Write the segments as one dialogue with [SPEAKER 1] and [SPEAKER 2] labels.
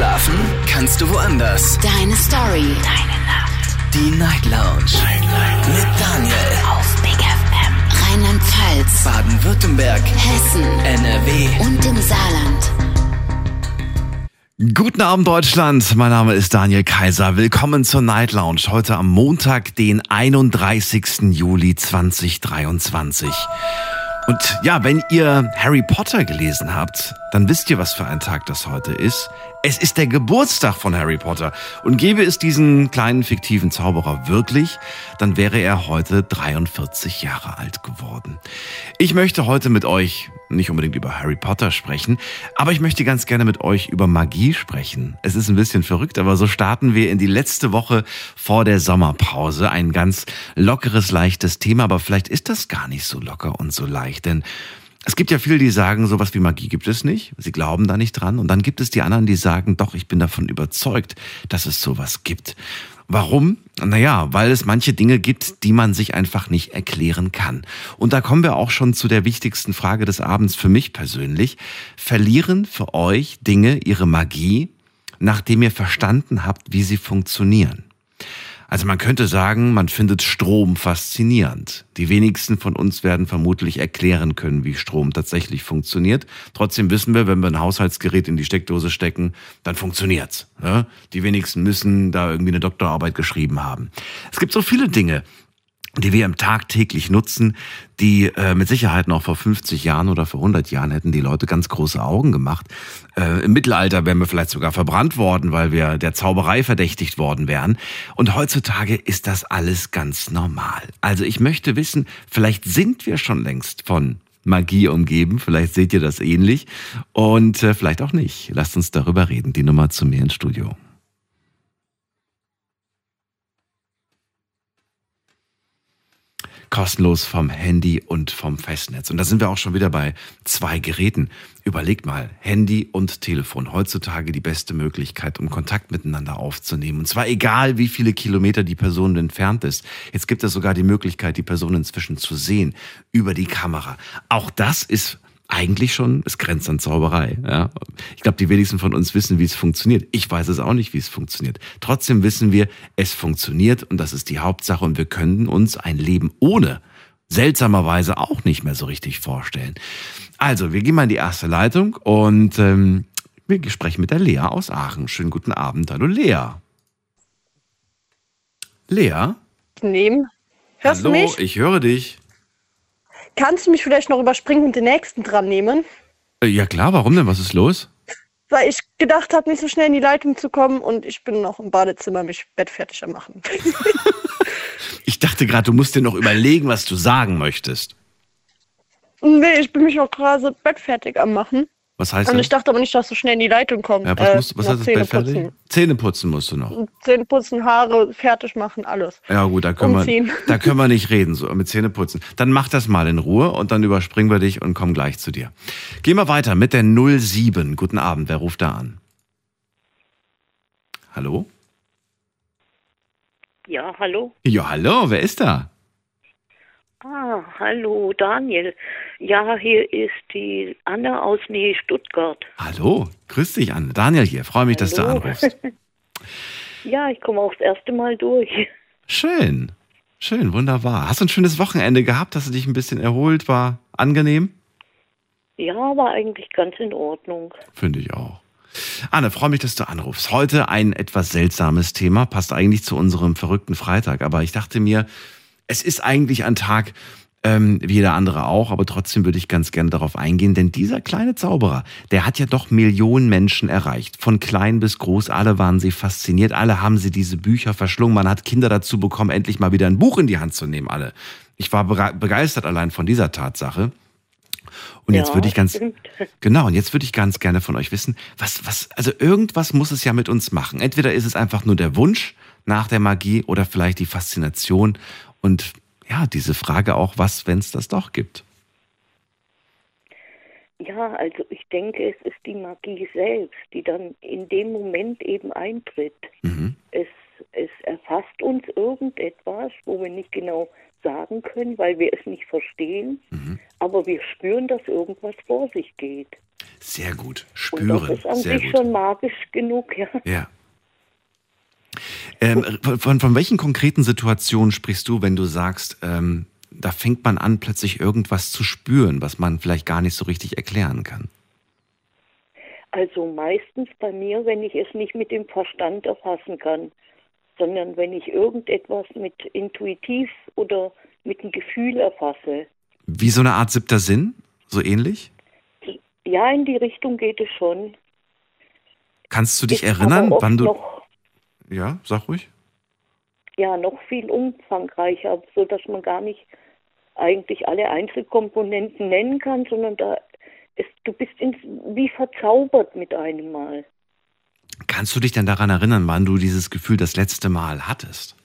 [SPEAKER 1] Schlafen kannst du woanders.
[SPEAKER 2] Deine Story. Deine Nacht.
[SPEAKER 1] Die Night Lounge. Night, Night. Mit Daniel.
[SPEAKER 2] Auf Big FM. Rheinland-Pfalz.
[SPEAKER 1] Baden-Württemberg.
[SPEAKER 2] Hessen.
[SPEAKER 1] NRW.
[SPEAKER 2] Und im Saarland.
[SPEAKER 3] Guten Abend Deutschland, mein Name ist Daniel Kaiser. Willkommen zur Night Lounge. Heute am Montag, den 31. Juli 2023. Und ja, wenn ihr Harry Potter gelesen habt, dann wisst ihr, was für ein Tag das heute ist. Es ist der Geburtstag von Harry Potter. Und gäbe es diesen kleinen fiktiven Zauberer wirklich, dann wäre er heute 43 Jahre alt geworden. Ich möchte heute mit euch nicht unbedingt über Harry Potter sprechen, aber ich möchte ganz gerne mit euch über Magie sprechen. Es ist ein bisschen verrückt, aber so starten wir in die letzte Woche vor der Sommerpause. Ein ganz lockeres, leichtes Thema, aber vielleicht ist das gar nicht so locker und so leicht, denn es gibt ja viele, die sagen, sowas wie Magie gibt es nicht. Sie glauben da nicht dran. Und dann gibt es die anderen, die sagen, doch, ich bin davon überzeugt, dass es sowas gibt. Warum? Naja, weil es manche Dinge gibt, die man sich einfach nicht erklären kann. Und da kommen wir auch schon zu der wichtigsten Frage des Abends für mich persönlich. Verlieren für euch Dinge ihre Magie, nachdem ihr verstanden habt, wie sie funktionieren? Also man könnte sagen, man findet Strom faszinierend. Die wenigsten von uns werden vermutlich erklären können, wie Strom tatsächlich funktioniert. Trotzdem wissen wir, wenn wir ein Haushaltsgerät in die Steckdose stecken, dann funktioniert's. Ja? Die wenigsten müssen da irgendwie eine Doktorarbeit geschrieben haben. Es gibt so viele Dinge, die wir im tagtäglich nutzen, die äh, mit Sicherheit noch vor 50 Jahren oder vor 100 Jahren hätten die Leute ganz große Augen gemacht. Äh, Im Mittelalter wären wir vielleicht sogar verbrannt worden, weil wir der Zauberei verdächtigt worden wären. Und heutzutage ist das alles ganz normal. Also ich möchte wissen, vielleicht sind wir schon längst von Magie umgeben. Vielleicht seht ihr das ähnlich und äh, vielleicht auch nicht. Lasst uns darüber reden. Die Nummer zu mir ins Studio. Kostenlos vom Handy und vom Festnetz. Und da sind wir auch schon wieder bei zwei Geräten. Überlegt mal, Handy und Telefon. Heutzutage die beste Möglichkeit, um Kontakt miteinander aufzunehmen. Und zwar egal, wie viele Kilometer die Person entfernt ist. Jetzt gibt es sogar die Möglichkeit, die Person inzwischen zu sehen über die Kamera. Auch das ist eigentlich schon, es grenzt an Zauberei. Ja. Ich glaube, die wenigsten von uns wissen, wie es funktioniert. Ich weiß es auch nicht, wie es funktioniert. Trotzdem wissen wir, es funktioniert und das ist die Hauptsache und wir können uns ein Leben ohne seltsamerweise auch nicht mehr so richtig vorstellen. Also, wir gehen mal in die erste Leitung und ähm, wir sprechen mit der Lea aus Aachen. Schönen guten Abend. Hallo Lea. Lea?
[SPEAKER 4] Nehmen. Hörst
[SPEAKER 3] Hallo,
[SPEAKER 4] du mich?
[SPEAKER 3] ich höre dich.
[SPEAKER 4] Kannst du mich vielleicht noch überspringen und den nächsten dran nehmen?
[SPEAKER 3] Äh, Ja klar, warum denn? Was ist los?
[SPEAKER 4] Weil ich gedacht habe, nicht so schnell in die Leitung zu kommen und ich bin noch im Badezimmer mich bettfertig am machen.
[SPEAKER 3] Ich dachte gerade, du musst dir noch überlegen, was du sagen möchtest.
[SPEAKER 4] nee, ich bin mich noch gerade bettfertig am machen.
[SPEAKER 3] Was heißt
[SPEAKER 4] Und
[SPEAKER 3] das?
[SPEAKER 4] ich dachte aber nicht, dass du schnell in die Leitung kommst.
[SPEAKER 3] Ja, was,
[SPEAKER 4] Äh,
[SPEAKER 3] musst, was heißt das
[SPEAKER 4] Zähne
[SPEAKER 3] bei fertig?
[SPEAKER 4] putzen.
[SPEAKER 3] Zähne putzen musst du noch.
[SPEAKER 4] Zähne putzen, Haare fertig machen, alles.
[SPEAKER 3] Ja gut, da können, wir, da können wir nicht reden, so mit Zähne putzen. Dann mach das mal in Ruhe und dann überspringen wir dich und kommen gleich zu dir. Gehen wir weiter mit der 07. Guten Abend, wer ruft da an? Hallo?
[SPEAKER 5] Ja, hallo.
[SPEAKER 3] Ja, hallo, wer ist da?
[SPEAKER 5] Ah, hallo, Daniel. Ja, hier ist die Anne aus Nähe Stuttgart.
[SPEAKER 3] Hallo, grüß dich an. Daniel hier, freue mich, dass du
[SPEAKER 5] Hallo.
[SPEAKER 3] anrufst.
[SPEAKER 5] Ja, ich komme auch das erste Mal durch.
[SPEAKER 3] Schön, schön, wunderbar. Hast du ein schönes Wochenende gehabt? Hast du dich ein bisschen erholt? War angenehm?
[SPEAKER 5] Ja, war eigentlich ganz in Ordnung.
[SPEAKER 3] Finde ich auch. Anne, freue mich, dass du anrufst. Heute ein etwas seltsames Thema, passt eigentlich zu unserem verrückten Freitag. Aber ich dachte mir, es ist eigentlich ein Tag, ähm, wie jeder andere auch, aber trotzdem würde ich ganz gerne darauf eingehen, denn dieser kleine Zauberer, der hat ja doch Millionen Menschen erreicht. Von klein bis groß, alle waren sie fasziniert, alle haben sie diese Bücher verschlungen. Man hat Kinder dazu bekommen, endlich mal wieder ein Buch in die Hand zu nehmen, alle. Ich war begeistert allein von dieser Tatsache. Und jetzt
[SPEAKER 5] Ja,
[SPEAKER 3] würde ich ganz,
[SPEAKER 5] stimmt.
[SPEAKER 3] genau, und jetzt würde ich ganz gerne von euch wissen, was, was, also irgendwas muss es ja mit uns machen. Entweder ist es einfach nur der Wunsch nach der Magie oder vielleicht die Faszination und ja, diese Frage auch, was, wenn es das doch gibt.
[SPEAKER 5] Ja, also ich denke, es ist die Magie selbst, die dann in dem Moment eben eintritt.
[SPEAKER 3] Mhm.
[SPEAKER 5] Es, es erfasst uns irgendetwas, wo wir nicht genau sagen können, weil wir es nicht verstehen, aber wir spüren, dass irgendwas vor sich geht.
[SPEAKER 3] Sehr gut.
[SPEAKER 5] Und
[SPEAKER 3] Spüren.
[SPEAKER 5] das ist an
[SPEAKER 3] Sehr
[SPEAKER 5] sich
[SPEAKER 3] gut.
[SPEAKER 5] schon magisch genug, ja.
[SPEAKER 3] Ja. Ähm, von, von, welchen konkreten Situationen sprichst du, wenn du sagst, ähm, da fängt man an, plötzlich irgendwas zu spüren, was man vielleicht gar nicht so richtig erklären kann?
[SPEAKER 5] Also meistens bei mir, wenn ich es nicht mit dem Verstand erfassen kann, sondern wenn ich irgendetwas mit intuitiv oder mit dem Gefühl erfasse.
[SPEAKER 3] Wie so eine Art siebter Sinn? So ähnlich?
[SPEAKER 5] Ja, in die Richtung geht es schon.
[SPEAKER 3] Kannst du dich
[SPEAKER 5] Ist
[SPEAKER 3] erinnern, wann du.
[SPEAKER 5] noch,
[SPEAKER 3] Ja, sag ruhig.
[SPEAKER 5] ja, noch viel umfangreicher, so dass man gar nicht eigentlich alle Einzelkomponenten nennen kann, sondern da ist, du bist ins, wie verzaubert mit einem Mal.
[SPEAKER 3] Kannst du dich denn daran erinnern, wann du dieses Gefühl das letzte Mal hattest?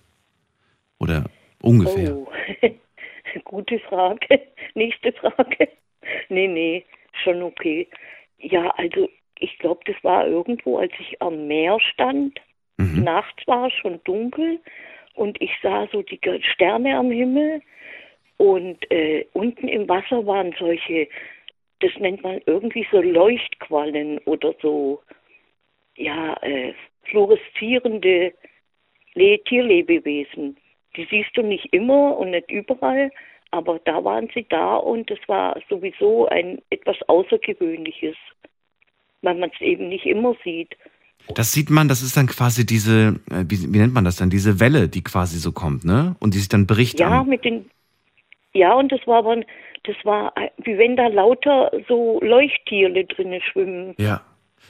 [SPEAKER 3] Oder ungefähr?
[SPEAKER 5] Oh, gute Frage. Nächste Frage. Nee, nee, schon okay. Ja, also ich glaube, das war irgendwo, als ich am Meer stand.
[SPEAKER 3] Mhm.
[SPEAKER 5] Nachts war schon dunkel und ich sah so die Sterne am Himmel und äh, unten im Wasser waren solche, das nennt man irgendwie so Leuchtquallen oder so, ja, äh, fluoreszierende Le Tierlebewesen. Die siehst du nicht immer und nicht überall, aber da waren sie da und es war sowieso ein etwas Außergewöhnliches, weil man es eben nicht immer sieht.
[SPEAKER 3] Das sieht man, das ist dann quasi diese, äh, wie, wie nennt man das dann, diese Welle, die quasi so kommt, ne? Und die sich dann bricht
[SPEAKER 5] Ja,
[SPEAKER 3] an.
[SPEAKER 5] mit den ja, und das war aber das war äh, wie wenn da lauter so Leuchttiere drinnen schwimmen.
[SPEAKER 3] Ja.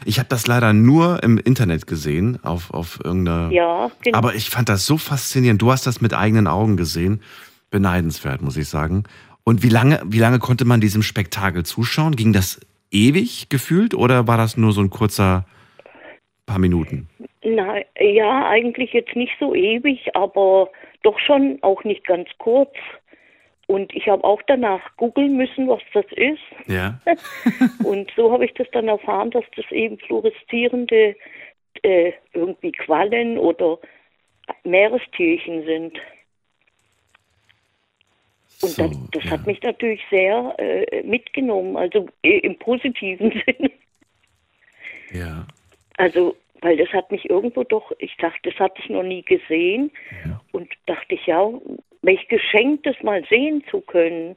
[SPEAKER 3] Ich habe das leider nur im Internet gesehen, auf, auf irgendeiner.
[SPEAKER 5] Ja, genau.
[SPEAKER 3] Aber ich fand das so faszinierend. Du hast das mit eigenen Augen gesehen. Beneidenswert, muss ich sagen. Und wie lange, wie lange konnte man diesem Spektakel zuschauen? Ging das ewig gefühlt oder war das nur so ein kurzer paar Minuten?
[SPEAKER 5] Na, ja, eigentlich jetzt nicht so ewig, aber doch schon auch nicht ganz kurz. Und ich habe auch danach googeln müssen, was das ist.
[SPEAKER 3] Ja.
[SPEAKER 5] Und so habe ich das dann erfahren, dass das eben fluoreszierende äh, irgendwie Quallen oder Meerestierchen sind. Und
[SPEAKER 3] So,
[SPEAKER 5] das, das
[SPEAKER 3] ja.
[SPEAKER 5] hat mich natürlich sehr äh, mitgenommen, also äh, im positiven Sinne.
[SPEAKER 3] Ja.
[SPEAKER 5] Also, weil das hat mich irgendwo doch, ich dachte, das hatte ich noch nie gesehen. Und dachte ich, ja, welch Geschenk, das mal sehen zu können.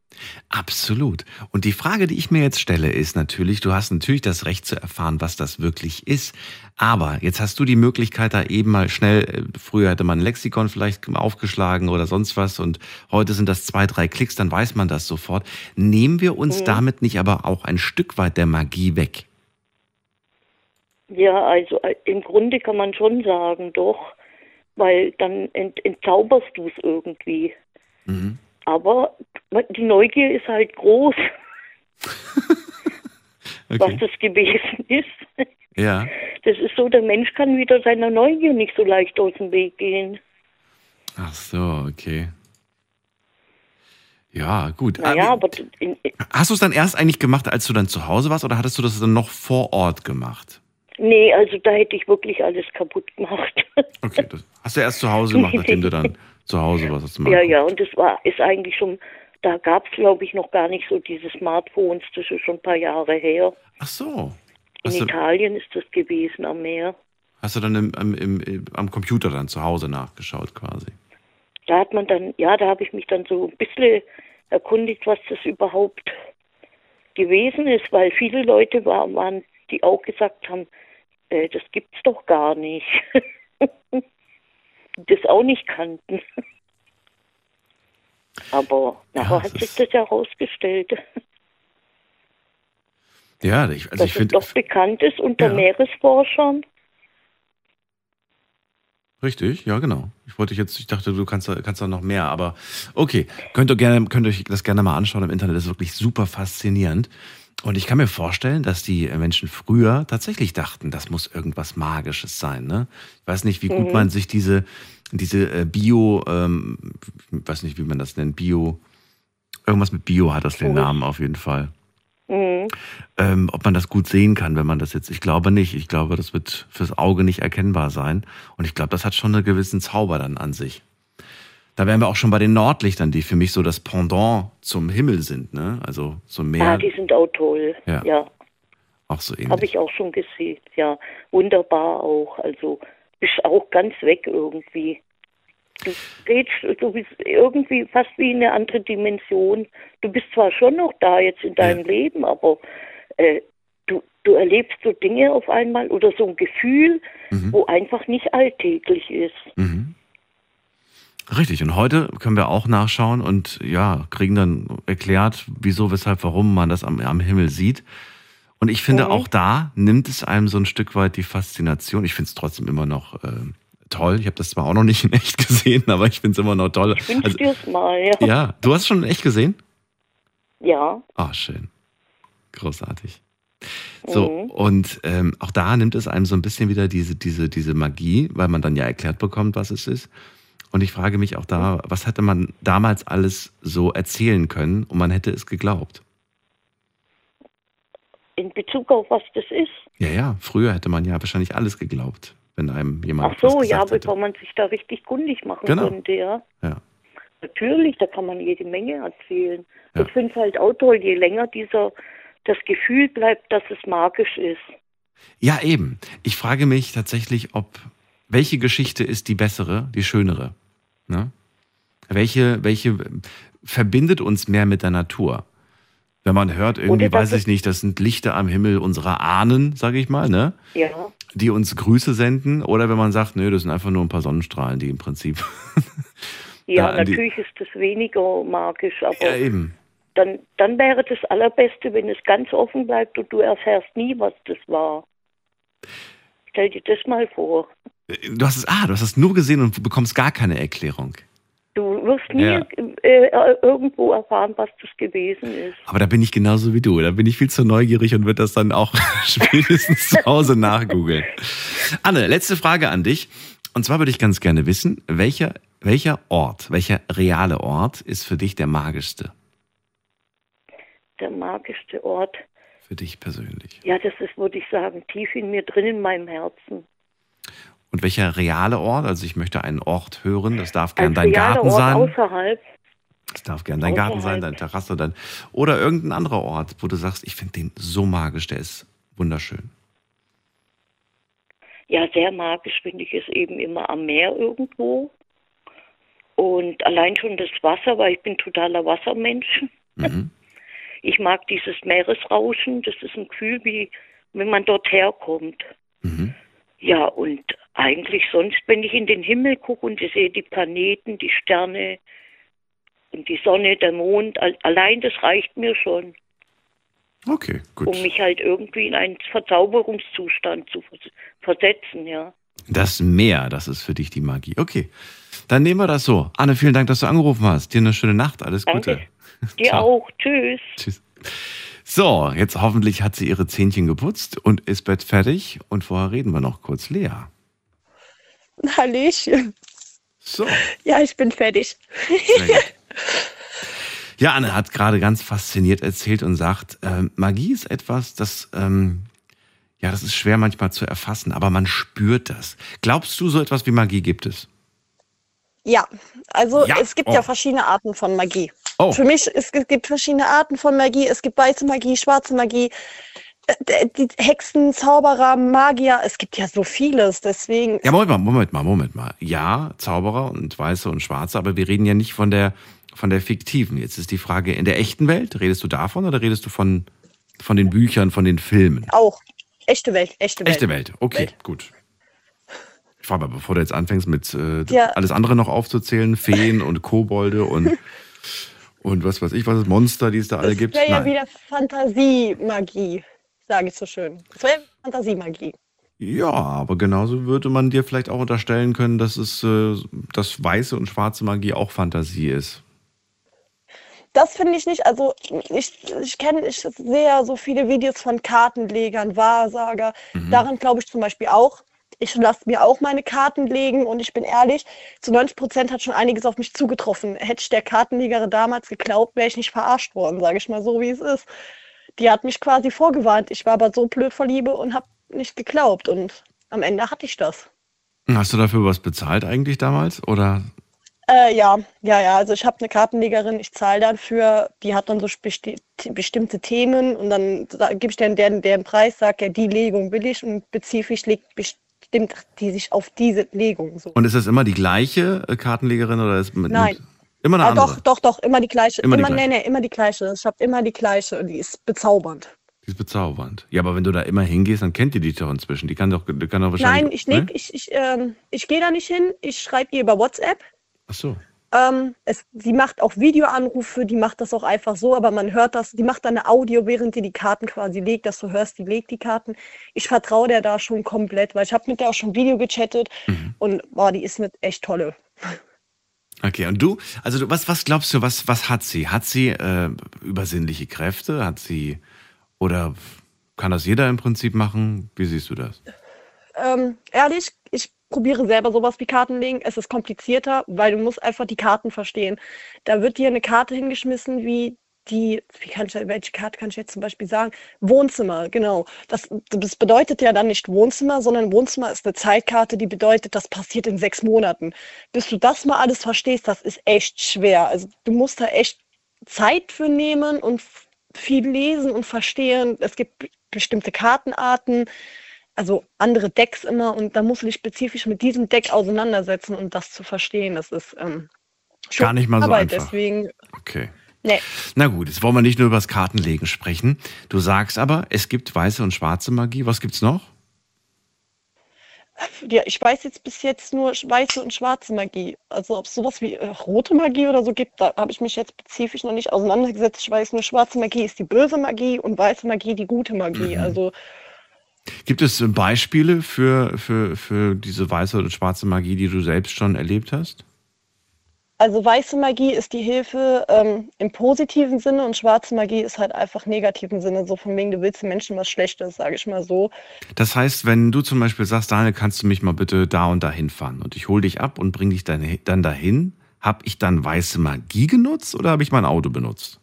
[SPEAKER 3] Absolut. Und die Frage, die ich mir jetzt stelle, ist natürlich, du hast natürlich das Recht zu erfahren, was das wirklich ist. Aber jetzt hast du die Möglichkeit, da eben mal schnell, äh, früher hätte man ein Lexikon vielleicht aufgeschlagen oder sonst was und heute sind das zwei, drei Klicks, dann weiß man das sofort. Nehmen wir uns damit nicht aber auch ein Stück weit der Magie weg?
[SPEAKER 5] Ja, also äh, im Grunde kann man schon sagen, doch, weil dann ent, entzauberst du es irgendwie. Aber die Neugier ist halt groß, was
[SPEAKER 3] Okay.
[SPEAKER 5] das gewesen ist.
[SPEAKER 3] Ja.
[SPEAKER 5] Das ist so, der Mensch kann wieder seiner Neugier nicht so leicht aus dem Weg gehen.
[SPEAKER 3] Ach so, okay. Ja, gut.
[SPEAKER 5] Naja,
[SPEAKER 3] Aber-
[SPEAKER 5] aber in, in,
[SPEAKER 3] Hast du es dann erst eigentlich gemacht, als du dann zu Hause warst, oder hattest du das dann noch vor Ort gemacht?
[SPEAKER 5] Nee, also da hätte ich wirklich alles kaputt gemacht.
[SPEAKER 3] Okay, das hast du erst zu Hause gemacht, nachdem du dann zu Hause warst. Hast du
[SPEAKER 5] ja, ja, und das war ist eigentlich schon, da gab es glaube ich noch gar nicht so diese Smartphones, das ist schon ein paar Jahre her.
[SPEAKER 3] Ach so.
[SPEAKER 5] In
[SPEAKER 3] Hast du,
[SPEAKER 5] Italien ist das gewesen am Meer.
[SPEAKER 3] hast du dann im, im, im, am Computer dann zu Hause nachgeschaut quasi?
[SPEAKER 5] Da hat man dann, ja, da habe ich mich dann so ein bisschen erkundigt, was das überhaupt gewesen ist, weil viele Leute war, waren, die auch gesagt haben, äh, das gibt's doch gar nicht. das auch nicht kannten. Aber nachher
[SPEAKER 3] Ja,
[SPEAKER 5] hat sich das herausgestellt,
[SPEAKER 3] Ja, ich, also
[SPEAKER 5] dass
[SPEAKER 3] ich finde.
[SPEAKER 5] doch bekannt ist unter
[SPEAKER 3] Ja.
[SPEAKER 5] Meeresforschern.
[SPEAKER 3] Richtig, ja, genau. Ich wollte jetzt, ich dachte, du kannst, da- kannst da noch mehr, aber okay. Könnt ihr gerne, könnt ihr euch das gerne mal anschauen im Internet. Das ist wirklich super faszinierend. Und ich kann mir vorstellen, dass die Menschen früher tatsächlich dachten, das muss irgendwas Magisches sein. Ne? Ich weiß nicht, wie gut man sich diese, diese äh, Bio, ähm, ich weiß nicht, wie man das nennt, Bio, irgendwas mit Bio hat das den Namen auf jeden Fall.
[SPEAKER 5] Mhm.
[SPEAKER 3] Ähm, ob man das gut sehen kann, wenn man das jetzt, ich glaube nicht. Ich glaube, das wird fürs Auge nicht erkennbar sein. Und ich glaube, das hat schon einen gewissen Zauber dann an sich. Da wären wir auch schon bei den Nordlichtern, die für mich so das Pendant zum Himmel sind, ne? Also so
[SPEAKER 5] Ja,
[SPEAKER 3] Meer.
[SPEAKER 5] die sind auch toll.
[SPEAKER 3] Ja.
[SPEAKER 5] ja.
[SPEAKER 3] Auch so ähnlich.
[SPEAKER 5] Habe ich auch schon gesehen. Ja, wunderbar auch. Also bist auch ganz weg irgendwie. Du redest, du bist irgendwie fast wie in eine andere Dimension. Du bist zwar schon noch da jetzt in deinem
[SPEAKER 3] Ja.
[SPEAKER 5] Leben, aber äh, du, du erlebst so Dinge auf einmal oder so ein Gefühl,
[SPEAKER 3] Mhm.
[SPEAKER 5] wo einfach nicht alltäglich ist.
[SPEAKER 3] Richtig, und heute können wir auch nachschauen und ja, kriegen dann erklärt, wieso, weshalb, warum man das am, am Himmel sieht. Und ich finde,
[SPEAKER 5] Mhm.
[SPEAKER 3] auch da nimmt es einem so ein Stück weit die Faszination. Ich finde es trotzdem immer noch äh, toll. Ich habe das zwar auch noch nicht in echt gesehen, aber ich finde es immer noch toll.
[SPEAKER 5] Ich
[SPEAKER 3] Also,
[SPEAKER 5] dir's mal, ja.
[SPEAKER 3] ja, du hast schon in echt gesehen?
[SPEAKER 5] Ja,
[SPEAKER 3] Ah, schön. Großartig. So,
[SPEAKER 5] Mhm.
[SPEAKER 3] und ähm, auch da nimmt es einem so ein bisschen wieder diese, diese, diese Magie, weil man dann ja erklärt bekommt, was es ist. Und ich frage mich auch da, was hätte man damals alles so erzählen können und man hätte es geglaubt?
[SPEAKER 5] in Bezug auf was das ist.
[SPEAKER 3] Ja, ja, früher hätte man ja wahrscheinlich alles geglaubt, wenn einem jemand
[SPEAKER 5] Ach so, ja, bevor man sich da richtig kundig machen
[SPEAKER 3] Genau.
[SPEAKER 5] könnte, ja.
[SPEAKER 3] Ja.
[SPEAKER 5] Natürlich, da kann man jede Menge erzählen.
[SPEAKER 3] Ja.
[SPEAKER 5] Ich finde es halt auch toll, je länger dieser das Gefühl bleibt, dass es magisch ist.
[SPEAKER 3] ja, eben. Ich frage mich tatsächlich, ob welche Geschichte ist die bessere, die schönere? Ne? Welche, welche verbindet uns mehr mit der Natur? Wenn man hört, irgendwie, weiß ich nicht, das sind Lichter am Himmel unserer Ahnen, sage ich mal, ne?
[SPEAKER 5] Ja,
[SPEAKER 3] Die uns Grüße senden. Oder wenn man sagt, nö, das sind einfach nur ein paar Sonnenstrahlen, die im Prinzip.
[SPEAKER 5] ja,
[SPEAKER 3] an die-
[SPEAKER 5] natürlich ist das weniger magisch, aber
[SPEAKER 3] ja, eben.
[SPEAKER 5] dann, dann wäre das Allerbeste, wenn es ganz offen bleibt und du erfährst nie, was das war. Stell dir das mal vor.
[SPEAKER 3] Du hast es, ah, du hast es nur gesehen und bekommst gar keine Erklärung.
[SPEAKER 5] Du wirst nie
[SPEAKER 3] Ja.
[SPEAKER 5] äh, irgendwo erfahren, was das gewesen ist.
[SPEAKER 3] Aber da bin ich genauso wie du. Da bin ich viel zu neugierig und würde das dann auch spätestens zu Hause nachgoogeln. Anne, letzte Frage an dich. Und zwar würde ich ganz gerne wissen, welcher, welcher Ort, welcher reale Ort ist für dich der magischste?
[SPEAKER 5] Der magischste Ort.
[SPEAKER 3] Für dich persönlich.
[SPEAKER 5] Ja, das ist, würde ich sagen, tief in mir drin, in meinem Herzen.
[SPEAKER 3] Und welcher reale Ort? Also ich möchte einen Ort hören. Das darf gern
[SPEAKER 5] Ein
[SPEAKER 3] dein Garten
[SPEAKER 5] Ort
[SPEAKER 3] sein.
[SPEAKER 5] außerhalb.
[SPEAKER 3] Das darf gern dein Garten sein,
[SPEAKER 5] außerhalb.
[SPEAKER 3] deine Terrasse, dein, oder irgendein anderer Ort, wo du sagst, ich finde den so magisch, der ist wunderschön.
[SPEAKER 5] Ja, sehr magisch finde ich es eben immer am Meer irgendwo. Und allein schon das Wasser, weil ich bin totaler Wassermensch.
[SPEAKER 3] Mhm.
[SPEAKER 5] Ich mag dieses Meeresrauschen. Das ist ein Gefühl, wie wenn man dort herkommt. Ja, und eigentlich sonst, wenn ich in den Himmel gucke und ich sehe die Planeten, die Sterne und die Sonne, der Mond, al- allein das reicht mir schon,
[SPEAKER 3] Okay, gut.
[SPEAKER 5] um mich halt irgendwie in einen Verzauberungszustand zu vers- versetzen, ja.
[SPEAKER 3] Das Meer, das ist für dich die Magie. Okay, dann nehmen wir das so. Anne, vielen Dank, dass du angerufen hast. Dir eine schöne Nacht. Alles
[SPEAKER 5] Danke.
[SPEAKER 3] Gute.
[SPEAKER 5] Dir auch. Tschüss.
[SPEAKER 3] Tschüss. So, jetzt hoffentlich hat sie ihre Zähnchen geputzt und ist Bett fertig. Und vorher reden wir noch kurz. Lea.
[SPEAKER 4] Hallöchen.
[SPEAKER 3] So.
[SPEAKER 4] Ja, ich bin fertig.
[SPEAKER 3] Ja, Anne hat gerade ganz fasziniert erzählt und sagt, ähm, Magie ist etwas, das, ähm, ja, das ist schwer manchmal zu erfassen, aber man spürt das. Glaubst du, so etwas wie Magie gibt es?
[SPEAKER 4] Ja, also
[SPEAKER 3] Ja,
[SPEAKER 4] es gibt
[SPEAKER 3] oh.
[SPEAKER 4] ja verschiedene Arten von Magie.
[SPEAKER 3] Oh.
[SPEAKER 4] Für mich, es gibt- verschiedene Arten von Magie. Es gibt weiße Magie, schwarze Magie, äh, die Hexen, Zauberer, Magier. Es gibt ja so vieles. Deswegen,
[SPEAKER 3] Ja, Moment mal, Moment mal, Moment mal. Ja, Zauberer und Weiße und Schwarze, aber wir reden ja nicht von der, von der fiktiven. Jetzt ist die Frage, in der echten Welt, redest du davon oder redest du von, von den Büchern, von den Filmen?
[SPEAKER 4] auch. Echte Welt, echte Welt.
[SPEAKER 3] Echte Welt, okay,
[SPEAKER 4] Welt.
[SPEAKER 3] gut. Ich frage mal, bevor du jetzt anfängst mit äh,
[SPEAKER 4] Ja.
[SPEAKER 3] alles andere noch aufzuzählen, Feen und Kobolde und, und was weiß ich, was es Monster, die es da alle
[SPEAKER 4] Das
[SPEAKER 3] gibt.
[SPEAKER 4] wäre ja wieder Fantasiemagie, sage ich so schön. Das wäre Fantasiemagie.
[SPEAKER 3] Ja, aber genauso würde man dir vielleicht auch unterstellen können, dass es äh, dass weiße und schwarze Magie auch Fantasie ist.
[SPEAKER 4] Das finde ich nicht. Also ich, ich kenne, ich sehe ja so viele Videos von Kartenlegern, Wahrsager.
[SPEAKER 3] Mhm.
[SPEAKER 4] Daran glaube ich zum Beispiel auch. Ich lasse mir auch meine Karten legen und ich bin ehrlich, zu 90 Prozent hat schon einiges auf mich zugetroffen. Hätte ich der Kartenlegerin damals geglaubt, wäre ich nicht verarscht worden, sage ich mal so, wie es ist. Die hat mich quasi vorgewarnt. Ich war aber so blöd vor Liebe und habe nicht geglaubt. Und am Ende hatte ich das.
[SPEAKER 3] Hast du dafür was bezahlt eigentlich damals? Oder?
[SPEAKER 4] Äh, ja, ja, ja. Also ich habe eine Kartenlegerin, ich zahle dafür, die hat dann so besti bestimmte Themen und dann gebe ich denen deren, deren Preis, sage ja, die Legung will ich und spezifisch legt bestimmt die sich auf diese Legung. So.
[SPEAKER 3] Und ist das immer die gleiche äh, Kartenlegerin oder ist mit,
[SPEAKER 4] Nein.
[SPEAKER 3] Immer eine
[SPEAKER 4] Ah,
[SPEAKER 3] andere?
[SPEAKER 4] doch, doch, doch, immer die gleiche.
[SPEAKER 3] Immer
[SPEAKER 4] Immer,
[SPEAKER 3] die
[SPEAKER 4] nee,
[SPEAKER 3] gleiche.
[SPEAKER 4] nee, immer die gleiche. Ich habe immer die gleiche und die ist bezaubernd.
[SPEAKER 3] Die ist bezaubernd. Ja, aber wenn du da immer hingehst, dann kennt ihr die doch inzwischen. Die kann doch, die kann doch wahrscheinlich.
[SPEAKER 4] Nein, ich
[SPEAKER 3] ne?
[SPEAKER 4] Ich, ich, ähm, ich gehe da nicht hin. Ich schreibe ihr über WhatsApp.
[SPEAKER 3] Ach so.
[SPEAKER 4] Ähm, es, sie macht auch Videoanrufe, die macht das auch einfach so, aber man hört das, die macht dann eine Audio, während die die Karten quasi legt, dass du hörst, die legt die Karten. Ich vertraue der da schon komplett, weil ich habe mit der auch schon Video gechattet
[SPEAKER 3] Mhm.
[SPEAKER 4] und boah, die ist mit echt tolle.
[SPEAKER 3] Okay, und du, also du, was, was glaubst du, was, was hat sie? Hat sie äh, übersinnliche Kräfte? Hat sie, oder kann das jeder im Prinzip machen? Wie siehst du das?
[SPEAKER 4] Ähm, ehrlich, ich probiere selber sowas wie Kartenlegen. Es ist komplizierter, weil du musst einfach die Karten verstehen. Da wird dir eine Karte hingeschmissen, wie die, wie kann ich, welche Karte kann ich jetzt zum Beispiel sagen? Wohnzimmer, genau. Das, das bedeutet ja dann nicht Wohnzimmer, sondern Wohnzimmer ist eine Zeitkarte, die bedeutet, das passiert in sechs Monaten. Bis du das mal alles verstehst, das ist echt schwer. Also du musst da echt Zeit für nehmen und viel lesen und verstehen. Es gibt bestimmte Kartenarten also andere Decks immer und da musst du dich spezifisch mit diesem Deck auseinandersetzen, um das zu verstehen. Das ist ähm, schon
[SPEAKER 3] Gar nicht mal so
[SPEAKER 4] Arbeit,
[SPEAKER 3] einfach.
[SPEAKER 4] deswegen,
[SPEAKER 3] Okay.
[SPEAKER 4] nee.
[SPEAKER 3] Na gut, jetzt wollen wir nicht nur über das Kartenlegen sprechen. Du sagst aber, es gibt weiße und schwarze Magie. Was gibt's noch?
[SPEAKER 4] Ja, ich weiß jetzt bis jetzt nur weiße und schwarze Magie. Also ob es sowas wie äh, rote Magie oder so gibt, da habe ich mich jetzt spezifisch noch nicht auseinandergesetzt. Ich weiß nur, schwarze Magie ist die böse Magie und weiße Magie die gute Magie.
[SPEAKER 3] Mhm.
[SPEAKER 4] Also
[SPEAKER 3] Gibt es äh, Beispiele für, für, für diese weiße und schwarze Magie, die du selbst schon erlebt hast?
[SPEAKER 4] Also weiße Magie ist die Hilfe ähm, im positiven Sinne und schwarze Magie ist halt einfach negativen Sinne. So von wegen, du willst den Menschen was Schlechtes, sage ich mal so.
[SPEAKER 3] Das heißt, wenn du zum Beispiel sagst, Daniel, kannst du mich mal bitte da und dahin fahren und ich hole dich ab und bringe dich dann, dann dahin, habe ich dann weiße Magie genutzt oder habe ich mein Auto benutzt?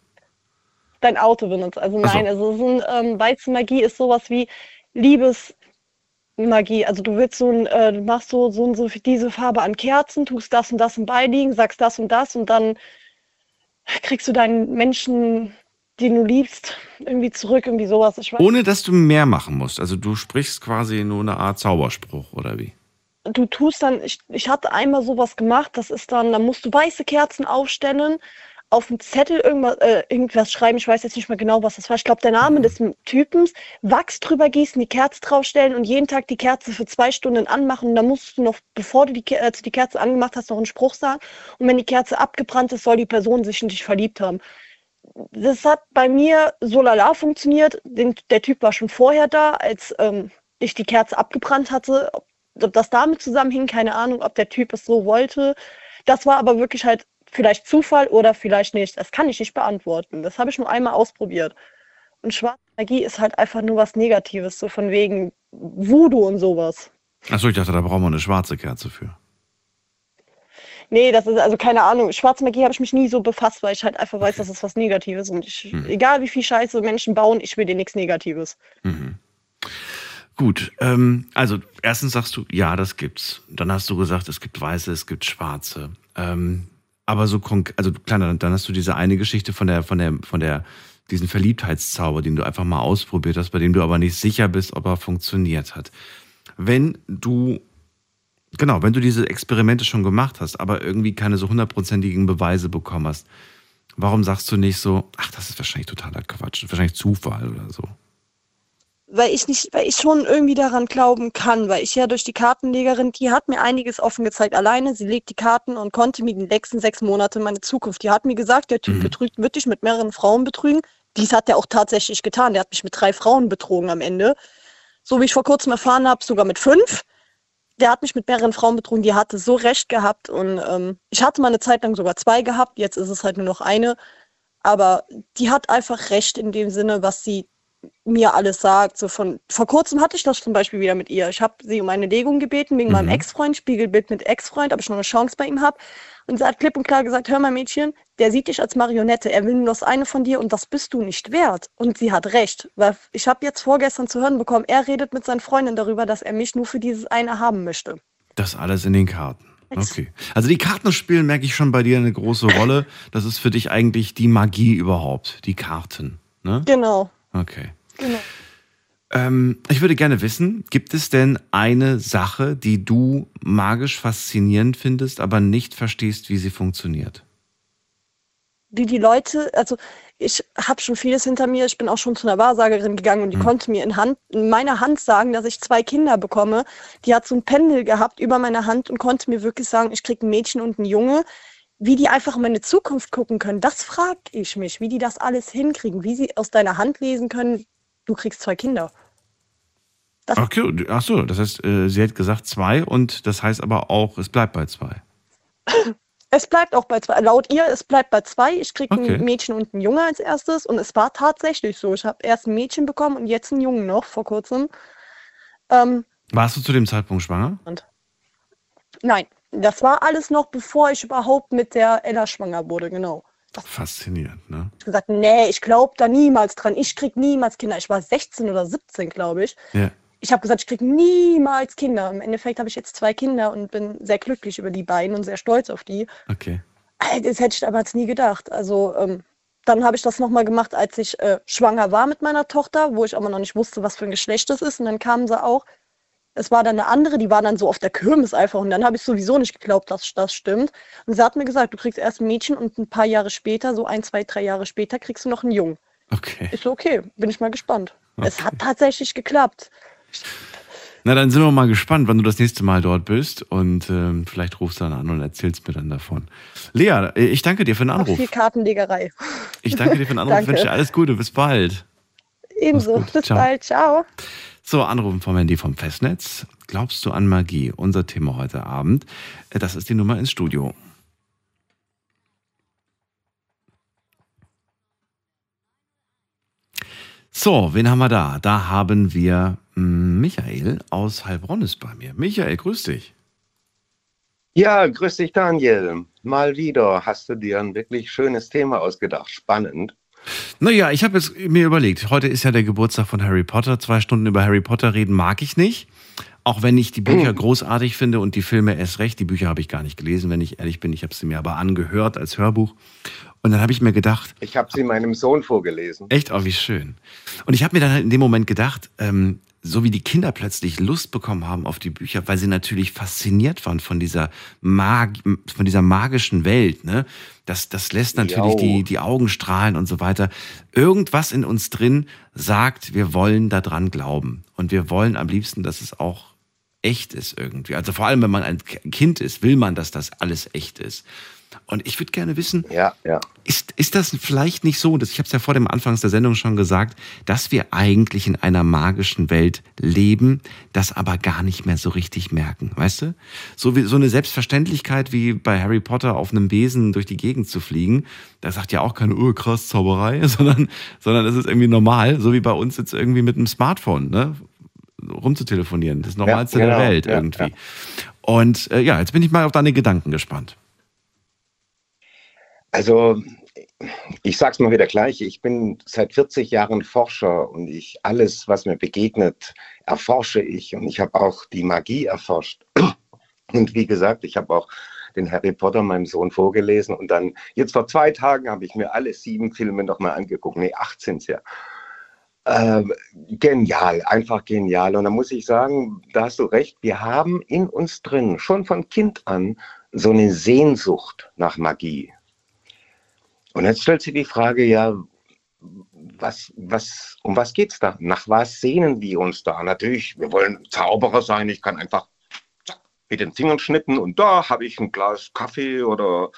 [SPEAKER 4] dein Auto benutzt. Also
[SPEAKER 3] Ach so.
[SPEAKER 4] nein, also so ein ähm, Weizenmagie ist sowas wie Liebesmagie. Also du willst so ein, äh, du machst so, so, und so diese Farbe an Kerzen, tust das und das im Beiliegen, sagst das und das und dann kriegst du deinen Menschen, den du liebst, irgendwie zurück, irgendwie sowas.
[SPEAKER 3] Ohne dass du mehr machen musst. Also du sprichst quasi nur eine Art Zauberspruch oder wie?
[SPEAKER 4] du tust dann, ich, ich hatte einmal sowas gemacht, das ist dann, da musst du weiße Kerzen aufstellen, auf dem Zettel irgendwas, äh, irgendwas schreiben, ich weiß jetzt nicht mehr genau, was das war. Ich glaube, der Name des Typens, Wachs drüber gießen, die Kerze draufstellen und jeden Tag die Kerze für zwei Stunden anmachen. Und dann musst du noch, bevor du die, Ke- als du die Kerze angemacht hast, noch einen Spruch sagen. Und wenn die Kerze abgebrannt ist, soll die Person sich in dich verliebt haben. Das hat bei mir so lala funktioniert. Den, der Typ war schon vorher da, als ähm, ich die Kerze abgebrannt hatte. Ob das damit zusammenhing, keine Ahnung, ob der Typ es so wollte. Das war aber wirklich halt vielleicht Zufall oder vielleicht nicht. Das kann ich nicht beantworten. Das habe ich nur einmal ausprobiert. Und schwarze Magie ist halt einfach nur was Negatives, so von wegen Voodoo und sowas.
[SPEAKER 3] Achso, ich dachte, da brauchen wir eine schwarze Kerze für.
[SPEAKER 4] Nee, das ist also keine Ahnung. Schwarze Magie habe ich mich nie so befasst, weil ich halt einfach weiß, dass es was Negatives und ich, egal wie viel Scheiße Menschen bauen, ich will dir nichts Negatives.
[SPEAKER 3] Gut, ähm, also erstens sagst du, ja, das gibt's. Dann hast du gesagt, es gibt weiße, es gibt schwarze. Ähm, aber so konkret, also klar, dann, dann hast du diese eine Geschichte von der, von der, von der, diesen Verliebtheitszauber, den du einfach mal ausprobiert hast, bei dem du aber nicht sicher bist, ob er funktioniert hat. Wenn du, genau, wenn du diese Experimente schon gemacht hast, aber irgendwie keine so hundertprozentigen Beweise bekommen hast, warum sagst du nicht so, ach, das ist wahrscheinlich totaler Quatsch, wahrscheinlich Zufall oder so?
[SPEAKER 4] Weil ich nicht, weil ich schon irgendwie daran glauben kann, weil ich ja durch die Kartenlegerin, die hat mir einiges offen gezeigt alleine. Sie legt die Karten und konnte mir die nächsten sechs Monate meine Zukunft. Die hat mir gesagt, der Typ betrügt, wird dich mit mehreren Frauen betrügen. Dies hat er auch tatsächlich getan. Der hat mich mit drei Frauen betrogen am Ende. So wie ich vor kurzem erfahren habe, sogar mit fünf. Der hat mich mit mehreren Frauen betrogen, die hatte so recht gehabt. Und ähm, ich hatte mal eine Zeit lang sogar zwei gehabt, jetzt ist es halt nur noch eine. Aber die hat einfach recht in dem Sinne, was sie mir alles sagt. So von vor kurzem hatte ich das zum Beispiel wieder mit ihr. Ich habe sie um eine Legung gebeten wegen meinem Ex-Freund, Spiegelbild mit Ex-Freund, ob ich noch eine Chance bei ihm habe. Und sie hat klipp und klar gesagt, hör mal Mädchen, der sieht dich als Marionette, er will nur das eine von dir und das bist du nicht wert. Und sie hat recht, weil ich habe jetzt vorgestern zu hören bekommen, er redet mit seinen Freundinnen darüber, dass er mich nur für dieses eine haben möchte.
[SPEAKER 3] Das alles in den Karten. Okay. Also die Karten spielen, merke ich schon bei dir eine große Rolle. Das ist für dich eigentlich die Magie überhaupt, die Karten. Ne?
[SPEAKER 4] Genau.
[SPEAKER 3] Okay.
[SPEAKER 4] Genau.
[SPEAKER 3] Ähm, ich würde gerne wissen, gibt es denn eine Sache, die du magisch faszinierend findest, aber nicht verstehst, wie sie funktioniert?
[SPEAKER 4] Wie die Leute, also ich habe schon vieles hinter mir. Ich bin auch schon zu einer Wahrsagerin gegangen und die
[SPEAKER 3] Mhm.
[SPEAKER 4] konnte mir in, Hand, in meiner Hand sagen, dass ich zwei Kinder bekomme. Die hat so ein Pendel gehabt über meiner Hand und konnte mir wirklich sagen, ich kriege ein Mädchen und einen Junge. Wie die einfach in meine Zukunft gucken können, das frage ich mich. Wie die das alles hinkriegen, wie sie aus deiner Hand lesen können, du kriegst zwei Kinder. Das,
[SPEAKER 3] Okay, ach so, das heißt, äh, sie hat gesagt zwei und das heißt aber auch, es bleibt bei zwei.
[SPEAKER 4] Es bleibt auch bei zwei. Laut ihr, es bleibt bei zwei. Ich kriege
[SPEAKER 3] Okay.
[SPEAKER 4] ein Mädchen und einen Junge als erstes. Und es war tatsächlich so. Ich habe erst ein Mädchen bekommen und jetzt einen Jungen noch vor kurzem. Ähm,
[SPEAKER 3] Warst du zu dem Zeitpunkt schwanger?
[SPEAKER 4] nein, das war alles noch, bevor ich überhaupt mit der Ella schwanger wurde, genau.
[SPEAKER 3] Faszinierend, ne?
[SPEAKER 4] Ich gesagt, nee, ich glaube da niemals dran. Ich krieg niemals Kinder. Ich war 16 oder 17, glaube ich.
[SPEAKER 3] Ja.
[SPEAKER 4] Ich habe gesagt, ich krieg niemals Kinder. Im Endeffekt habe ich jetzt zwei Kinder und bin sehr glücklich über die beiden und sehr stolz auf die.
[SPEAKER 3] Okay.
[SPEAKER 4] Das hätte ich damals nie gedacht. Also ähm, dann habe ich das nochmal gemacht, als ich äh, schwanger war mit meiner Tochter, wo ich aber noch nicht wusste, was für ein Geschlecht das ist. Und dann kamen sie auch. Es war dann eine andere, die war dann so auf der Kirmes einfach. Und dann habe ich sowieso nicht geglaubt, dass das stimmt. Und sie hat mir gesagt, du kriegst erst ein Mädchen und ein paar Jahre später, so ein, zwei, drei Jahre später, kriegst du noch einen Jungen.
[SPEAKER 3] Okay.
[SPEAKER 4] Ich so, okay, bin ich mal gespannt. Es hat tatsächlich geklappt.
[SPEAKER 3] Na, dann sind wir mal gespannt, wann du das nächste Mal dort bist und ähm, vielleicht rufst du dann an und erzählst mir dann davon. Lea, äh, ich danke dir für den
[SPEAKER 4] Ach,
[SPEAKER 3] Anruf.
[SPEAKER 4] viel Kartenlegerei.
[SPEAKER 3] Ich danke dir für den Anruf. Ich wünsche dir alles Gute. Bis bald.
[SPEAKER 4] Ebenso. Bis
[SPEAKER 3] Ciao.
[SPEAKER 4] bald. Ciao.
[SPEAKER 3] So, Anrufen vom Handy vom Festnetz. Glaubst du an Magie? Unser Thema heute Abend. Äh, Das ist die Nummer ins Studio. So, wen haben wir da? Da haben wir mm, Michael aus Heilbronn ist bei mir. Michael, grüß dich.
[SPEAKER 6] Ja, grüß dich, Daniel. Mal wieder hast du dir ein wirklich schönes Thema ausgedacht. Spannend.
[SPEAKER 3] Naja, ich habe jetzt mir überlegt, heute ist ja der Geburtstag von Harry Potter. Zwei Stunden über Harry Potter reden mag ich nicht. Auch wenn ich die Bücher großartig finde und die Filme erst recht. Die Bücher habe ich gar nicht gelesen, wenn ich ehrlich bin. Ich habe sie mir aber angehört als Hörbuch. Und dann habe ich mir gedacht,
[SPEAKER 6] Ich habe sie meinem Sohn vorgelesen.
[SPEAKER 3] echt, oh, wie schön. Und ich habe mir dann halt in dem Moment gedacht, ähm, so wie die Kinder plötzlich Lust bekommen haben auf die Bücher, weil sie natürlich fasziniert waren von dieser Mag von dieser magischen Welt, ne? Das, das lässt natürlich
[SPEAKER 6] Jo.
[SPEAKER 3] die, die Augen strahlen und so weiter. Irgendwas in uns drin sagt, wir wollen daran glauben. Und wir wollen am liebsten, dass es auch echt ist irgendwie. Also vor allem, wenn man ein Kind ist, will man, dass das alles echt ist. Und ich würde gerne wissen,
[SPEAKER 6] Ja, ja.
[SPEAKER 3] ist, ist das vielleicht nicht so, dass ich habe es ja vor dem Anfangs der Sendung schon gesagt, dass wir eigentlich in einer magischen Welt leben, das aber gar nicht mehr so richtig merken, weißt du? So wie so eine Selbstverständlichkeit wie bei Harry Potter auf einem Besen durch die Gegend zu fliegen, da sagt ja auch keine oh krass Zauberei, sondern sondern es ist irgendwie normal, so wie bei uns jetzt irgendwie mit einem Smartphone, ne? rumzutelefonieren, das Normalste
[SPEAKER 6] genau,
[SPEAKER 3] der Welt
[SPEAKER 6] ja,
[SPEAKER 3] irgendwie.
[SPEAKER 6] ja.
[SPEAKER 3] Und äh, ja, jetzt bin ich mal auf deine Gedanken gespannt.
[SPEAKER 6] Also, ich sag's mal wieder gleich. Ich bin seit 40 Jahren Forscher und ich alles, was mir begegnet, erforsche ich. Und ich habe auch die Magie erforscht. Und wie gesagt, ich habe auch den Harry Potter meinem Sohn vorgelesen. Und dann, jetzt vor zwei Tagen, habe ich mir alle sieben Filme nochmal angeguckt. Nee, acht sind's ja. Ähm, genial, einfach genial. Und da muss ich sagen, da hast du recht, wir haben in uns drin, schon von Kind an, so eine Sehnsucht nach Magie. Und jetzt stellt sich die Frage, ja, was, was, um was geht's da? Nach was sehnen wir uns da? Natürlich, wir wollen Zauberer sein. Ich kann einfach mit den Fingern schnippen und da habe ich ein Glas Kaffee oder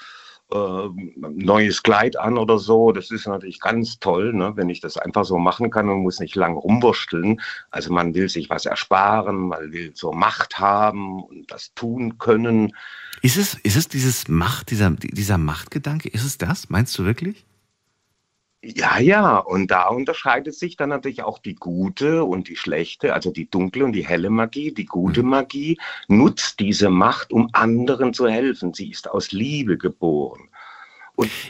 [SPEAKER 6] äh, neues Kleid an oder so. Das ist natürlich ganz toll, ne, wenn ich das einfach so machen kann und muss nicht lang rumwursteln. Also man will sich was ersparen, man will so Macht haben und das tun können.
[SPEAKER 3] Ist es, ist es dieses Macht, dieser, dieser Machtgedanke? Ist es das? Meinst du wirklich?
[SPEAKER 6] Ja, ja, und da unterscheidet sich dann natürlich auch die gute und die schlechte, also die dunkle und die helle Magie. Die gute Magie nutzt diese Macht, um anderen zu helfen. Sie ist aus Liebe geboren.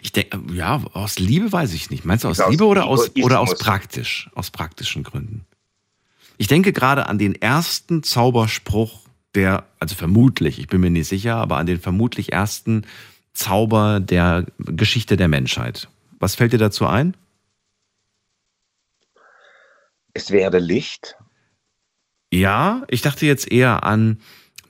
[SPEAKER 3] Ich denke, ja, aus Liebe weiß ich nicht. Meinst du aus
[SPEAKER 6] Aus
[SPEAKER 3] Liebe oder aus, oder aus praktisch, aus praktischen Gründen? Ich denke gerade an den ersten Zauberspruch, der, also vermutlich, ich bin mir nicht sicher, aber an den vermutlich ersten Zauber der Geschichte der Menschheit. Was fällt dir dazu ein?
[SPEAKER 6] Es werde Licht.
[SPEAKER 3] Ja, ich dachte jetzt eher an,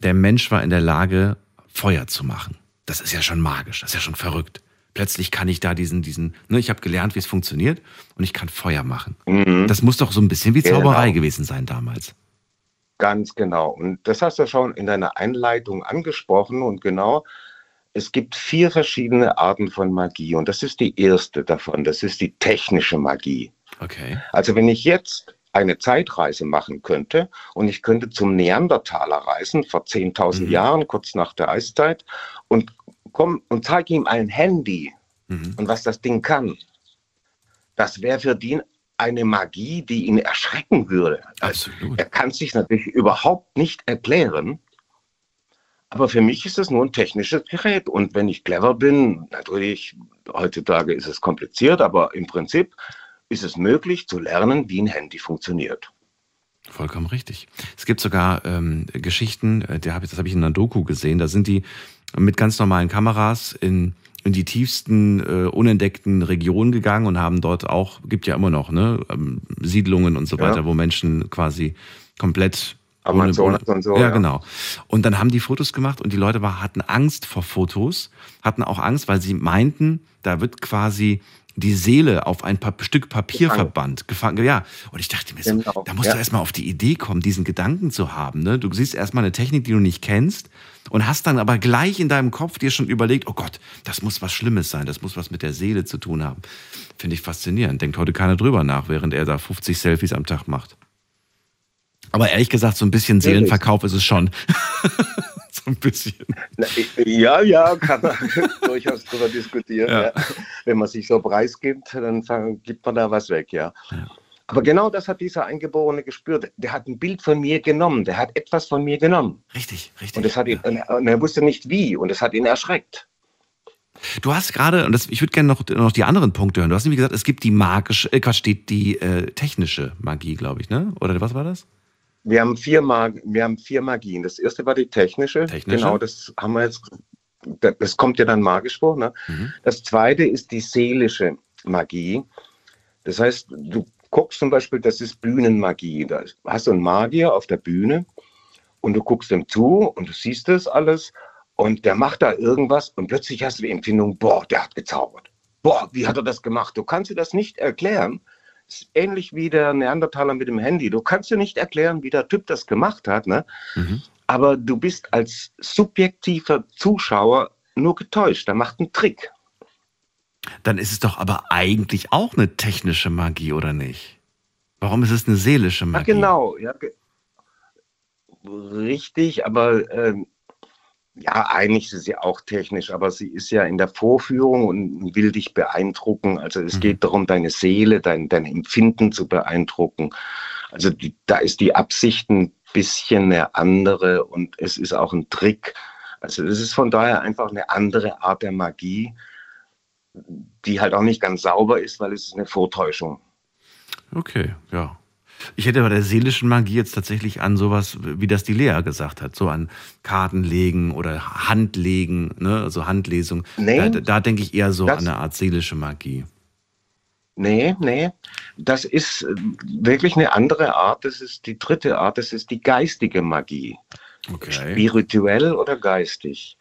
[SPEAKER 3] der Mensch war in der Lage, Feuer zu machen. Das ist ja schon magisch, das ist ja schon verrückt. Plötzlich kann ich da diesen, diesen, ne, ich habe gelernt, wie es funktioniert und ich kann Feuer machen.
[SPEAKER 6] Mhm.
[SPEAKER 3] Das muss doch so ein bisschen wie Zauberei
[SPEAKER 6] Genau.
[SPEAKER 3] gewesen sein damals.
[SPEAKER 6] Ganz genau. Und das hast du schon in deiner Einleitung angesprochen. Und genau, es gibt vier verschiedene Arten von Magie. Und das ist die erste davon. Das ist die technische Magie.
[SPEAKER 3] Okay.
[SPEAKER 6] Also wenn ich jetzt eine Zeitreise machen könnte und ich könnte zum Neandertaler reisen vor 10.000
[SPEAKER 3] Mhm.
[SPEAKER 6] Jahren, kurz nach der Eiszeit, und komm und zeige ihm ein Handy
[SPEAKER 3] Mhm.
[SPEAKER 6] und was das Ding kann, das wäre für den eine Magie, die ihn erschrecken würde.
[SPEAKER 3] Absolut.
[SPEAKER 6] Er kann sich natürlich überhaupt nicht erklären. Aber für mich ist es nur ein technisches Gerät. Und wenn ich clever bin, natürlich, heutzutage ist es kompliziert, aber im Prinzip ist es möglich zu lernen, wie ein Handy funktioniert.
[SPEAKER 3] Vollkommen richtig. Es gibt sogar ähm, Geschichten, äh, der hab das habe ich in einer Doku gesehen, da sind die mit ganz normalen Kameras in, in die tiefsten, äh, unentdeckten Regionen gegangen und haben dort auch, gibt ja immer noch, ne, ähm, Siedlungen und so
[SPEAKER 6] Ja.
[SPEAKER 3] weiter, wo Menschen quasi komplett
[SPEAKER 6] Amazonas und so,
[SPEAKER 3] Ja,
[SPEAKER 6] ja.
[SPEAKER 3] genau. Und dann haben die Fotos gemacht und die Leute war, hatten Angst vor Fotos, hatten auch Angst, weil sie meinten, da wird quasi die Seele auf ein pa Stück Papier
[SPEAKER 6] Gefangen.
[SPEAKER 3] verbannt, gefangen. Ja, und ich dachte mir so,
[SPEAKER 6] Genau,
[SPEAKER 3] da musst
[SPEAKER 6] ja.
[SPEAKER 3] du erstmal auf die Idee kommen, diesen Gedanken zu haben. Ne? Du siehst erstmal eine Technik, die du nicht kennst und hast dann aber gleich in deinem Kopf dir schon überlegt, oh Gott, das muss was Schlimmes sein, das muss was mit der Seele zu tun haben. Finde ich faszinierend. Denkt heute keiner drüber nach, während er da 50 Selfies am Tag macht. Aber ehrlich gesagt, so ein bisschen. Seelenverkauf ist es schon. so ein bisschen.
[SPEAKER 6] Na, Ja, ja, kann man durchaus drüber diskutieren.
[SPEAKER 3] Ja.
[SPEAKER 6] Ja. Wenn man sich so preisgibt, dann gibt man da was weg, ja. Aber genau das hat dieser Eingeborene gespürt. Der hat ein Bild von mir genommen, der hat etwas von mir genommen.
[SPEAKER 3] Richtig, richtig.
[SPEAKER 6] Und, das hat ihn, und er- und er wusste nicht wie und es hat ihn erschreckt.
[SPEAKER 3] Du hast gerade, und das, ich würde gerne noch, noch die anderen Punkte hören. Du hast nämlich gesagt, es gibt die magische, äh, Quatsch, die, die äh, technische Magie, glaube ich, ne? Oder was war das?
[SPEAKER 6] Wir haben, vier Mag wir haben vier Magien. Das erste war die technische.
[SPEAKER 3] Technische.
[SPEAKER 6] Genau, das haben wir jetzt. Das kommt ja dann magisch vor. Ne?
[SPEAKER 3] Mhm.
[SPEAKER 6] Das zweite ist die seelische Magie. Das heißt, du guckst zum Beispiel, das ist Bühnenmagie. Da hast du einen Magier auf der Bühne und du guckst ihm zu und du siehst das alles und der macht da irgendwas und plötzlich hast du die Empfindung, boah, der hat gezaubert. Boah, wie hat er das gemacht? Du kannst dir das nicht erklären. Ist ähnlich wie der Neandertaler mit dem Handy. Du kannst dir nicht erklären, wie der Typ das gemacht hat, ne?
[SPEAKER 3] Mhm.
[SPEAKER 6] aber du bist als subjektiver Zuschauer nur getäuscht. Der macht einen Trick.
[SPEAKER 3] Dann ist es doch aber eigentlich auch eine technische Magie, oder nicht? Warum ist es eine seelische
[SPEAKER 6] Ja,
[SPEAKER 3] Magie?
[SPEAKER 6] genau. Ja, ge richtig, aber ähm, ja, eigentlich ist sie auch technisch, aber sie ist ja in der Vorführung und will dich beeindrucken. Also es
[SPEAKER 3] Mhm.
[SPEAKER 6] geht darum, deine Seele, dein, dein Empfinden zu beeindrucken. Also die, da ist die Absicht ein bisschen eine andere und es ist auch ein Trick. Also es ist von daher einfach eine andere Art der Magie, die halt auch nicht ganz sauber ist, weil es ist eine Vortäuschung.
[SPEAKER 3] Okay, ja. Ich hätte bei der seelischen Magie jetzt tatsächlich an sowas, wie das die Lea gesagt hat, so an Kartenlegen oder Handlegen, ne, also Handlesung.
[SPEAKER 6] Nee,
[SPEAKER 3] da, da denke ich eher so an eine Art seelische Magie.
[SPEAKER 6] Nee, nee. Das ist äh, wirklich eine andere Art. Das ist die dritte Art. Das ist die geistige Magie.
[SPEAKER 3] Okay.
[SPEAKER 6] Spirituell oder geistig.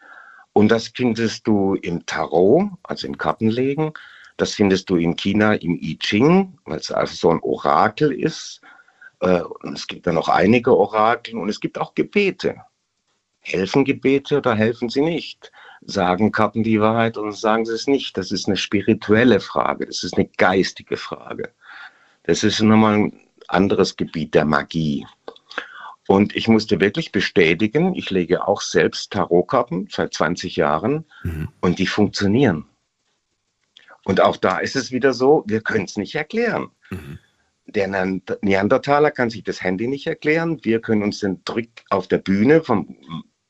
[SPEAKER 6] Und das findest du im Tarot, also im Kartenlegen. Das findest du in China im I Ching, weil es also so ein Orakel ist. Äh, Und es gibt da noch einige Orakel und es gibt auch Gebete. Helfen Gebete oder helfen sie nicht? Sagen Karten die Wahrheit oder sagen sie es nicht? Das ist eine spirituelle Frage, das ist eine geistige Frage. Das ist nochmal ein anderes Gebiet der Magie. Und ich musste wirklich bestätigen, ich lege auch selbst Tarotkarten seit 20 Jahren
[SPEAKER 3] Mhm.
[SPEAKER 6] und die funktionieren. Und auch da ist es wieder so, wir können es nicht erklären.
[SPEAKER 3] Mhm.
[SPEAKER 6] Der Nean- Neandertaler kann sich das Handy nicht erklären. Wir können uns den Trick auf der Bühne vom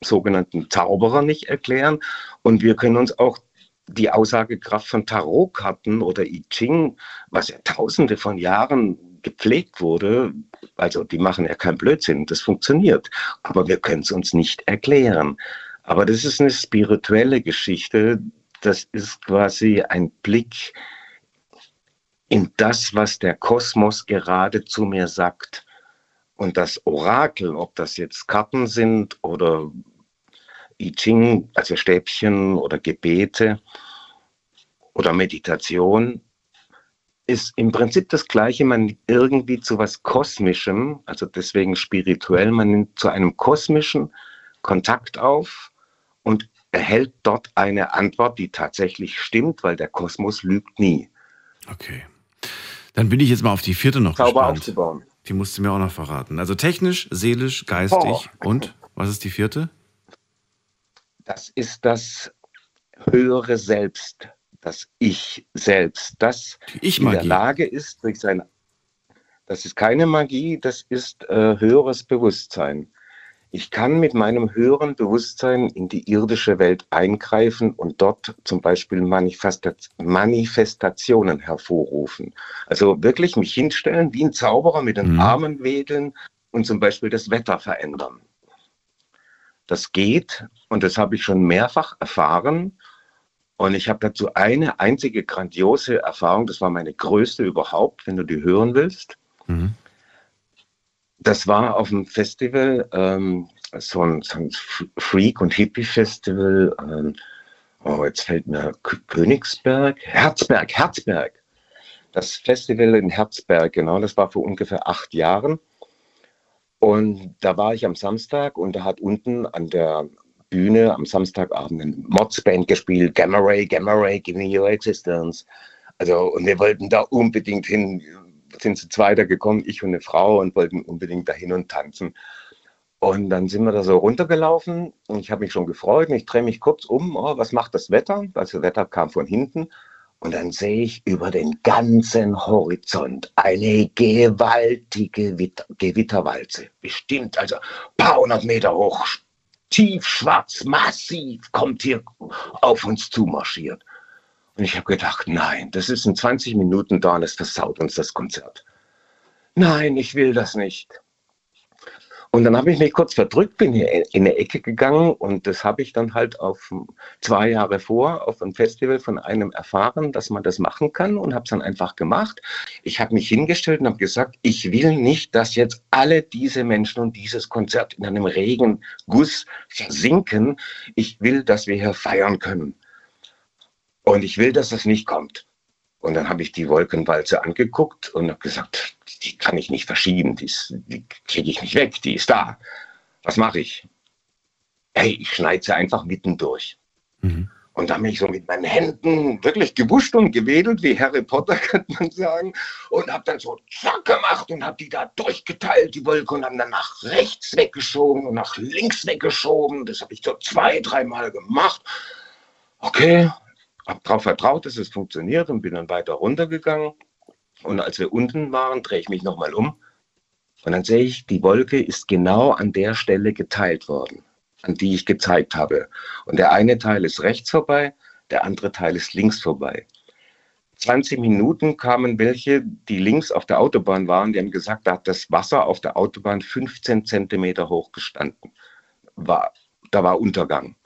[SPEAKER 6] sogenannten Zauberer nicht erklären. Und wir können uns auch die Aussagekraft von Tarotkarten oder I Ching, was ja tausende von Jahren gepflegt wurde, also die machen ja keinen Blödsinn, das funktioniert. Aber wir können es uns nicht erklären. Aber das ist eine spirituelle Geschichte. Das ist quasi ein Blick in das, was der Kosmos gerade zu mir sagt. Und das Orakel, ob das jetzt Karten sind oder I Ching, also Stäbchen oder Gebete oder Meditation, ist im Prinzip das Gleiche. Man irgendwie zu was Kosmischem, also deswegen spirituell, man nimmt zu einem kosmischen Kontakt auf und erhält dort eine Antwort, die tatsächlich stimmt, weil der Kosmos lügt nie.
[SPEAKER 3] Okay. Dann bin ich jetzt mal auf die vierte noch
[SPEAKER 6] Zauber
[SPEAKER 3] gespannt.
[SPEAKER 6] aufzubauen.
[SPEAKER 3] Die musst du mir auch noch verraten. Also technisch, seelisch, geistig
[SPEAKER 6] Oh.
[SPEAKER 3] und was ist die vierte?
[SPEAKER 6] Das ist das höhere Selbst, das Ich selbst, das
[SPEAKER 3] Die
[SPEAKER 6] in der. Lage ist, durch sein. Das ist keine Magie, das ist äh, höheres Bewusstsein. Ich kann mit meinem höheren Bewusstsein in die irdische Welt eingreifen und dort zum Beispiel Manifesta Manifestationen hervorrufen. Also wirklich mich hinstellen, wie ein Zauberer mit den
[SPEAKER 3] Mhm.
[SPEAKER 6] Armen wedeln und zum Beispiel das Wetter verändern. Das geht und das habe ich schon mehrfach erfahren. Und ich habe dazu eine einzige grandiose Erfahrung, das war meine größte überhaupt, wenn du die hören willst.
[SPEAKER 3] Mhm.
[SPEAKER 6] Das war auf dem Festival, ähm, so ein, so ein Freak- und Hippie-Festival. Ähm, oh, jetzt fällt mir Königsberg, Herzberg, Herzberg. Das Festival in Herzberg, genau, das war vor ungefähr acht Jahren. Und da war ich am Samstag und da hat unten an der Bühne am Samstagabend eine Mods-Band gespielt, Gamma Ray, Gamma Ray, Give Me Your Existence. Also, und wir wollten da unbedingt hin, sind zu zweiter gekommen, ich und eine Frau, und wollten unbedingt dahin und tanzen. Und dann sind wir da so runtergelaufen und ich habe mich schon gefreut und ich drehe mich kurz um, oh, was macht das Wetter? Also das Wetter kam von hinten und dann sehe ich über den ganzen Horizont eine gewaltige Witter Gewitterwalze. Bestimmt, also ein paar hundert Meter hoch, tief schwarz, massiv, kommt hier auf uns zumarschiert. Und ich habe gedacht, nein, das ist in 20 Minuten da und das versaut uns das Konzert. Nein, ich will das nicht. Und dann habe ich mich kurz verdrückt, bin hier in eine Ecke gegangen und das habe ich dann halt auf zwei Jahre vor auf einem Festival von einem erfahren, dass man das machen kann und habe es dann einfach gemacht. Ich habe mich hingestellt und habe gesagt, ich will nicht, dass jetzt alle diese Menschen und dieses Konzert in einem Regenguss versinken. Ich will, dass wir hier feiern können. Und ich will, dass das nicht kommt. Und dann habe ich die Wolkenwalze angeguckt und habe gesagt, die kann ich nicht verschieben, die, ist- die kriege ich nicht weg, die ist da. Was mache ich? Hey, ich schneide sie einfach mittendurch.
[SPEAKER 3] Mhm.
[SPEAKER 6] Und dann bin ich so mit meinen Händen wirklich gewuscht und gewedelt, wie Harry Potter, könnte man sagen. Und habe dann so zack gemacht und habe die da durchgeteilt, die Wolke, und haben dann nach rechts weggeschoben und nach links weggeschoben. Das habe ich so zwei, dreimal gemacht. Okay, habe darauf vertraut, dass es funktioniert und bin dann weiter runtergegangen. Und als wir unten waren, drehe ich mich nochmal um. Und dann sehe ich, die Wolke ist genau an der Stelle geteilt worden, an die ich gezeigt habe. Und der eine Teil ist rechts vorbei, der andere Teil ist links vorbei. 20 Minuten kamen welche, die links auf der Autobahn waren, die haben gesagt, da hat das Wasser auf der Autobahn 15 Zentimeter hoch gestanden. War, da war Untergang.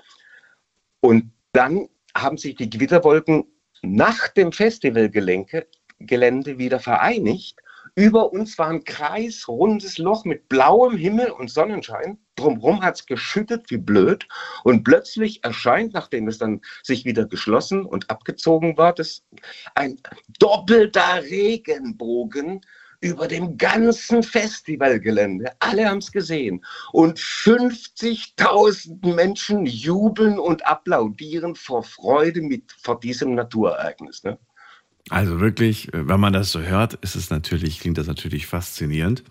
[SPEAKER 6] Und dann haben sich die Gewitterwolken nach dem Festivalgelände Gelände wieder vereinigt. Über uns war ein kreisrundes Loch mit blauem Himmel und Sonnenschein. Drumherum hat es geschüttet wie blöd. Und plötzlich erscheint, nachdem es dann sich wieder geschlossen und abgezogen war, das ein doppelter Regenbogen über dem ganzen Festivalgelände. Alle haben es gesehen. Und 50.000 Menschen jubeln und applaudieren vor Freude mit, vor diesem Naturereignis. Ne?
[SPEAKER 3] Also wirklich, äh, wenn man das so hört, ist es natürlich, klingt das natürlich faszinierend.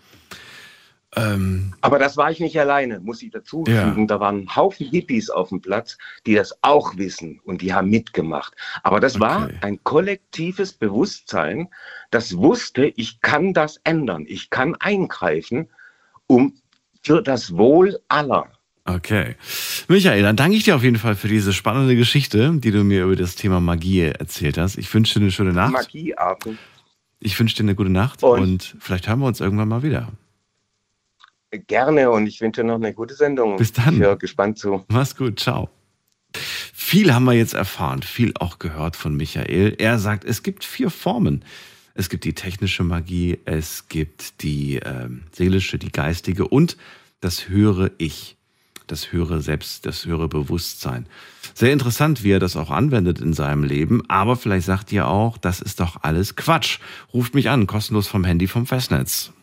[SPEAKER 3] Ähm,
[SPEAKER 6] Aber das war ich nicht alleine, muss ich dazu
[SPEAKER 3] Ja.
[SPEAKER 6] fügen. Da waren ein Haufen Hippies auf dem Platz, die das auch wissen und die haben mitgemacht. Aber das war
[SPEAKER 3] Okay.
[SPEAKER 6] ein kollektives Bewusstsein, das wusste, ich kann das ändern, ich kann eingreifen, um für das Wohl aller.
[SPEAKER 3] okay. Michael, dann danke ich dir auf jeden Fall für diese spannende Geschichte, die du mir über das Thema Magie erzählt hast. Ich wünsche dir eine schöne Nacht.
[SPEAKER 6] Magiearten.
[SPEAKER 3] Ich wünsche dir eine gute Nacht
[SPEAKER 6] Und-
[SPEAKER 3] und vielleicht hören wir uns irgendwann mal wieder.
[SPEAKER 6] Gerne und ich wünsche noch eine gute Sendung.
[SPEAKER 3] Bis dann.
[SPEAKER 6] Ich höre gespannt zu.
[SPEAKER 3] Mach's gut, ciao. Viel haben wir jetzt erfahren, viel auch gehört von Michael. Er sagt, es gibt vier Formen. Es gibt die technische Magie, es gibt die ähm, seelische, die geistige und das höhere Ich, das höhere Selbst, das höhere Bewusstsein. Sehr interessant, wie er das auch anwendet in seinem Leben, aber vielleicht sagt ihr auch, das ist doch alles Quatsch. Ruft mich an, kostenlos vom Handy vom Festnetz.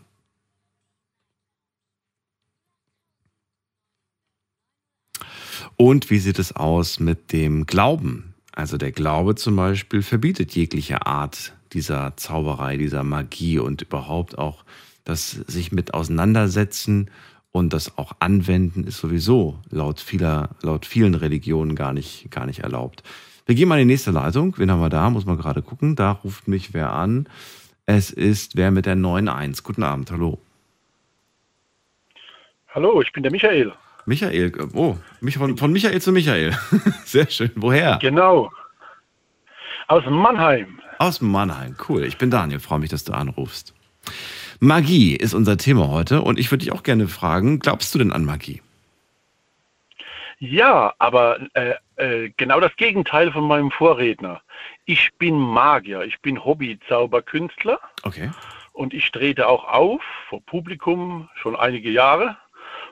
[SPEAKER 3] Und wie sieht es aus mit dem Glauben? Also der Glaube zum Beispiel verbietet jegliche Art dieser Zauberei, dieser Magie und überhaupt auch das sich mit auseinandersetzen und das auch anwenden ist sowieso laut vieler, laut vielen Religionen gar nicht, gar nicht erlaubt. Wir gehen mal in die nächste Leitung. Wen haben wir da? Muss man gerade gucken. Da ruft mich wer an. Es ist wer mit der 9.1. Guten Abend, hallo.
[SPEAKER 7] Hallo, ich bin der Michael.
[SPEAKER 3] Michael, oh, von, von Michael zu Michael. Sehr schön. Woher?
[SPEAKER 7] Genau. Aus Mannheim.
[SPEAKER 3] Aus Mannheim. Cool. Ich bin Daniel. Freue mich, dass du anrufst. Magie ist unser Thema heute und ich würde dich auch gerne fragen, glaubst du denn an Magie?
[SPEAKER 7] Ja, aber äh, äh, genau das Gegenteil von meinem Vorredner. Ich bin Magier, ich bin Hobby-Zauberkünstler
[SPEAKER 3] Okay.
[SPEAKER 7] und ich trete auch auf vor Publikum schon einige Jahre,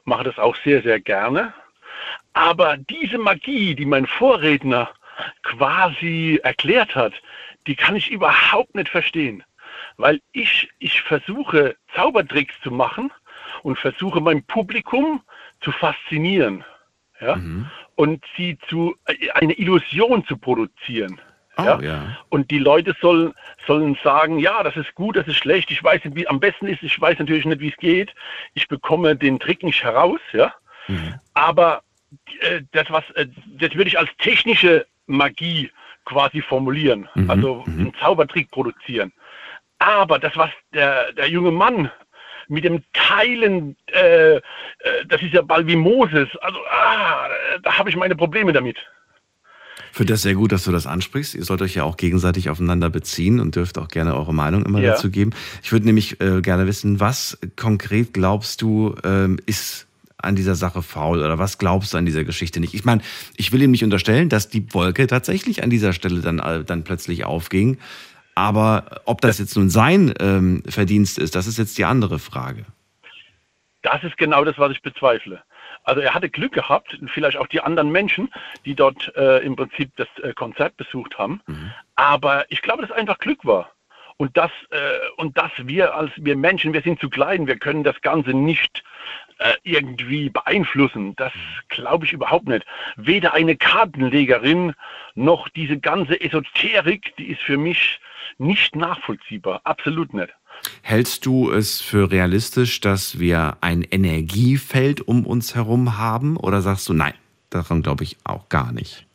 [SPEAKER 7] mache das auch sehr, sehr gerne. Aber diese Magie, die mein Vorredner quasi erklärt hat, die kann ich überhaupt nicht verstehen. Weil ich, ich versuche Zaubertricks zu machen und versuche mein Publikum zu faszinieren. Ja? Und sie zu, äh, eine Illusion zu produzieren.
[SPEAKER 3] Oh,
[SPEAKER 7] Ja?
[SPEAKER 3] ja.
[SPEAKER 7] Und die Leute sollen, sollen sagen, ja, das ist gut, das ist schlecht, ich weiß nicht, wie am besten ist, ich weiß natürlich nicht, wie es geht. Ich bekomme den Trick nicht heraus, ja. Aber äh, das, was, äh, das würde ich als technische Magie quasi formulieren.
[SPEAKER 3] Mhm,
[SPEAKER 7] Also einen Zaubertrick produzieren. Aber das, was der, der junge Mann mit dem Teilen, äh, äh, das ist ja bald wie Moses. Also, ah, da habe ich meine Probleme damit.
[SPEAKER 3] Finde das sehr gut, dass du das ansprichst. Ihr sollt euch ja auch gegenseitig aufeinander beziehen und dürft auch gerne eure Meinung immer
[SPEAKER 7] Ja.
[SPEAKER 3] dazu geben. Ich würde nämlich äh, gerne wissen, was konkret glaubst du, ähm, ist an dieser Sache faul oder was glaubst du an dieser Geschichte nicht? Ich meine, ich will ihm nicht unterstellen, dass die Wolke tatsächlich an dieser Stelle dann, äh, dann plötzlich aufging. Aber ob das jetzt nun sein ähm, Verdienst ist, das ist jetzt die andere Frage.
[SPEAKER 7] Das ist genau das, was ich bezweifle. Also er hatte Glück gehabt, vielleicht auch die anderen Menschen, die dort äh, im Prinzip das äh, Konzert besucht haben. Aber ich glaube, dass es einfach Glück war. Und dass, äh, und dass wir als wir Menschen, wir sind zu klein, wir können das Ganze nicht äh, irgendwie beeinflussen. Das glaube ich überhaupt nicht. Weder eine Kartenlegerin noch diese ganze Esoterik, die ist für mich nicht nachvollziehbar. Absolut nicht.
[SPEAKER 3] Hältst du es für realistisch, dass wir ein Energiefeld um uns herum haben? Oder sagst du, nein, daran glaube ich auch gar nicht?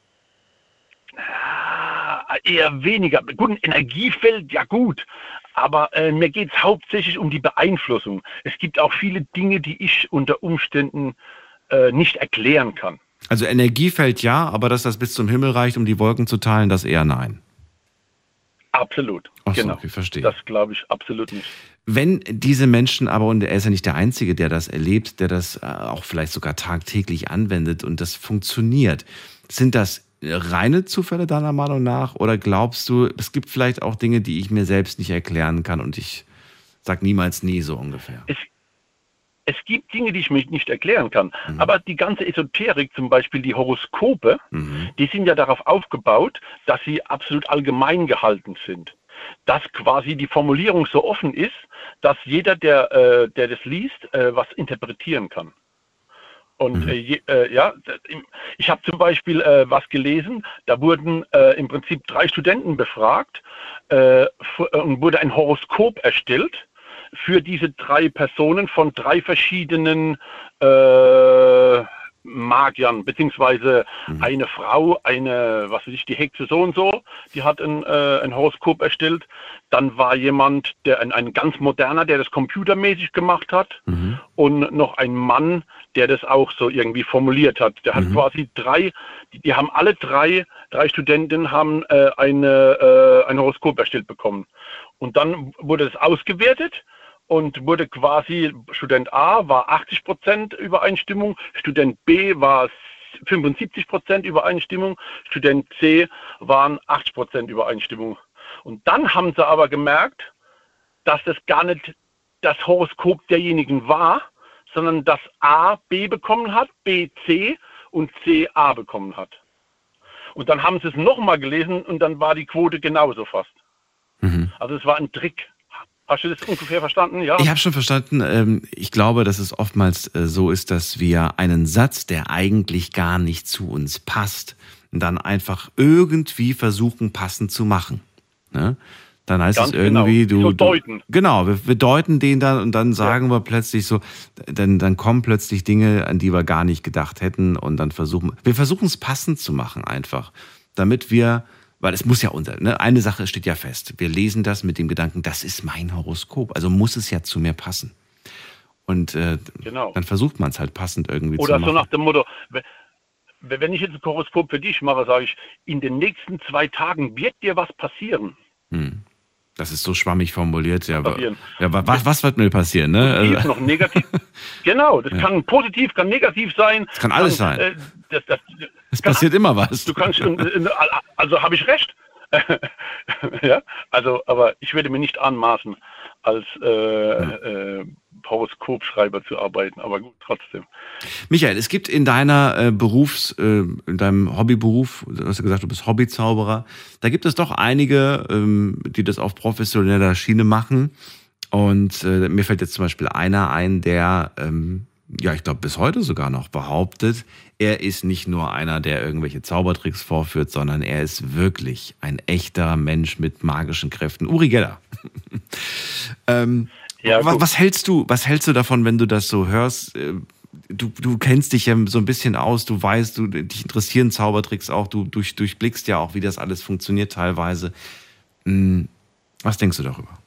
[SPEAKER 7] Ah, Eher weniger. Gut, ein Energiefeld, ja gut. Aber äh, mir geht es hauptsächlich um die Beeinflussung. Es gibt auch viele Dinge, die ich unter Umständen äh, nicht erklären kann.
[SPEAKER 3] Also Energiefeld ja, aber dass das bis zum Himmel reicht, um die Wolken zu teilen, das eher nein.
[SPEAKER 7] Absolut.
[SPEAKER 3] Ach so,
[SPEAKER 7] genau.
[SPEAKER 3] okay, verstehe.
[SPEAKER 7] Das glaube ich absolut nicht.
[SPEAKER 3] Wenn diese Menschen aber, und er ist ja nicht der Einzige, der das erlebt, der das äh, auch vielleicht sogar tagtäglich anwendet und das funktioniert, sind das reine Zufälle deiner Meinung nach? Oder glaubst du, es gibt vielleicht auch Dinge, die ich mir selbst nicht erklären kann und ich sag niemals nie so ungefähr?
[SPEAKER 7] Es, es gibt Dinge, die ich mir nicht erklären kann. Aber die ganze Esoterik, zum Beispiel die Horoskope, die sind ja darauf aufgebaut, dass sie absolut allgemein gehalten sind. Dass quasi die Formulierung so offen ist, dass jeder, der, äh, der das liest, äh, was interpretieren kann. Und äh, je, äh, ja, ich habe zum Beispiel äh, was gelesen, da wurden äh, im Prinzip drei Studenten befragt äh, äh, und wurde ein Horoskop erstellt für diese drei Personen von drei verschiedenen äh, Magiern, beziehungsweise eine Frau, eine, was weiß ich, die Hexe so und so, die hat ein, äh, ein Horoskop erstellt. Dann war jemand, der ein, ein ganz moderner, der das computermäßig gemacht hat. Und noch ein Mann, der das auch so irgendwie formuliert hat. Der hat quasi drei, die, die haben alle drei, drei Studentinnen haben äh, eine, äh, ein Horoskop erstellt bekommen. Und dann wurde es ausgewertet und wurde quasi, Student A war 80 Prozent Übereinstimmung, Student B war 75 Prozent Übereinstimmung, Student C waren 80 Prozent Übereinstimmung. Und dann haben sie aber gemerkt, dass das gar nicht das Horoskop derjenigen war, sondern dass A B bekommen hat, B C und C A bekommen hat. Und dann haben sie es nochmal gelesen und dann war die Quote genauso fast. Mhm. Also es war ein Trick. Hast du das ungefähr verstanden? Ja.
[SPEAKER 3] Ich habe schon verstanden. Ähm, ich glaube, dass es oftmals äh, so ist, dass wir einen Satz, der eigentlich gar nicht zu uns passt, dann einfach irgendwie versuchen, passend zu machen. Ne? Dann heißt Ganz es irgendwie, genau. du, deuten. genau, wir, wir, deuten den dann und dann sagen ja. wir plötzlich so, dann, dann kommen plötzlich Dinge, an die wir gar nicht gedacht hätten und dann versuchen, wir versuchen es passend zu machen einfach, damit wir weil es muss ja unser, ne? eine Sache steht ja fest. Wir lesen das mit dem Gedanken, das ist mein Horoskop, also muss es ja zu mir passen. Und äh, genau. dann versucht man es halt passend irgendwie
[SPEAKER 7] Oder
[SPEAKER 3] zu machen.
[SPEAKER 7] Oder so nach dem Motto, wenn ich jetzt ein Horoskop für dich mache, sage ich, in den nächsten zwei Tagen wird dir was passieren. Hm.
[SPEAKER 3] Das ist so schwammig formuliert. Ja, ja was, was, wird mir passieren? Ne?
[SPEAKER 7] Also, noch negativ. genau, das ja. kann positiv, kann negativ sein.
[SPEAKER 3] Das kann alles kann, sein. Äh, das, das, es passiert immer was.
[SPEAKER 7] Du kannst, also habe ich recht. ja, also, aber ich würde mir nicht anmaßen, als äh, ja. äh, Horoskopschreiber zu arbeiten, aber gut, trotzdem.
[SPEAKER 3] Michael, es gibt in deiner äh, Berufs, äh, in deinem Hobbyberuf, du hast gesagt, du bist Hobbyzauberer, da gibt es doch einige, ähm, die das auf professioneller Schiene machen. Und äh, mir fällt jetzt zum Beispiel einer ein, der ähm, ja, ich glaube, bis heute sogar noch behauptet, er ist nicht nur einer, der irgendwelche Zaubertricks vorführt, sondern er ist wirklich ein echter Mensch mit magischen Kräften. Uri Geller. ähm, ja, was, was, hältst du, was hältst du davon, wenn du das so hörst? Äh, du, du kennst dich ja so ein bisschen aus, du weißt, du, dich interessieren Zaubertricks auch, du durch, durchblickst ja auch, wie das alles funktioniert teilweise. Hm, was denkst du darüber?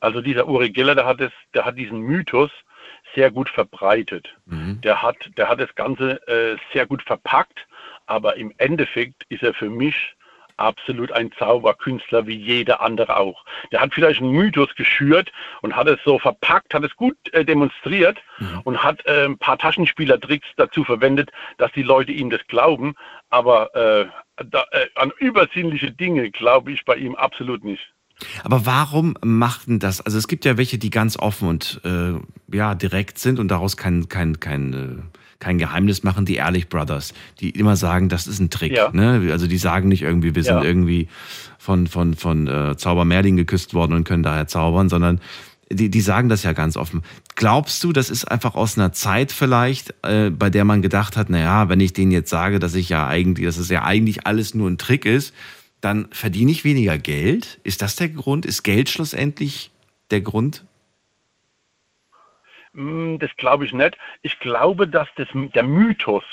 [SPEAKER 7] Also dieser Uri Geller, der hat, es, der hat diesen Mythos, sehr gut verbreitet. Mhm. Der, hat, der hat das Ganze äh, sehr gut verpackt, aber im Endeffekt ist er für mich absolut ein Zauberkünstler wie jeder andere auch. Der hat vielleicht einen Mythos geschürt und hat es so verpackt, hat es gut äh, demonstriert mhm. und hat äh, ein paar Taschenspielertricks dazu verwendet, dass die Leute ihm das glauben. Aber äh, da, äh, an übersinnliche Dinge glaube ich bei ihm absolut nicht.
[SPEAKER 3] Aber warum machten das? Also es gibt ja welche, die ganz offen und äh, ja direkt sind und daraus kein kein kein äh, kein Geheimnis machen. Die Ehrlich Brothers, die immer sagen, das ist ein Trick. Ja. Ne? Also die sagen nicht irgendwie, wir sind ja. irgendwie von von von äh, Zauber Merlin geküsst worden und können daher zaubern, sondern die, die sagen das ja ganz offen. Glaubst du, das ist einfach aus einer Zeit vielleicht, äh, bei der man gedacht hat, na ja, wenn ich denen jetzt sage, dass ich ja eigentlich, dass es ja eigentlich alles nur ein Trick ist, dann verdiene ich weniger Geld. Ist das der Grund? Ist Geld schlussendlich der Grund?
[SPEAKER 7] Hm, das glaube ich nicht. Ich glaube, dass das, der Mythos,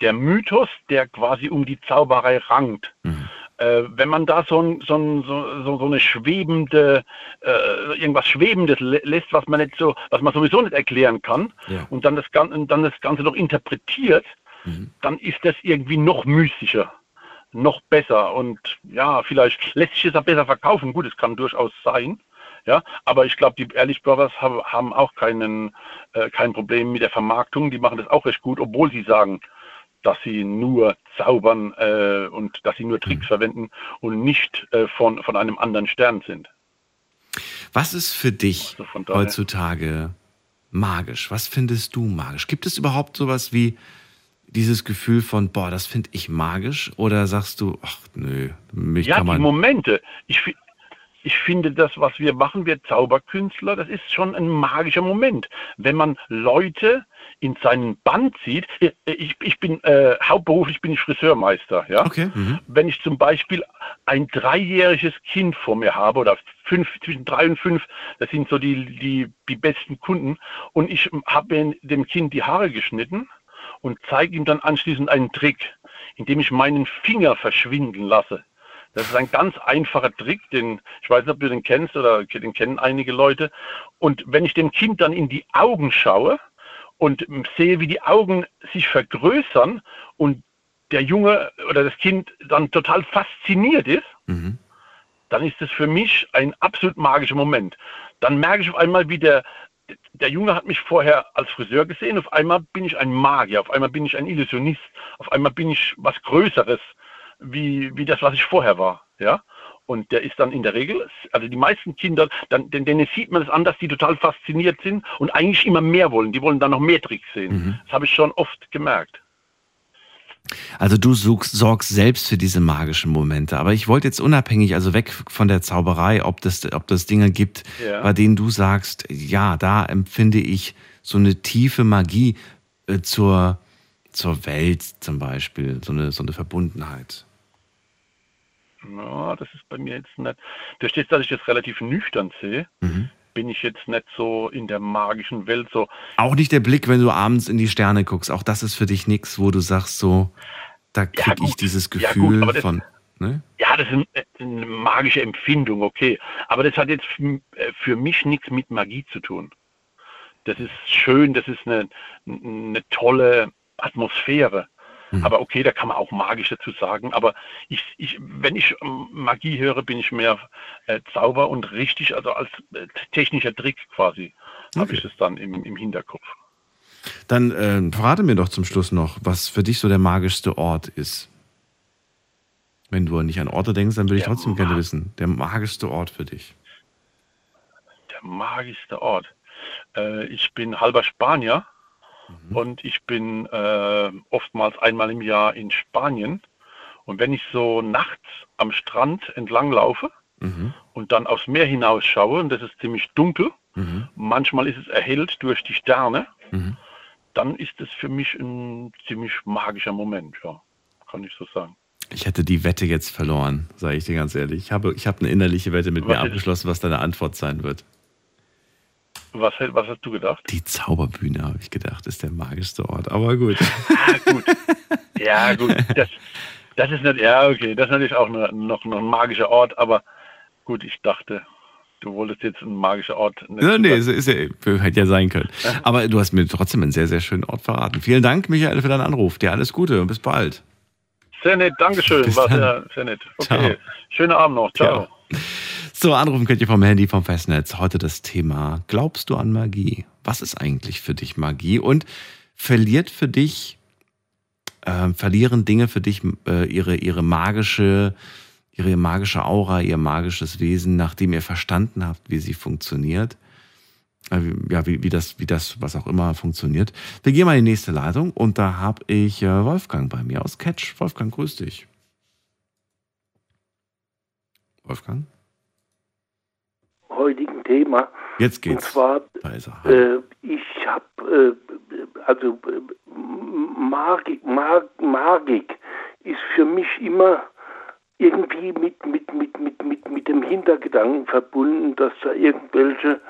[SPEAKER 7] der Mythos, der quasi um die Zauberei rankt, mhm. äh, wenn man da so, ein, so, ein, so, so eine schwebende, äh, irgendwas Schwebendes lässt, was man nicht so, was man sowieso nicht erklären kann, ja. und dann das, dann das Ganze noch interpretiert, mhm. dann ist das irgendwie noch mystischer noch besser und ja, vielleicht lässt sich es auch besser verkaufen. Gut, es kann durchaus sein. Ja, aber ich glaube, die Ehrlich Brothers haben auch keinen, äh, kein Problem mit der Vermarktung. Die machen das auch recht gut, obwohl sie sagen, dass sie nur zaubern äh, und dass sie nur Tricks mhm. verwenden und nicht äh, von, von einem anderen Stern sind.
[SPEAKER 3] Was ist für dich also heutzutage magisch? Was findest du magisch? Gibt es überhaupt sowas wie dieses Gefühl von, boah, das finde ich magisch? Oder sagst du, ach nö, mich
[SPEAKER 7] ja,
[SPEAKER 3] kann man...
[SPEAKER 7] die Momente. Ich, ich finde das, was wir machen, wir Zauberkünstler, das ist schon ein magischer Moment. Wenn man Leute in seinen Band zieht, ich, ich bin äh, hauptberuflich bin ich Friseurmeister, ja.
[SPEAKER 3] Okay. Mhm.
[SPEAKER 7] Wenn ich zum Beispiel ein dreijähriges Kind vor mir habe oder fünf, zwischen drei und fünf, das sind so die, die, die besten Kunden, und ich habe dem Kind die Haare geschnitten, und zeige ihm dann anschließend einen Trick, indem ich meinen Finger verschwinden lasse. Das ist ein ganz einfacher Trick, den ich weiß nicht, ob du den kennst oder den kennen einige Leute. Und wenn ich dem Kind dann in die Augen schaue und sehe, wie die Augen sich vergrößern und der Junge oder das Kind dann total fasziniert ist, mhm. dann ist es für mich ein absolut magischer Moment. Dann merke ich auf einmal, wie der, der Junge hat mich vorher als Friseur gesehen, auf einmal bin ich ein Magier, auf einmal bin ich ein Illusionist, auf einmal bin ich was Größeres, wie, wie das, was ich vorher war. Ja? Und der ist dann in der Regel, also die meisten Kinder, dann, denen sieht man es an, dass die total fasziniert sind und eigentlich immer mehr wollen. Die wollen dann noch mehr Tricks sehen. Mhm. Das habe ich schon oft gemerkt.
[SPEAKER 3] Also du suchst, sorgst selbst für diese magischen Momente. Aber ich wollte jetzt unabhängig, also weg von der Zauberei, ob das, ob das Dinge gibt, ja. bei denen du sagst, ja, da empfinde ich so eine tiefe Magie äh, zur, zur Welt zum Beispiel, so eine, so eine Verbundenheit.
[SPEAKER 7] Ja, das ist bei mir jetzt nicht. Durch das, dass ich das relativ nüchtern sehe, mhm. bin ich jetzt nicht so in der magischen Welt so.
[SPEAKER 3] Auch nicht der Blick, wenn du abends in die Sterne guckst. Auch das ist für dich nichts, wo du sagst, so, da kriege ja, ich dieses Gefühl ja, gut, das, von. Ne?
[SPEAKER 7] Ja, das ist eine, magische Empfindung, okay. Aber das hat jetzt für mich nichts mit Magie zu tun. Das ist schön, das ist eine, eine tolle Atmosphäre. Mhm. Aber okay, da kann man auch magisch dazu sagen. Aber ich, ich, wenn ich Magie höre, bin ich mehr äh, Zauber und richtig, also als äh, technischer Trick quasi, okay. habe ich das dann im, im Hinterkopf.
[SPEAKER 3] Dann äh, verrate mir doch zum Schluss noch, was für dich so der magischste Ort ist. Wenn du nicht an Orte denkst, dann würde ich trotzdem gerne wissen, der magischste Ort für dich.
[SPEAKER 7] Der magischste Ort. Äh, ich bin halber Spanier Mhm. Und ich bin äh, oftmals einmal im Jahr in Spanien. Und wenn ich so nachts am Strand entlang laufe mhm. und dann aufs Meer hinausschaue, und das ist ziemlich dunkel, mhm. manchmal ist es erhellt durch die Sterne, mhm. dann ist es für mich ein ziemlich magischer Moment, ja, kann ich so sagen.
[SPEAKER 3] Ich hätte die Wette jetzt verloren, sage ich dir ganz ehrlich. Ich habe, ich habe eine innerliche Wette mit was mir abgeschlossen, was deine Antwort sein wird.
[SPEAKER 7] Was, was hast du gedacht?
[SPEAKER 3] Die Zauberbühne, habe ich gedacht, ist der magischste Ort. Aber gut.
[SPEAKER 7] Ah, gut. Ja, gut. Das, das ist nicht, ja, okay. Das ist natürlich auch eine, noch, noch ein magischer Ort, aber gut, ich dachte, du wolltest jetzt einen magischen Ort.
[SPEAKER 3] Ja, nee, es ist ja, hätte ja sein können. Aber du hast mir trotzdem einen sehr, sehr schönen Ort verraten. Vielen Dank, Michael, für deinen Anruf. Dir alles Gute und bis bald.
[SPEAKER 7] Sehr nett, Dankeschön. War sehr, sehr nett. Okay. Ciao. Schönen Abend noch. Ciao. Ciao.
[SPEAKER 3] So, anrufen könnt ihr vom Handy, vom Festnetz. Heute das Thema, glaubst du an Magie? Was ist eigentlich für dich Magie? Und verliert für dich, äh, verlieren Dinge für dich äh, ihre, ihre magische, ihre magische Aura, ihr magisches Wesen, nachdem ihr verstanden habt, wie sie funktioniert? Äh, ja, wie, wie, das, wie das, was auch immer funktioniert. Wir gehen mal in die nächste Leitung und da habe ich äh, Wolfgang bei mir aus Catch. Wolfgang, grüß dich. Wolfgang?
[SPEAKER 8] Thema.
[SPEAKER 3] Jetzt geht's.
[SPEAKER 8] Und zwar, äh, ich habe, äh, also Magik, Mag, Magik ist für mich immer irgendwie mit, mit, mit, mit, mit, mit dem Hintergedanken verbunden, dass da irgendwelche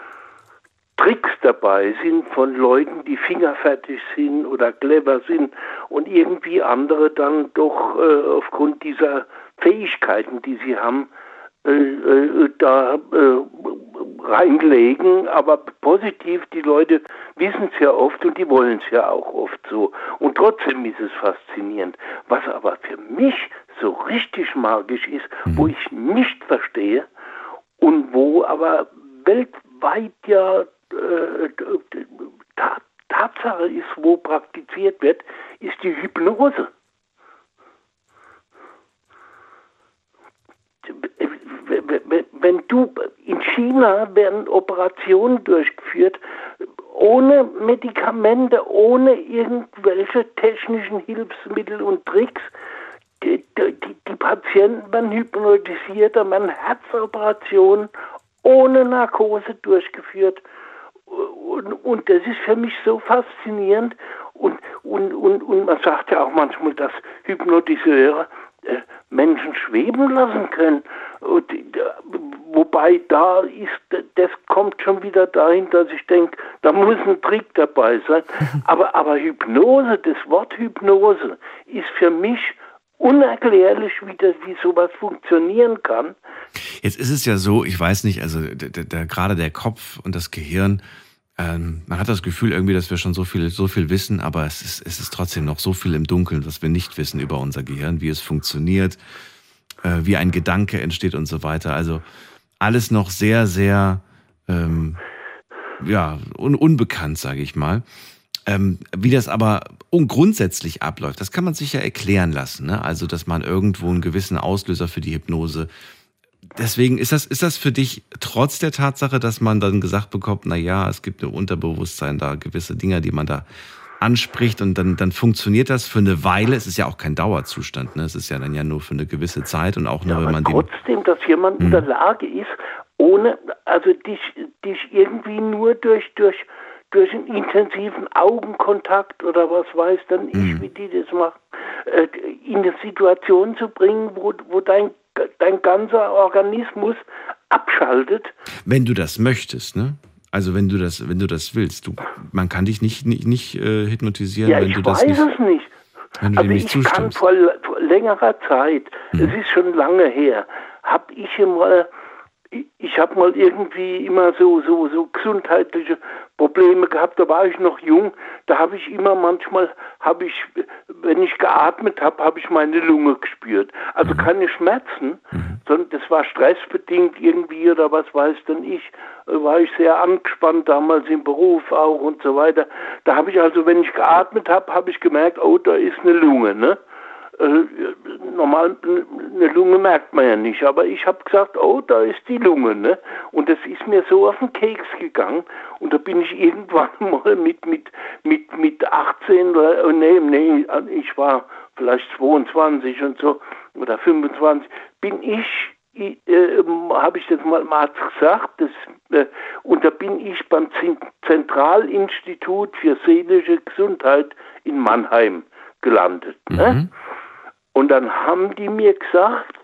[SPEAKER 8] Tricks dabei sind von Leuten, die fingerfertig sind oder clever sind und irgendwie andere dann doch äh, aufgrund dieser Fähigkeiten, die sie haben, äh, äh, da äh, reinlegen, aber positiv, die Leute wissen es ja oft und die wollen es ja auch oft so. Und trotzdem ist es faszinierend. Was aber für mich so richtig magisch ist, mhm. wo ich nicht verstehe und wo aber weltweit ja äh, Tatsache ist, wo praktiziert wird, ist die Hypnose. Wenn du in China werden Operationen durchgeführt ohne Medikamente, ohne irgendwelche technischen Hilfsmittel und Tricks. Die, die, die Patienten werden hypnotisiert, dann werden Herzoperationen ohne Narkose durchgeführt. Und, und, das ist für mich so faszinierend. Und, und, und, und man sagt ja auch manchmal, dass Hypnotiseure Menschen schweben lassen können. Und, wobei da ist, das kommt schon wieder dahin, dass ich denke, da muss ein Trick dabei sein. Aber, aber Hypnose, das Wort Hypnose ist für mich unerklärlich, wie, das, wie sowas funktionieren kann.
[SPEAKER 3] Jetzt ist es ja so, ich weiß nicht, also der, der, gerade der Kopf und das Gehirn, ähm, man hat das Gefühl irgendwie, dass wir schon so viel, so viel wissen, aber es ist, es ist trotzdem noch so viel im Dunkeln, was wir nicht wissen über unser Gehirn, wie es funktioniert, äh, wie ein Gedanke entsteht und so weiter. Also alles noch sehr, sehr ähm, ja, un unbekannt, sage ich mal. Ähm, wie das aber grundsätzlich abläuft, das kann man sich ja erklären lassen. Ne? Also, dass man irgendwo einen gewissen Auslöser für die Hypnose. Deswegen ist das, ist das für dich trotz der Tatsache, dass man dann gesagt bekommt, na ja, es gibt im Unterbewusstsein da gewisse Dinge, die man da anspricht und dann, dann funktioniert das für eine Weile. Es ist ja auch kein Dauerzustand, ne? Es ist ja dann ja nur für eine gewisse Zeit und auch nur, ja, wenn man
[SPEAKER 8] trotzdem, dass jemand in der hm. Lage ist, ohne, also dich, dich irgendwie nur durch, durch, durch einen intensiven Augenkontakt oder was weiß dann ich, mhm. wie die das machen, äh, in eine Situation zu bringen, wo, wo dein, dein ganzer Organismus abschaltet.
[SPEAKER 3] Wenn du das möchtest, ne? Also wenn du das, wenn du das willst, du, man kann dich nicht, nicht, nicht äh, hypnotisieren,
[SPEAKER 8] ja,
[SPEAKER 3] wenn
[SPEAKER 8] du
[SPEAKER 3] das
[SPEAKER 8] nicht. Ich weiß es nicht.
[SPEAKER 3] Wenn du
[SPEAKER 8] also
[SPEAKER 3] dem nicht
[SPEAKER 8] ich
[SPEAKER 3] zustimmst.
[SPEAKER 8] kann vor, vor längerer Zeit, mhm. es ist schon lange her, habe ich mal ich habe mal irgendwie immer so, so, so gesundheitliche Probleme gehabt, da war ich noch jung, da habe ich immer manchmal, habe ich, wenn ich geatmet habe, habe ich meine Lunge gespürt. Also mhm. keine Schmerzen, mhm. sondern das war stressbedingt irgendwie oder was weiß denn ich, war ich sehr angespannt damals im Beruf auch und so weiter. Da habe ich also, wenn ich geatmet habe, habe ich gemerkt, oh, da ist eine Lunge, ne? Äh, normal eine Lunge merkt man ja nicht, aber ich habe gesagt, oh, da ist die Lunge, ne? Und das ist mir so auf den Keks gegangen und da bin ich irgendwann mal mit mit mit mit 18 oder oh, nee, nee, ich war vielleicht 22 und so oder 25, bin ich äh, habe ich das mal mal gesagt, das, äh, und da bin ich beim Zentralinstitut für seelische Gesundheit in Mannheim gelandet. Ne? Mhm. Ne? Und dann haben die mir gesagt,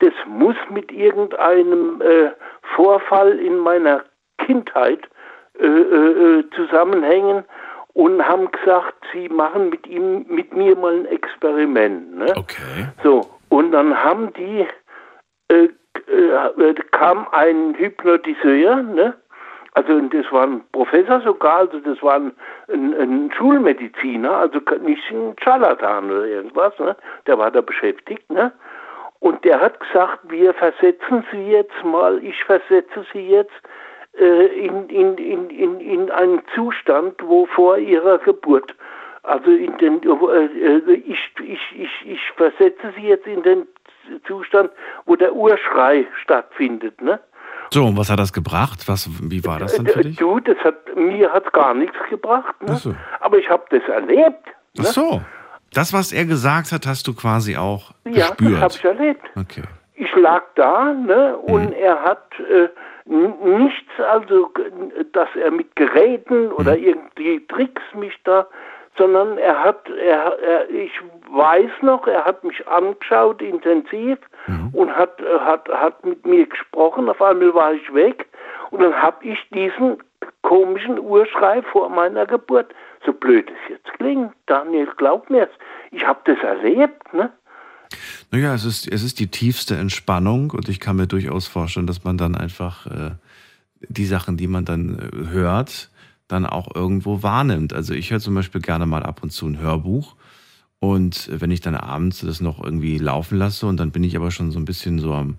[SPEAKER 8] das muss mit irgendeinem äh, Vorfall in meiner Kindheit äh, äh, äh, zusammenhängen und haben gesagt, sie machen mit ihm, mit mir mal ein Experiment. Ne?
[SPEAKER 3] Okay.
[SPEAKER 8] So, und dann haben die, äh, äh, kam ein Hypnotiseur, ne? Also das war ein Professor sogar, also das war ein, ein, ein Schulmediziner, also nicht ein Charlatan oder irgendwas, ne? der war da beschäftigt. Ne? Und der hat gesagt, wir versetzen Sie jetzt mal, ich versetze Sie jetzt äh, in, in, in, in, in einen Zustand, wo vor Ihrer Geburt, also in den, äh, ich, ich, ich, ich versetze Sie jetzt in den Zustand, wo der Urschrei stattfindet. Ne?
[SPEAKER 3] So, und was hat das gebracht? Was, wie war das denn für dich?
[SPEAKER 8] Du, das hat, mir hat gar nichts gebracht. Ne? So. Aber ich habe das erlebt.
[SPEAKER 3] Ne? Ach so. Das, was er gesagt hat, hast du quasi auch ja, gespürt? Ja, das
[SPEAKER 8] habe ich erlebt.
[SPEAKER 3] Okay.
[SPEAKER 8] Ich lag da ne, und mhm. er hat äh, nichts, also, dass er mit Geräten oder mhm. irgendwie Tricks mich da sondern er hat, er, er, ich weiß noch, er hat mich angeschaut intensiv mhm. und hat, hat, hat mit mir gesprochen. Auf einmal war ich weg und dann habe ich diesen komischen Urschrei vor meiner Geburt, so blöd es jetzt klingt, Daniel, glaub mir's, ich habe das erlebt, ne?
[SPEAKER 3] Naja, es ist, es ist die tiefste Entspannung und ich kann mir durchaus vorstellen, dass man dann einfach äh, die Sachen, die man dann äh, hört, dann auch irgendwo wahrnimmt. Also ich höre zum Beispiel gerne mal ab und zu ein Hörbuch. Und wenn ich dann abends das noch irgendwie laufen lasse und dann bin ich aber schon so ein bisschen so am,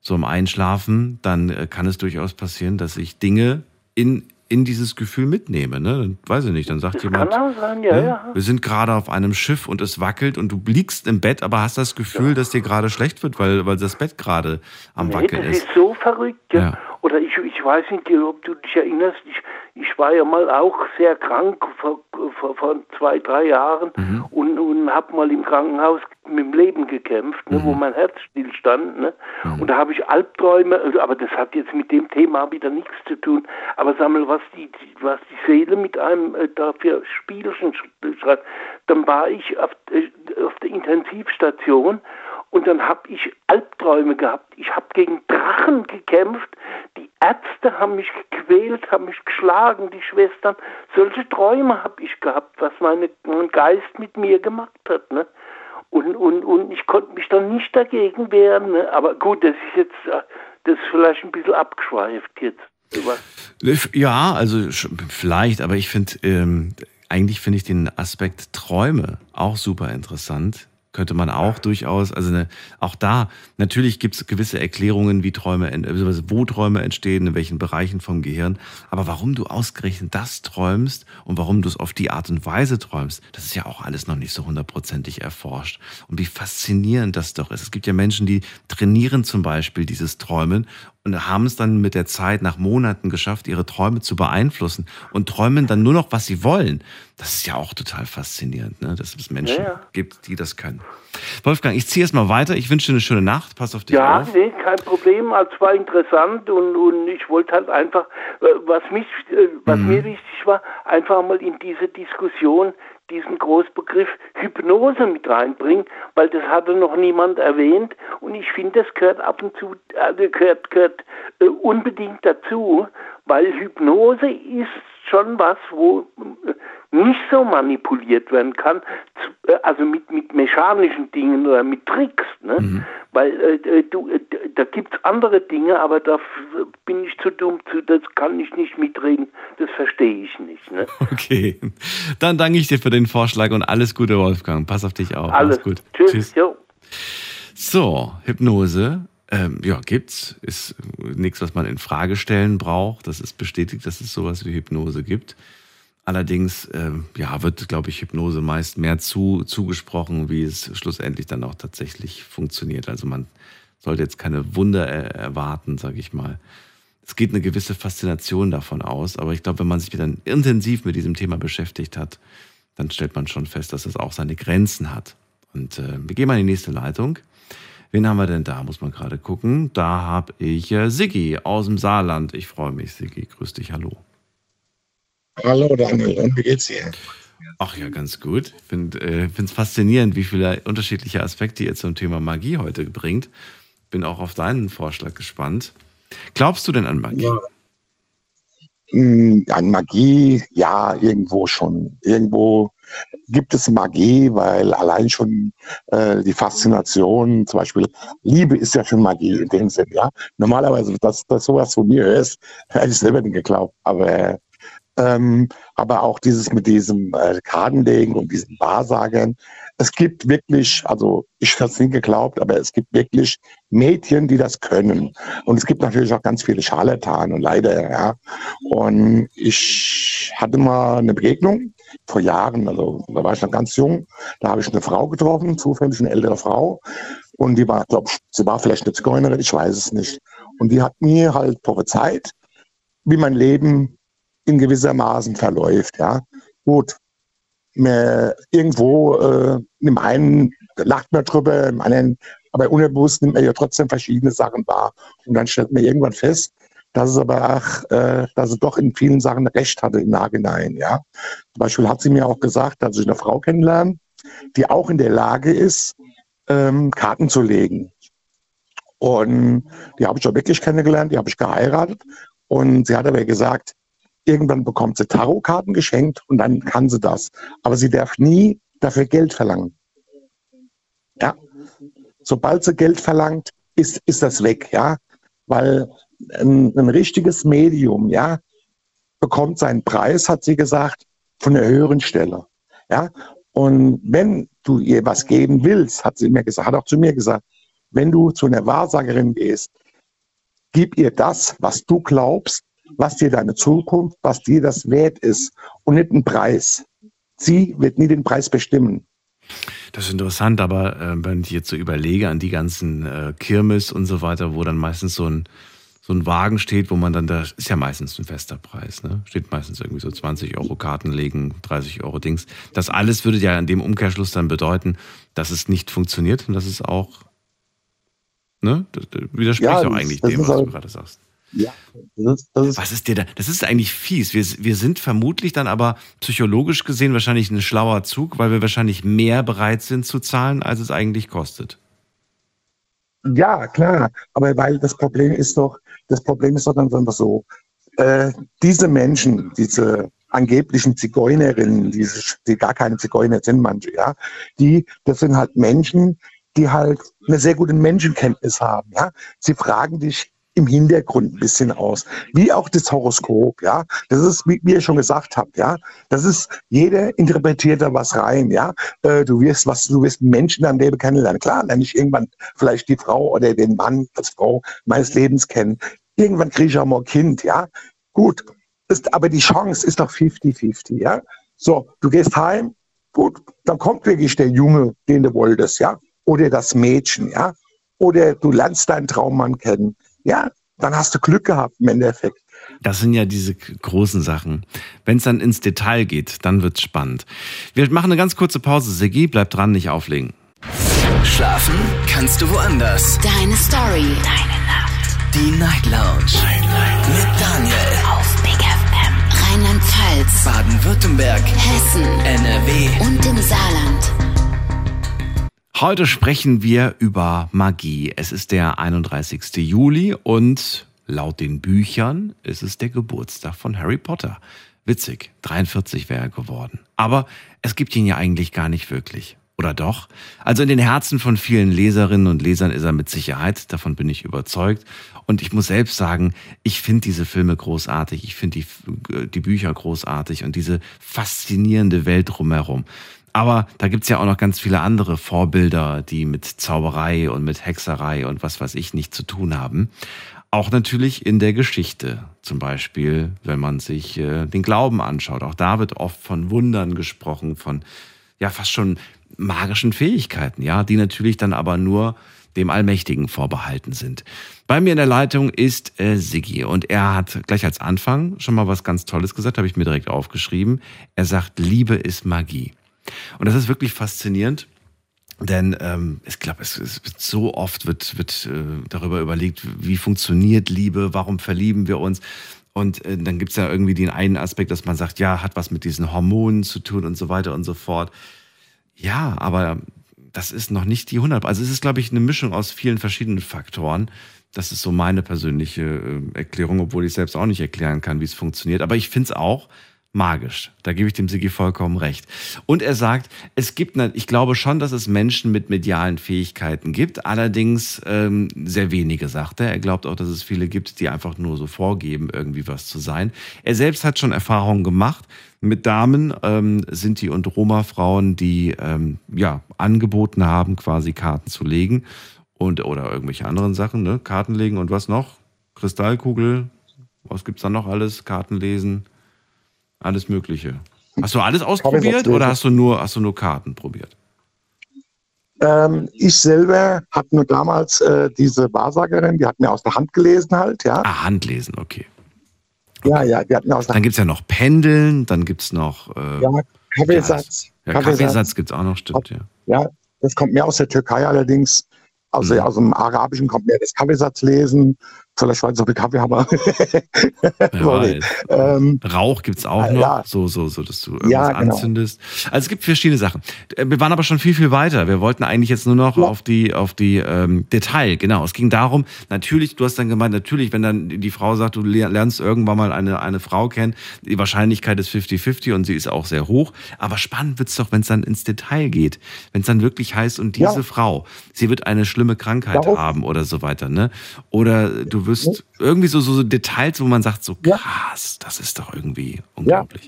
[SPEAKER 3] so am Einschlafen, dann äh, kann es durchaus passieren, dass ich Dinge in, in dieses Gefühl mitnehme. Ne? Dann, weiß ich nicht, dann sagt das jemand,
[SPEAKER 8] sein, ja,
[SPEAKER 3] ne? ja. wir sind gerade auf einem Schiff und es wackelt und du liegst im Bett, aber hast das Gefühl, ja. dass dir gerade schlecht wird, weil, weil das Bett gerade am nee, Wackeln
[SPEAKER 8] das
[SPEAKER 3] ist.
[SPEAKER 8] Das ist so verrückt. Ja. Oder ich, ich weiß nicht, ob du dich erinnerst, ich, ich war ja mal auch sehr krank vor, vor, vor zwei, drei Jahren mhm. und, und habe mal im Krankenhaus mit dem Leben gekämpft, ne, mhm. wo mein Herz stillstand. Ne? Mhm. Und da habe ich Albträume, also, aber das hat jetzt mit dem Thema wieder nichts zu tun. Aber sag mal, was die, was die Seele mit einem äh, da für Spielchen schreibt, dann war ich auf, äh, auf der Intensivstation und dann habe ich Albträume gehabt. Ich habe gegen Drachen gekämpft. Die Ärzte haben mich gequält, haben mich geschlagen, die Schwestern. Solche Träume habe ich gehabt, was meine, mein Geist mit mir gemacht hat. Ne? Und, und, und ich konnte mich dann nicht dagegen wehren. Ne? Aber gut, das ist jetzt äh, das ist vielleicht ein bisschen abgeschweift jetzt.
[SPEAKER 3] Ja, also vielleicht, aber ich finde, ähm, eigentlich finde ich den Aspekt Träume auch super interessant könnte man auch durchaus, also eine, auch da, natürlich gibt es gewisse Erklärungen, wie Träume, wo Träume entstehen, in welchen Bereichen vom Gehirn. Aber warum du ausgerechnet das träumst und warum du es auf die Art und Weise träumst, das ist ja auch alles noch nicht so hundertprozentig erforscht. Und wie faszinierend das doch ist. Es gibt ja Menschen, die trainieren zum Beispiel dieses Träumen und haben es dann mit der Zeit nach Monaten geschafft, ihre Träume zu beeinflussen und träumen dann nur noch, was sie wollen. Das ist ja auch total faszinierend, ne? dass es Menschen ja, ja. gibt, die das können. Wolfgang, ich ziehe es mal weiter. Ich wünsche dir eine schöne Nacht. Pass auf dich
[SPEAKER 8] ja,
[SPEAKER 3] auf.
[SPEAKER 8] Ja, nee, kein Problem. Also, es war interessant und, und ich wollte halt einfach, äh, was, mich, äh, was mhm. mir wichtig war, einfach mal in diese Diskussion diesen Großbegriff Hypnose mit reinbringen, weil das hatte noch niemand erwähnt. Und ich finde, das gehört ab und zu, also gehört, gehört äh, unbedingt dazu, weil Hypnose ist schon was, wo äh, nicht so manipuliert werden kann, äh, also mit, mit mechanischen Dingen oder mit Tricks, ne? Mhm. Weil äh, du, äh, da gibt es andere Dinge, aber da bin ich zu dumm zu, das kann ich nicht mitreden, das verstehe ich nicht. Ne?
[SPEAKER 3] Okay, dann danke ich dir für den Vorschlag und alles Gute, Wolfgang. Pass auf dich auf.
[SPEAKER 8] Alles, gut. Tschüss. Tschüss.
[SPEAKER 3] So, Hypnose ähm, ja, gibt's. Ist nichts, was man in Frage stellen braucht. Das ist bestätigt, dass es sowas wie Hypnose gibt. Allerdings, ähm, ja, wird, glaube ich, Hypnose meist mehr zu, zugesprochen, wie es schlussendlich dann auch tatsächlich funktioniert. Also man sollte jetzt keine Wunder erwarten, sage ich mal. Es geht eine gewisse Faszination davon aus, aber ich glaube, wenn man sich dann intensiv mit diesem Thema beschäftigt hat, dann stellt man schon fest, dass es auch seine Grenzen hat. Und äh, wir gehen mal in die nächste Leitung. Wen haben wir denn da? Muss man gerade gucken. Da habe ich äh, Siggi aus dem Saarland. Ich freue mich, Siggi. Grüß dich, hallo.
[SPEAKER 9] Hallo Daniel, und wie geht's dir?
[SPEAKER 3] Ach ja, ganz gut. Ich finde es äh, faszinierend, wie viele unterschiedliche Aspekte ihr zum Thema Magie heute bringt. Bin auch auf deinen Vorschlag gespannt. Glaubst du denn an Magie? Ja.
[SPEAKER 9] Hm, an Magie, ja, irgendwo schon. Irgendwo gibt es Magie, weil allein schon äh, die Faszination, zum Beispiel Liebe ist ja schon Magie in dem Sinn, ja. Normalerweise, dass, dass sowas von mir ist, hätte ich selber nicht geglaubt. Aber ähm, aber auch dieses mit diesem äh, Kartenlegen und diesen Wahrsagern. Es gibt wirklich, also ich habe es nie geglaubt, aber es gibt wirklich Mädchen, die das können. Und es gibt natürlich auch ganz viele Scharlatanen, leider, ja. Und ich hatte mal eine Begegnung vor Jahren, also da war ich noch ganz jung, da habe ich eine Frau getroffen, zufällig eine ältere Frau. Und die war, glaube sie war vielleicht eine Zigeunerin, ich weiß es nicht. Und die hat mir halt prophezeit, wie mein Leben in gewisser Maßen verläuft. Ja, gut. Mehr, irgendwo äh, im einen lacht man drüber, im anderen, aber unbewusst nimmt man ja trotzdem verschiedene Sachen wahr. Und dann stellt man irgendwann fest, dass es aber ach, äh, dass sie doch in vielen Sachen recht hatte im Nachhinein. Ja, zum Beispiel hat sie mir auch gesagt, dass ich eine Frau kennenlerne, die auch in der Lage ist, ähm, Karten zu legen. Und die habe ich auch wirklich kennengelernt, die habe ich geheiratet. Und sie hat aber gesagt, Irgendwann bekommt sie Tarotkarten geschenkt und dann kann sie das. Aber sie darf nie dafür Geld verlangen. Ja. Sobald sie Geld verlangt, ist, ist das weg, ja. Weil ein, ein richtiges Medium, ja, bekommt seinen Preis, hat sie gesagt, von der höheren Stelle. Ja. Und wenn du ihr was geben willst, hat sie mir gesagt, hat auch zu mir gesagt, wenn du zu einer Wahrsagerin gehst, gib ihr das, was du glaubst, was dir deine Zukunft, was dir das wert ist und nicht ein Preis. Sie wird nie den Preis bestimmen.
[SPEAKER 3] Das ist interessant, aber äh, wenn ich jetzt so überlege an die ganzen äh, Kirmes und so weiter, wo dann meistens so ein, so ein Wagen steht, wo man dann, da ist ja meistens ein fester Preis, ne? Steht meistens irgendwie so 20 Euro Karten legen, 30 Euro Dings. Das alles würde ja in dem Umkehrschluss dann bedeuten, dass es nicht funktioniert und dass es auch, ne? Das widerspricht ja, doch eigentlich dem, was du gerade sagst. Ja, das ist, das ist Was ist dir da? Das ist eigentlich fies. Wir, wir sind vermutlich dann aber psychologisch gesehen wahrscheinlich ein schlauer Zug, weil wir wahrscheinlich mehr bereit sind zu zahlen, als es eigentlich kostet.
[SPEAKER 9] Ja, klar. Aber weil das Problem ist doch, das Problem ist doch dann einfach so, äh, diese Menschen, diese angeblichen Zigeunerinnen, die, die gar keine Zigeuner sind, manche, ja, die, das sind halt Menschen, die halt eine sehr gute Menschenkenntnis haben, ja. Sie fragen dich, im Hintergrund ein bisschen aus. Wie auch das Horoskop, ja. Das ist, wie, wie ihr schon gesagt habt, ja. Das ist, jeder interpretiert da was rein, ja. Äh, du wirst was, du wirst Menschen deinem Leben kennenlernen. Klar, lerne ich irgendwann vielleicht die Frau oder den Mann als Frau meines Lebens kennen. Irgendwann kriege ich auch mal ein Kind, ja. Gut. Ist, aber die Chance ist doch 50-50, ja. So, du gehst heim, gut, dann kommt wirklich der Junge, den du wolltest, ja. Oder das Mädchen, ja. Oder du lernst deinen Traummann kennen ja, dann hast du Glück gehabt im Endeffekt.
[SPEAKER 3] Das sind ja diese großen Sachen. Wenn es dann ins Detail geht, dann wird's spannend. Wir machen eine ganz kurze Pause. Sigi, bleib dran, nicht auflegen.
[SPEAKER 1] Schlafen kannst du woanders.
[SPEAKER 2] Deine Story. Deine Nacht.
[SPEAKER 1] Die Night Lounge. Night, Night. Mit Daniel.
[SPEAKER 2] Auf Big FM. Rheinland-Pfalz.
[SPEAKER 1] Baden-Württemberg.
[SPEAKER 2] Hessen.
[SPEAKER 1] NRW.
[SPEAKER 2] Und im Saarland.
[SPEAKER 3] Heute sprechen wir über Magie. Es ist der 31. Juli und laut den Büchern ist es der Geburtstag von Harry Potter. Witzig, 43 wäre er geworden. Aber es gibt ihn ja eigentlich gar nicht wirklich. Oder doch? Also in den Herzen von vielen Leserinnen und Lesern ist er mit Sicherheit, davon bin ich überzeugt. Und ich muss selbst sagen, ich finde diese Filme großartig, ich finde die, die Bücher großartig und diese faszinierende Welt drumherum. Aber da gibt's ja auch noch ganz viele andere Vorbilder, die mit Zauberei und mit Hexerei und was weiß ich nicht zu tun haben. Auch natürlich in der Geschichte. Zum Beispiel, wenn man sich äh, den Glauben anschaut. Auch da wird oft von Wundern gesprochen, von ja fast schon magischen Fähigkeiten, ja, die natürlich dann aber nur dem Allmächtigen vorbehalten sind. Bei mir in der Leitung ist äh, Siggi und er hat gleich als Anfang schon mal was ganz Tolles gesagt, habe ich mir direkt aufgeschrieben. Er sagt, Liebe ist Magie. Und das ist wirklich faszinierend. Denn ähm, ich glaube, es, es wird so oft wird, wird äh, darüber überlegt, wie funktioniert Liebe, warum verlieben wir uns. Und äh, dann gibt es ja irgendwie den einen Aspekt, dass man sagt, ja, hat was mit diesen Hormonen zu tun und so weiter und so fort. Ja, aber das ist noch nicht die 100. Also es ist, glaube ich, eine Mischung aus vielen verschiedenen Faktoren. Das ist so meine persönliche äh, Erklärung, obwohl ich selbst auch nicht erklären kann, wie es funktioniert. Aber ich finde es auch magisch. Da gebe ich dem Sigi vollkommen recht. Und er sagt, es gibt, ich glaube schon, dass es Menschen mit medialen Fähigkeiten gibt, allerdings ähm, sehr wenige, sagt er. Er glaubt auch, dass es viele gibt, die einfach nur so vorgeben, irgendwie was zu sein. Er selbst hat schon Erfahrungen gemacht mit Damen, ähm, Sinti und Roma-Frauen, die ähm, ja angeboten haben, quasi Karten zu legen und oder irgendwelche anderen Sachen, ne? Karten legen und was noch? Kristallkugel, was gibt's da noch alles? Karten lesen alles Mögliche. Hast du alles ausprobiert oder hast du nur, hast du nur Karten probiert?
[SPEAKER 9] Ähm, ich selber hatte nur damals äh, diese Wahrsagerin, die hat mir aus der Hand gelesen halt, ja.
[SPEAKER 3] Ah, Handlesen, okay.
[SPEAKER 9] okay. Ja, ja, die hat mir aus
[SPEAKER 3] der Dann gibt es ja noch Pendeln, dann gibt es noch.
[SPEAKER 9] Äh, ja, Kaffeesatz.
[SPEAKER 3] Ja, Kaffeesatz, Kaffeesatz gibt es auch noch, stimmt, ja.
[SPEAKER 9] Ja, das kommt mir aus der Türkei allerdings. Also mhm. aus dem Arabischen kommt mir das Kaffeesatz lesen Vielleicht weil ich so viel Kaffee habe.
[SPEAKER 3] ähm, Rauch gibt's auch noch, ja. so, so, so, dass du irgendwas ja, genau. anzündest. Also es gibt verschiedene Sachen. Äh, wir waren aber schon viel, viel weiter. Wir wollten eigentlich jetzt nur noch ja. auf die, auf die ähm, Detail. Genau. Es ging darum, natürlich, du hast dann gemeint, natürlich, wenn dann die Frau sagt, du lernst irgendwann mal eine, eine Frau kennen, die Wahrscheinlichkeit ist 50-50 und sie ist auch sehr hoch. Aber spannend wird's doch, wenn es dann ins Detail geht. Wenn es dann wirklich heißt, und diese Frau, sie wird eine schlimme Krankheit Warum? haben oder so weiter, ne? Oder du wirst irgendwie so, so, so Details, wo man sagt, so krass, das ist doch irgendwie unglaublich.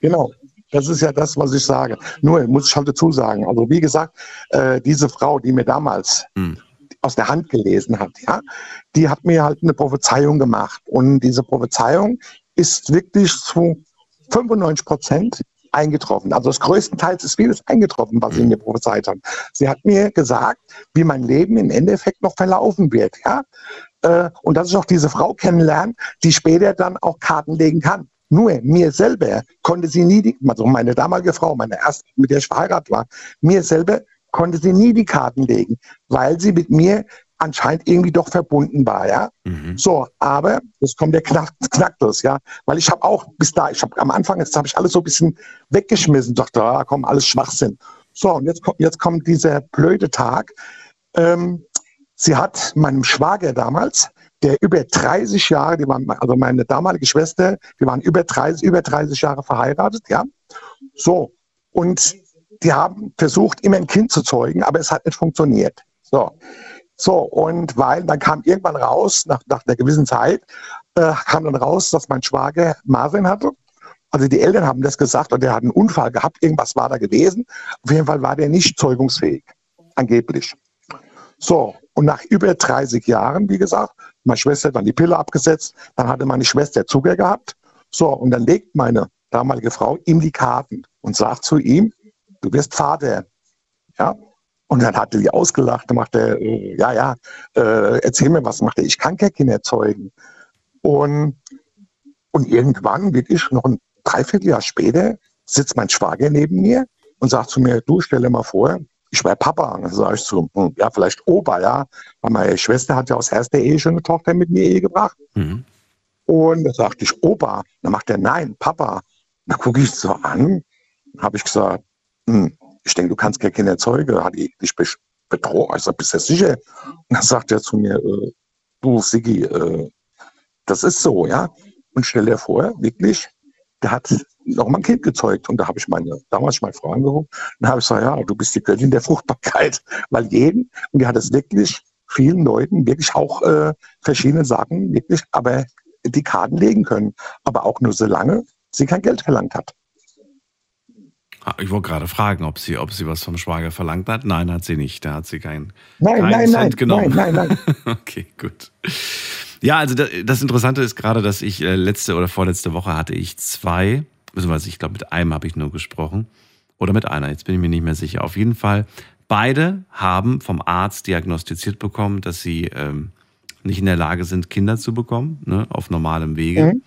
[SPEAKER 9] Ja, genau. Das ist ja das, was ich sage. Nur muss ich halt dazu sagen, also wie gesagt, äh, diese Frau, die mir damals hm. aus der Hand gelesen hat, ja, die hat mir halt eine Prophezeiung gemacht. Und diese Prophezeiung ist wirklich zu 95 Prozent eingetroffen. Also das größtenteils ist vieles eingetroffen, was sie mir prophezeit hat. Sie hat mir gesagt, wie mein Leben im Endeffekt noch verlaufen wird. Ja? Äh, und dass ich auch diese Frau kennenlerne, die später dann auch Karten legen kann. Nur mir selber konnte sie nie, die, also meine damalige Frau, meine erste, mit der ich verheiratet war, mir selber konnte sie nie die Karten legen, weil sie mit mir anscheinend irgendwie doch verbunden war, ja. Mhm. So, aber jetzt kommt der Knack, Knacktus, ja, weil ich habe auch bis da, ich habe am Anfang, jetzt habe ich alles so ein bisschen weggeschmissen, dachte, ah, komm, alles Schwachsinn. So, und jetzt kommt, jetzt kommt dieser blöde Tag. Ähm, sie hat meinem Schwager damals, der über 30 Jahre, die waren, also meine damalige Schwester, die waren über 30, über 30 Jahre verheiratet, ja. So, und die haben versucht, immer ein Kind zu zeugen, aber es hat nicht funktioniert. So, So, und weil dann kam irgendwann raus, nach, nach einer gewissen Zeit, äh, kam dann raus, dass mein Schwager Marvin hatte. Also die Eltern haben das gesagt und der hat einen Unfall gehabt, irgendwas war da gewesen. Auf jeden Fall war der nicht zeugungsfähig, angeblich. So, und nach über 30 Jahren, wie gesagt, meine Schwester hat dann die Pille abgesetzt, dann hatte meine Schwester Zucker gehabt. So, und dann legt meine damalige Frau ihm die Karten und sagt zu ihm, du wirst Vater. Ja, und dann hat er die ausgelacht, dann macht er, äh, ja, ja, äh, erzähl mir was, macht er, ich kann kein Kind erzeugen. Und, und irgendwann, wirklich noch ein Dreivierteljahr später, sitzt mein Schwager neben mir und sagt zu mir, du stell dir mal vor, ich war Papa. Und dann sage ich zu, hm, ja, vielleicht Opa, ja. Weil meine Schwester hat ja aus erster Ehe schon eine Tochter mit mir Ehe gebracht. Mhm. Und da sagte ich, Opa. Dann macht er, nein, Papa. Dann gucke ich so an, habe ich gesagt, hm, ich denke, du kannst keine Kinder erzeugen. Hat die dich bedroht? Ich sage, bist du sicher? Und dann sagt er zu mir, äh, du Sigi, äh, das ist so, ja. Und stell dir vor, wirklich, der hat noch mal ein Kind gezeugt. Und da habe ich meine, damals meine Frau angerufen. Dann habe ich gesagt, ja, du bist die Göttin der Fruchtbarkeit. Weil jeden, und die hat es wirklich vielen Leuten wirklich auch äh, verschiedene Sachen wirklich, aber die Karten legen können. Aber auch nur so lange sie kein Geld verlangt hat.
[SPEAKER 3] Ah, ich wollte gerade fragen, ob sie, ob sie was vom Schwager verlangt hat. Nein, hat sie nicht. Da hat sie keinen,
[SPEAKER 9] nein,
[SPEAKER 3] keinen
[SPEAKER 9] nein,
[SPEAKER 3] Cent
[SPEAKER 9] nein,
[SPEAKER 3] genommen.
[SPEAKER 9] Nein, nein,
[SPEAKER 3] nein. okay, gut. Ja, also das Interessante ist gerade, dass ich äh, letzte oder vorletzte Woche hatte ich zwei, beziehungsweise ich glaube mit einem habe ich nur gesprochen oder mit einer, jetzt bin ich mir nicht mehr sicher. Auf jeden Fall, beide haben vom Arzt diagnostiziert bekommen, dass sie ähm, nicht in der Lage sind, Kinder zu bekommen, ne, auf normalem Wege. Mhm.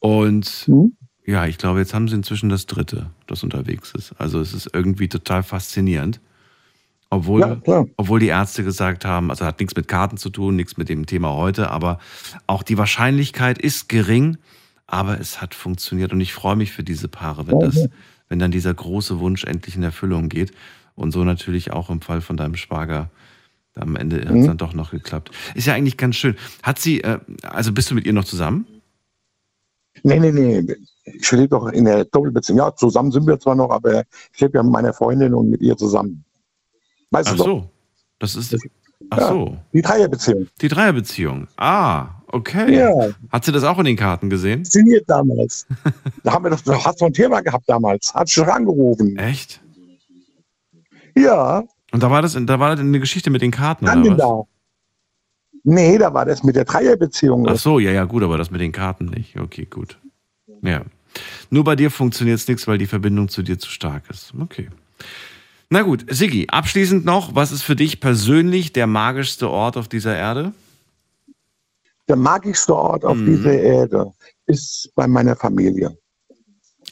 [SPEAKER 3] Und mhm. Ja, ich glaube, jetzt haben sie inzwischen das dritte, das unterwegs ist. Also es ist irgendwie total faszinierend. Obwohl, ja, obwohl die Ärzte gesagt haben, also hat nichts mit Karten zu tun, nichts mit dem Thema heute, aber auch die Wahrscheinlichkeit ist gering, aber es hat funktioniert und ich freue mich für diese Paare, wenn das, wenn dann dieser große Wunsch endlich in Erfüllung geht und so natürlich auch im Fall von deinem Schwager. Am Ende hat es mhm. dann doch noch geklappt. Ist ja eigentlich ganz schön. Hat sie, äh, also bist du mit ihr noch zusammen?
[SPEAKER 9] Nee, nee, nee. Ich lebe doch in der Doppelbeziehung. Ja, zusammen sind wir zwar noch, aber ich lebe ja mit meiner Freundin und mit ihr zusammen.
[SPEAKER 3] Weißt ach so. Das ist. Ach ja, so.
[SPEAKER 9] Die Dreierbeziehung.
[SPEAKER 3] Die Dreierbeziehung. Ah, okay. Ja. Hat sie das auch in den Karten gesehen?
[SPEAKER 9] Signiert damals. da haben wir doch, da hast du ein Thema gehabt damals. Hat schon angerufen.
[SPEAKER 3] Echt?
[SPEAKER 9] Ja.
[SPEAKER 3] Und da war das, da war das eine Geschichte mit den Karten, Dann oder? Da.
[SPEAKER 9] Nee, da war das mit der Dreierbeziehung.
[SPEAKER 3] Ach so, ja, ja, gut, aber das mit den Karten nicht. Okay, gut. Ja. Nur bei dir funktioniert es nichts, weil die Verbindung zu dir zu stark ist. Okay. Na gut, Siggi, abschließend noch, was ist für dich persönlich der magischste Ort auf dieser Erde?
[SPEAKER 9] Der magischste Ort auf mhm. dieser Erde ist bei meiner Familie.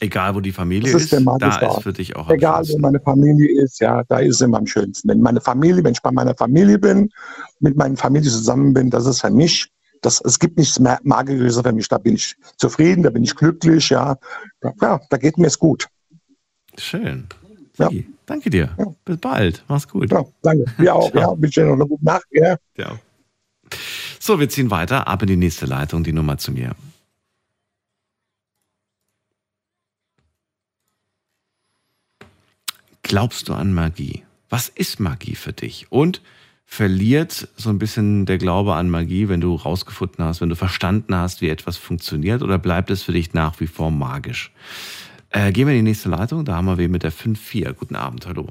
[SPEAKER 3] Egal, wo die Familie ist, ist da ist für dich auch
[SPEAKER 9] Egal, wo meine Familie ist, ja, da ist es immer am schönsten. Wenn meine Familie, wenn ich bei meiner Familie bin, mit meiner Familie zusammen bin, das ist für mich, das, es gibt nichts Magisches für mich. Da bin ich zufrieden, da bin ich glücklich, ja. Ja, da geht mir es gut.
[SPEAKER 3] Schön. Ja. Danke dir. Ja. Bis bald. Mach's gut.
[SPEAKER 9] Ja, danke. Wir auch. ja, bitte noch eine gute Nacht. Ja.
[SPEAKER 3] ja. So, wir ziehen weiter. Ab in die nächste Leitung, die Nummer zu mir. Glaubst du an Magie? Was ist Magie für dich? Und verliert so ein bisschen der Glaube an Magie, wenn du rausgefunden hast, wenn du verstanden hast, wie etwas funktioniert, oder bleibt es für dich nach wie vor magisch? Äh, gehen wir in die nächste Leitung. Da haben wir wen mit der 5-4. Guten Abend, hallo.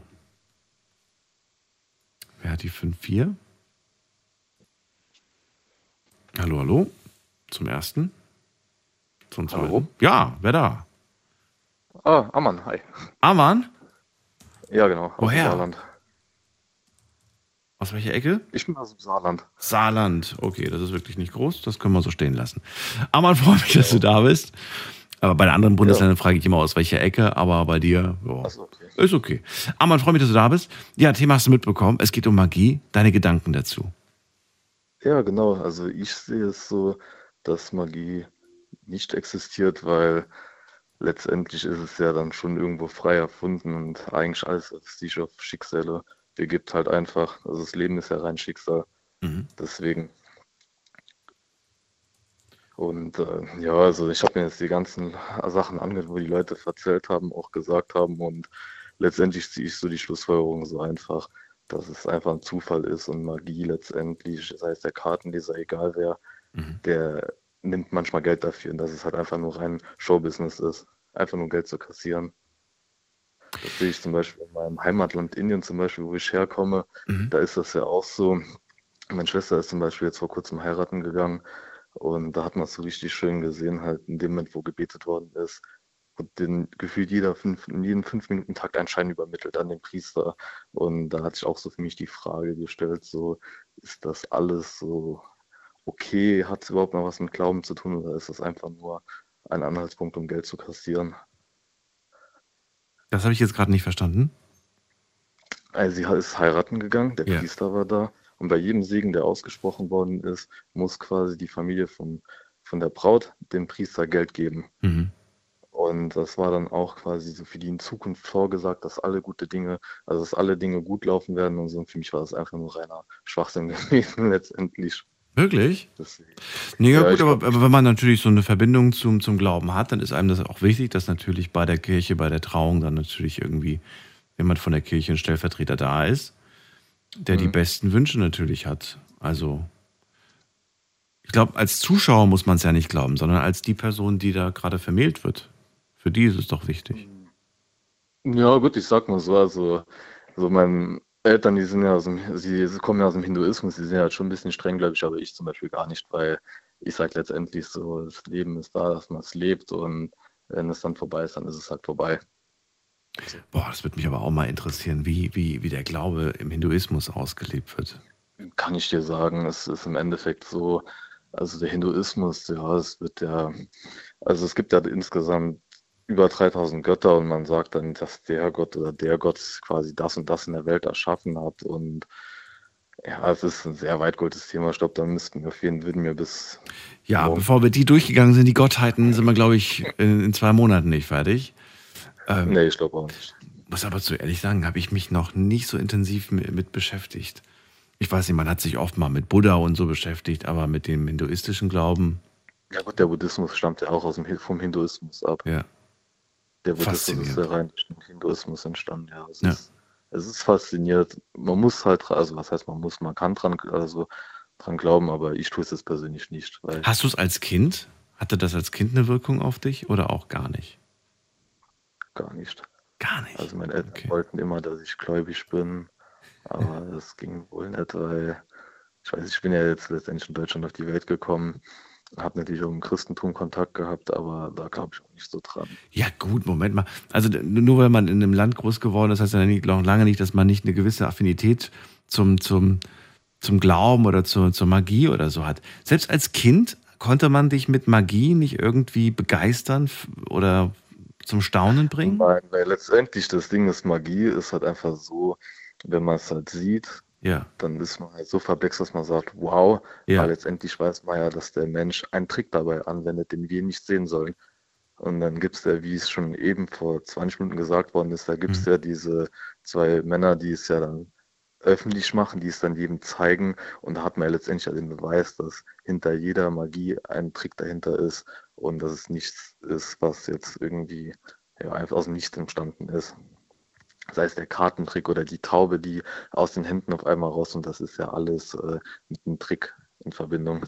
[SPEAKER 3] Wer hat die 5-4? Hallo, hallo. Zum ersten. Zum zweiten. Hallo? Ja, wer da?
[SPEAKER 10] Ah, Ammann, hi.
[SPEAKER 3] Ammann?
[SPEAKER 10] Ja, genau.
[SPEAKER 3] Woher? Saarland. Aus welcher Ecke?
[SPEAKER 10] Ich bin aus dem Saarland.
[SPEAKER 3] Saarland, okay, das ist wirklich nicht groß, das können wir so stehen lassen. Ammann, freue mich, dass du da bist. Aber bei den anderen Bundesländern ja. frage ich immer aus welcher Ecke, aber bei dir jo, so, okay. ist okay. Arman, freue mich, dass du da bist. Ja, Thema hast du mitbekommen. Es geht um Magie. Deine Gedanken dazu.
[SPEAKER 10] Ja, genau. Also ich sehe es so, dass Magie nicht existiert, weil letztendlich ist es ja dann schon irgendwo frei erfunden und eigentlich alles, was sich auf Schicksale begibt, halt einfach. Also das Leben ist ja rein Schicksal. Mhm. Deswegen und äh, ja, also ich habe mir jetzt die ganzen Sachen angehört, wo die Leute erzählt haben, auch gesagt haben und letztendlich ziehe ich so die Schlussfolgerung so einfach, dass es einfach ein Zufall ist und Magie letztendlich, sei es der Kartenleser, egal wer,
[SPEAKER 3] Mhm.
[SPEAKER 10] der nimmt manchmal Geld dafür und dass es halt einfach nur rein Showbusiness ist. Einfach nur Geld zu kassieren. Das sehe ich zum Beispiel in meinem Heimatland Indien zum Beispiel, wo ich herkomme.
[SPEAKER 3] Mhm.
[SPEAKER 10] Da ist das ja auch so. Meine Schwester ist zum Beispiel jetzt vor kurzem heiraten gegangen und da hat man es so richtig schön gesehen, halt in dem Moment, wo gebetet worden ist. Und den gefühlt jeder fünf, in jedem fünf Minuten Takt einen Schein übermittelt an den Priester. Und da hat sich auch so für mich die Frage gestellt, so ist das alles so okay? Hat es überhaupt noch was mit Glauben zu tun oder ist das einfach nur ein Anhaltspunkt, um Geld zu kassieren?
[SPEAKER 3] Das habe ich jetzt gerade nicht verstanden.
[SPEAKER 10] Also sie ist heiraten gegangen, der
[SPEAKER 3] Ja.
[SPEAKER 10] Priester war da und bei jedem Segen, der ausgesprochen worden ist, muss quasi die Familie von, von der Braut dem Priester Geld geben.
[SPEAKER 3] Mhm.
[SPEAKER 10] Und das war dann auch quasi so für die in Zukunft vorgesagt, dass alle gute Dinge, also dass alle Dinge gut laufen werden und so. Und für mich war das einfach nur reiner Schwachsinn gewesen letztendlich.
[SPEAKER 3] Wirklich?
[SPEAKER 10] Deswegen.
[SPEAKER 3] Nee, ja,
[SPEAKER 10] Ja,
[SPEAKER 3] gut, aber, aber wenn man natürlich so eine Verbindung zum, zum Glauben hat, dann ist einem das auch wichtig, dass natürlich bei der Kirche, bei der Trauung dann natürlich irgendwie jemand von der Kirche, ein Stellvertreter da ist, der die
[SPEAKER 10] Mhm.
[SPEAKER 3] besten Wünsche natürlich hat. Also, ich glaube, als Zuschauer muss man es ja nicht glauben, sondern als die Person, die da gerade vermählt wird. Für die ist es doch wichtig.
[SPEAKER 10] Ja, gut, ich sag mal so, also, also meine Eltern, die sind ja aus dem, sie kommen ja aus dem Hinduismus, die sind ja schon ein bisschen streng, glaube ich, aber ich zum Beispiel gar nicht, weil ich sage letztendlich so, das Leben ist da, dass man es lebt und wenn es dann vorbei ist, dann ist es halt vorbei.
[SPEAKER 3] Boah, das würde mich aber auch mal interessieren, wie, wie, wie der Glaube im Hinduismus ausgelebt wird.
[SPEAKER 10] Kann ich dir sagen, es ist im Endeffekt so, also der Hinduismus, ja, es wird ja, also es gibt ja insgesamt über 3000 Götter und man sagt dann, dass der Gott oder der Gott quasi das und das in der Welt erschaffen hat und ja, es ist ein sehr weit geholtes Thema. Ich glaube, da müssten wir auf jeden Fall mir bis
[SPEAKER 3] Ja,
[SPEAKER 10] morgen
[SPEAKER 3] bevor wir die durchgegangen sind, die Gottheiten, sind wir, glaube ich, in, in zwei Monaten nicht fertig. Ähm,
[SPEAKER 10] Nee, ich glaube auch nicht.
[SPEAKER 3] Muss aber zu ehrlich sagen, habe ich mich noch nicht so intensiv mit, mit beschäftigt. Ich weiß nicht, man hat sich oft mal mit Buddha und so beschäftigt, aber mit dem hinduistischen Glauben,
[SPEAKER 10] Ja gut, der Buddhismus stammt ja auch aus dem, vom Hinduismus ab.
[SPEAKER 3] ja.
[SPEAKER 10] Der Buddhismus ist
[SPEAKER 3] Faszinierend.
[SPEAKER 10] ja rein durch den Hinduismus entstanden, ja. Es,
[SPEAKER 3] Ja.
[SPEAKER 10] Ist, es ist faszinierend. Man muss halt, also was heißt man muss, man kann dran, also dran glauben, aber ich tue es jetzt persönlich nicht,
[SPEAKER 3] Hast du es als Kind? Hatte das als Kind eine Wirkung auf dich oder auch gar nicht?
[SPEAKER 10] gar nicht.
[SPEAKER 3] Gar nicht.
[SPEAKER 10] Also meine Eltern
[SPEAKER 3] Okay.
[SPEAKER 10] wollten immer, dass ich gläubig bin, aber das ging wohl nicht, weil ich weiß, ich bin ja jetzt letztendlich in Deutschland auf die Welt gekommen, habe natürlich auch im Christentum Kontakt gehabt, aber da glaube ich auch nicht so dran.
[SPEAKER 3] Ja, gut, Moment mal. Also nur weil man in einem Land groß geworden ist, heißt ja noch lange nicht, dass man nicht eine gewisse Affinität zum, zum, zum Glauben oder zur, zur Magie oder so hat. Selbst als Kind konnte man dich mit Magie nicht irgendwie begeistern oder zum Staunen bringen?
[SPEAKER 10] Nein, weil letztendlich das Ding ist, Magie ist halt einfach so, wenn man es halt sieht,
[SPEAKER 3] Ja,
[SPEAKER 10] dann ist man halt so verblixt, dass man sagt, wow,
[SPEAKER 3] Ja.
[SPEAKER 10] weil letztendlich weiß man ja, dass der Mensch einen Trick dabei anwendet, den wir nicht sehen sollen. Und dann gibt es ja, wie es schon eben vor 20 Minuten gesagt worden ist, da gibt es
[SPEAKER 3] Mhm.
[SPEAKER 10] ja diese zwei Männer, die es ja dann öffentlich machen, die es dann jedem zeigen. Und da hat man ja letztendlich ja den Beweis, dass hinter jeder Magie ein Trick dahinter ist und dass es nichts ist, was jetzt irgendwie ja, einfach aus dem Nichts entstanden ist. Sei es der Kartentrick oder die Taube, die aus den Händen auf einmal raus und das ist ja alles äh, mit einem Trick in Verbindung.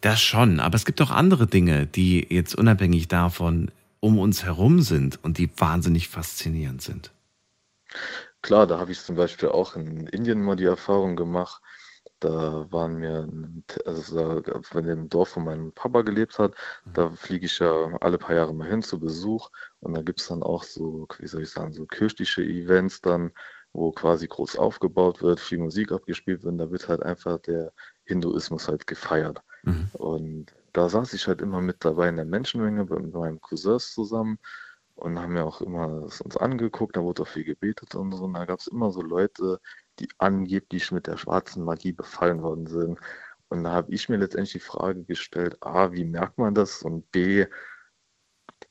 [SPEAKER 3] das schon. Aber es gibt auch andere Dinge, die jetzt unabhängig davon um uns herum sind und die wahnsinnig faszinierend sind.
[SPEAKER 10] Klar, da habe ich zum Beispiel auch in Indien mal die Erfahrung gemacht. Da waren wir, in- also da, von dem Dorf, wo mein Papa gelebt hat, da fliege ich ja alle paar Jahre mal hin zu Besuch. Und da gibt es dann auch so, wie soll ich sagen, so kirchliche Events dann, wo quasi groß aufgebaut wird, viel Musik abgespielt wird. Und da wird halt einfach der Hinduismus halt gefeiert.
[SPEAKER 3] Mhm.
[SPEAKER 10] Und da saß ich halt immer mit dabei in der Menschenmenge mit meinem Cousins zusammen und haben ja auch immer uns angeguckt, da wurde auch viel gebetet und so. Und da gab es immer so Leute, die angeblich mit der schwarzen Magie befallen worden sind. Und da habe ich mir letztendlich die Frage gestellt, A, wie merkt man das? Und B,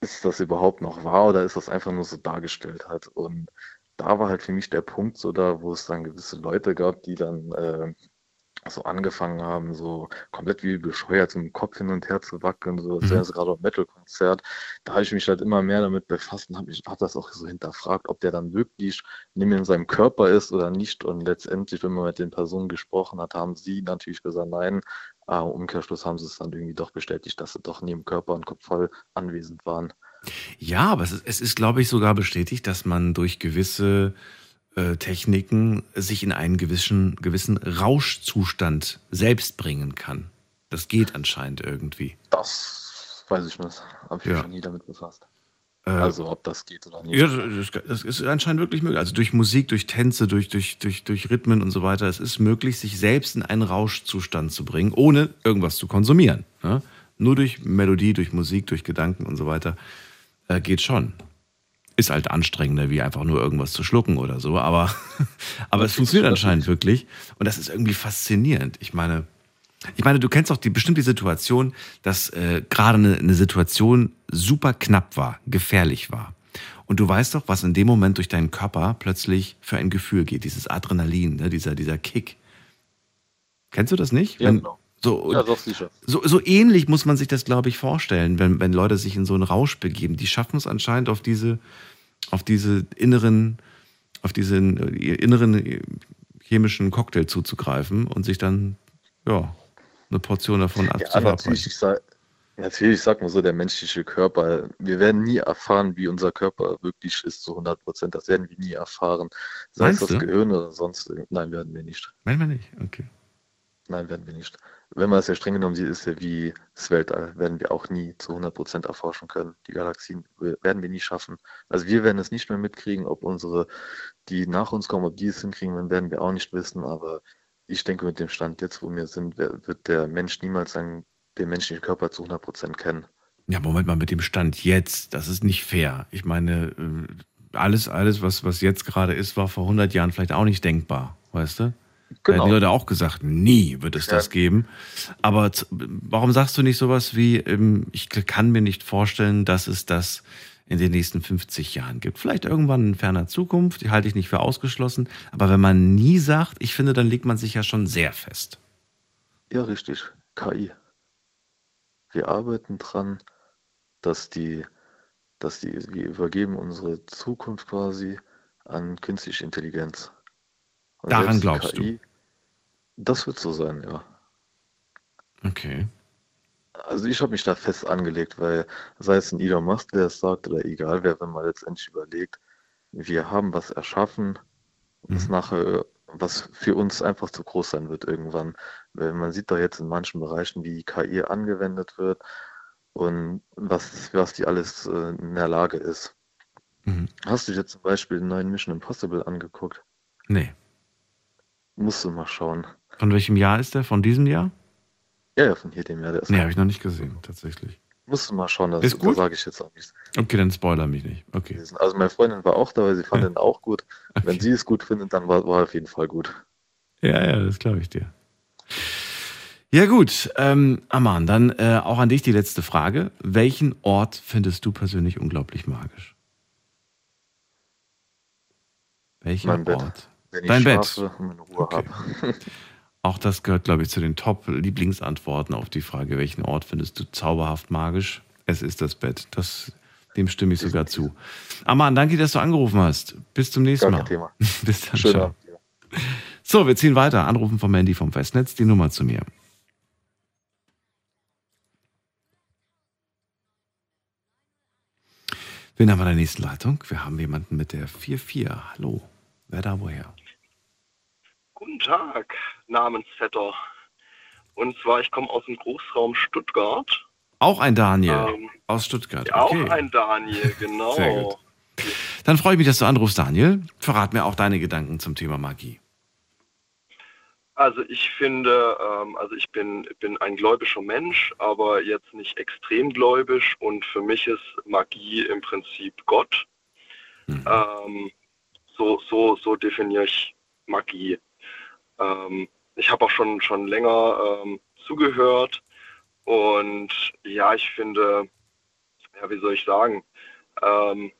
[SPEAKER 10] ist das überhaupt noch wahr oder ist das einfach nur so dargestellt halt? Und da war halt für mich der Punkt so da, wo es dann gewisse Leute gab, die dann äh, so angefangen haben, so komplett wie bescheuert im Kopf hin und her zu wackeln, so als wäre es gerade ein Metal-Konzert. Da habe ich mich halt immer mehr damit befasst und habe hab das auch so hinterfragt, ob der dann wirklich neben in seinem Körper ist oder nicht. Und letztendlich, wenn man mit den Personen gesprochen hat, haben sie natürlich gesagt, nein. Im Umkehrschluss haben sie es dann irgendwie doch bestätigt, dass sie doch neben Körper und Kopf voll anwesend waren.
[SPEAKER 3] Ja, aber es ist, es ist glaube ich, sogar bestätigt, dass man durch gewisse äh, Techniken sich in einen gewissen, gewissen Rauschzustand selbst bringen kann. Das geht anscheinend irgendwie.
[SPEAKER 10] Das weiß ich nicht. Habe ich
[SPEAKER 3] Ja.
[SPEAKER 10] mich schon nie damit befasst.
[SPEAKER 3] Äh,
[SPEAKER 10] also ob das geht oder nicht.
[SPEAKER 3] Ja, das, ist anscheinend wirklich möglich. Also durch Musik, durch Tänze, durch, durch, durch, durch Rhythmen und so weiter. Es ist möglich, sich selbst in einen Rauschzustand zu bringen, ohne irgendwas zu konsumieren. Ne? Nur durch Melodie, durch Musik, durch Gedanken und so weiter äh, geht schon. Ist halt anstrengender, wie einfach nur irgendwas zu schlucken oder so. Aber, aber es funktioniert anscheinend wirklich. Und das ist irgendwie faszinierend. Ich meine, ich meine, du kennst doch die, bestimmt die Situation, dass äh, gerade eine, eine Situation super knapp war, gefährlich war. Und du weißt doch, was in dem Moment durch deinen Körper plötzlich für ein Gefühl geht, dieses Adrenalin, ne, dieser, dieser Kick. Kennst du das nicht?
[SPEAKER 10] Ja,
[SPEAKER 3] Wenn-
[SPEAKER 10] genau.
[SPEAKER 3] so,
[SPEAKER 10] Ja, doch, sicher.
[SPEAKER 3] so, so ähnlich muss man sich das, glaube ich, vorstellen, wenn, wenn Leute sich in so einen Rausch begeben. Die schaffen es anscheinend auf diese, auf diese inneren, auf diesen äh, inneren äh, chemischen Cocktail zuzugreifen und sich dann, ja, eine Portion davon
[SPEAKER 10] Ja,
[SPEAKER 3] abzuverabreichen.
[SPEAKER 10] natürlich, ich sag, natürlich sagt man so, der menschliche Körper, wir werden nie erfahren, wie unser Körper wirklich ist zu 100 Prozent. Das werden wir nie erfahren. Sei
[SPEAKER 3] Meinst
[SPEAKER 10] es das
[SPEAKER 3] du?
[SPEAKER 10] Gehirn oder sonst. Nein, werden wir nicht.
[SPEAKER 3] Meinen wir nicht, okay.
[SPEAKER 10] Nein, werden wir nicht. Wenn man es ja streng genommen sieht, ist ja wie das Weltall, werden wir auch nie zu 100 Prozent erforschen können. Die Galaxien werden wir nie schaffen. Also wir werden es nicht mehr mitkriegen, ob unsere, die nach uns kommen, ob die es hinkriegen, dann werden wir auch nicht wissen. Aber ich denke, mit dem Stand jetzt, wo wir sind, wird der Mensch niemals sagen, den menschlichen Körper zu 100 Prozent kennen.
[SPEAKER 3] Ja, Moment mal, mit dem Stand jetzt, das ist nicht fair. Ich meine, äh, alles, alles, was, was jetzt gerade ist, war vor 100 Jahren vielleicht auch nicht denkbar, weißt du? Da
[SPEAKER 10] Genau.
[SPEAKER 3] hätten die Leute auch gesagt, nie wird es
[SPEAKER 10] Ja.
[SPEAKER 3] das geben. Aber warum sagst du nicht sowas wie, ähm, ich kann mir nicht vorstellen, dass es das in den nächsten 50 Jahren gibt? Vielleicht irgendwann in ferner Zukunft, die halte ich nicht für ausgeschlossen. Aber wenn man nie sagt, ich finde, dann legt man sich ja schon sehr fest.
[SPEAKER 10] Ja, richtig. KI. Wir arbeiten dran, dass die, dass die, wir übergeben unsere Zukunft quasi an künstliche Intelligenz. Und
[SPEAKER 3] Daran glaubst du?
[SPEAKER 10] KI, Das wird so sein, ja.
[SPEAKER 3] Okay.
[SPEAKER 10] Also ich habe mich da fest angelegt, weil sei es ein Elon Musk, der es sagt, oder egal wer, wenn man letztendlich überlegt, wir haben was erschaffen, was
[SPEAKER 3] Mhm.
[SPEAKER 10] nachher, was für uns einfach zu groß sein wird irgendwann. Weil man sieht doch jetzt in manchen Bereichen, wie KI angewendet wird und was, was die alles äh, in der Lage ist.
[SPEAKER 3] Mhm.
[SPEAKER 10] Hast du dir zum Beispiel den neuen Mission Impossible angeguckt?
[SPEAKER 3] Nee.
[SPEAKER 10] Musst du mal schauen.
[SPEAKER 3] Von welchem Jahr ist der? Von diesem Jahr?
[SPEAKER 10] Ja, ja, von hier dem Jahr, der ist
[SPEAKER 3] Nee, habe ich noch nicht gesehen, tatsächlich.
[SPEAKER 10] Musst du mal schauen, das,
[SPEAKER 3] Ist gut?
[SPEAKER 10] da sage ich jetzt auch nichts.
[SPEAKER 3] Okay, dann spoiler mich nicht. Okay.
[SPEAKER 10] Also meine Freundin war auch dabei, sie fand ihn auch gut. Wenn sie es gut findet, dann war, war er auf jeden Fall gut.
[SPEAKER 3] Ja, ja, das glaube ich dir. Ja gut, ähm, Aman, dann äh, auch an dich die letzte Frage. Welchen Ort findest du persönlich unglaublich magisch? Welcher
[SPEAKER 10] Mein Bett.
[SPEAKER 3] Ort?
[SPEAKER 10] Wenn ich
[SPEAKER 3] Dein Bett.
[SPEAKER 10] und meine Ruhe
[SPEAKER 3] Okay.
[SPEAKER 10] habe.
[SPEAKER 3] Auch das gehört, glaube ich, zu den Top-Lieblingsantworten auf die Frage, welchen Ort findest du zauberhaft magisch? Es ist das Bett. Das, dem stimme ich sogar zu. Aman, danke, dass du angerufen hast. Bis zum nächsten Mal.
[SPEAKER 10] Thema.
[SPEAKER 3] Bis dann.
[SPEAKER 10] Schönen. Abend.
[SPEAKER 3] So, wir ziehen weiter. Anrufen vom Mandy vom Festnetz, die Nummer zu mir. Wen haben wir in der nächsten Leitung? Wir haben jemanden mit der 4-4. Hallo. Wer da woher?
[SPEAKER 11] Guten Tag, Namensvetter. Und zwar, ich komme aus dem Großraum Stuttgart.
[SPEAKER 3] Auch ein Daniel
[SPEAKER 11] Ähm,
[SPEAKER 3] aus Stuttgart.
[SPEAKER 11] Auch
[SPEAKER 3] Okay.
[SPEAKER 11] ein Daniel, genau.
[SPEAKER 3] Sehr gut. Dann freue ich mich, dass du anrufst, Daniel. Verrat mir auch deine Gedanken zum Thema Magie.
[SPEAKER 11] Also ich finde, ähm, also ich bin, bin ein gläubischer Mensch, aber jetzt nicht extrem gläubisch und für mich ist Magie im Prinzip Gott. Ähm, so, so, so definiere ich Magie. Ähm, ich habe auch schon, schon länger ähm, zugehört und ja, ich finde, ja, wie soll ich sagen, ähm,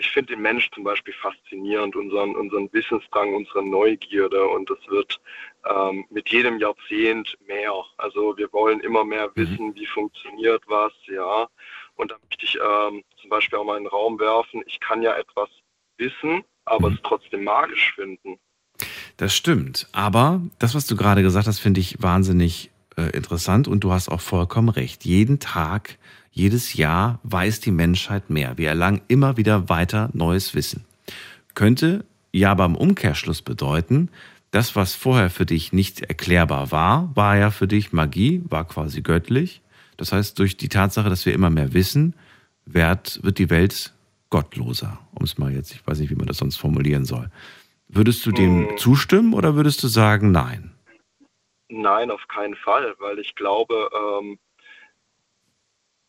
[SPEAKER 11] ich finde den Mensch zum Beispiel faszinierend, unseren, unseren Wissensdrang, unsere Neugierde und das wird ähm, mit jedem Jahrzehnt mehr. Also wir wollen immer mehr
[SPEAKER 3] Mhm.
[SPEAKER 11] wissen, wie funktioniert was, ja. Und da möchte ich ähm, zum Beispiel auch mal in den Raum werfen, ich kann ja etwas wissen, aber es trotzdem magisch finden.
[SPEAKER 3] Das stimmt. Aber das, was du gerade gesagt hast, finde ich wahnsinnig äh, interessant und du hast auch vollkommen recht. Jeden Tag, jedes Jahr weiß die Menschheit mehr. Wir erlangen immer wieder weiter neues Wissen. Könnte ja beim Umkehrschluss bedeuten, das, was vorher für dich nicht erklärbar war, war ja für dich Magie, war quasi göttlich. Das heißt, durch die Tatsache, dass wir immer mehr wissen, wird, wird die Welt gottloser. Um es mal jetzt, ich weiß nicht, wie man das sonst formulieren soll. Würdest du dem zustimmen oder würdest du sagen, nein?
[SPEAKER 11] Nein, auf keinen Fall, weil ich glaube, ähm,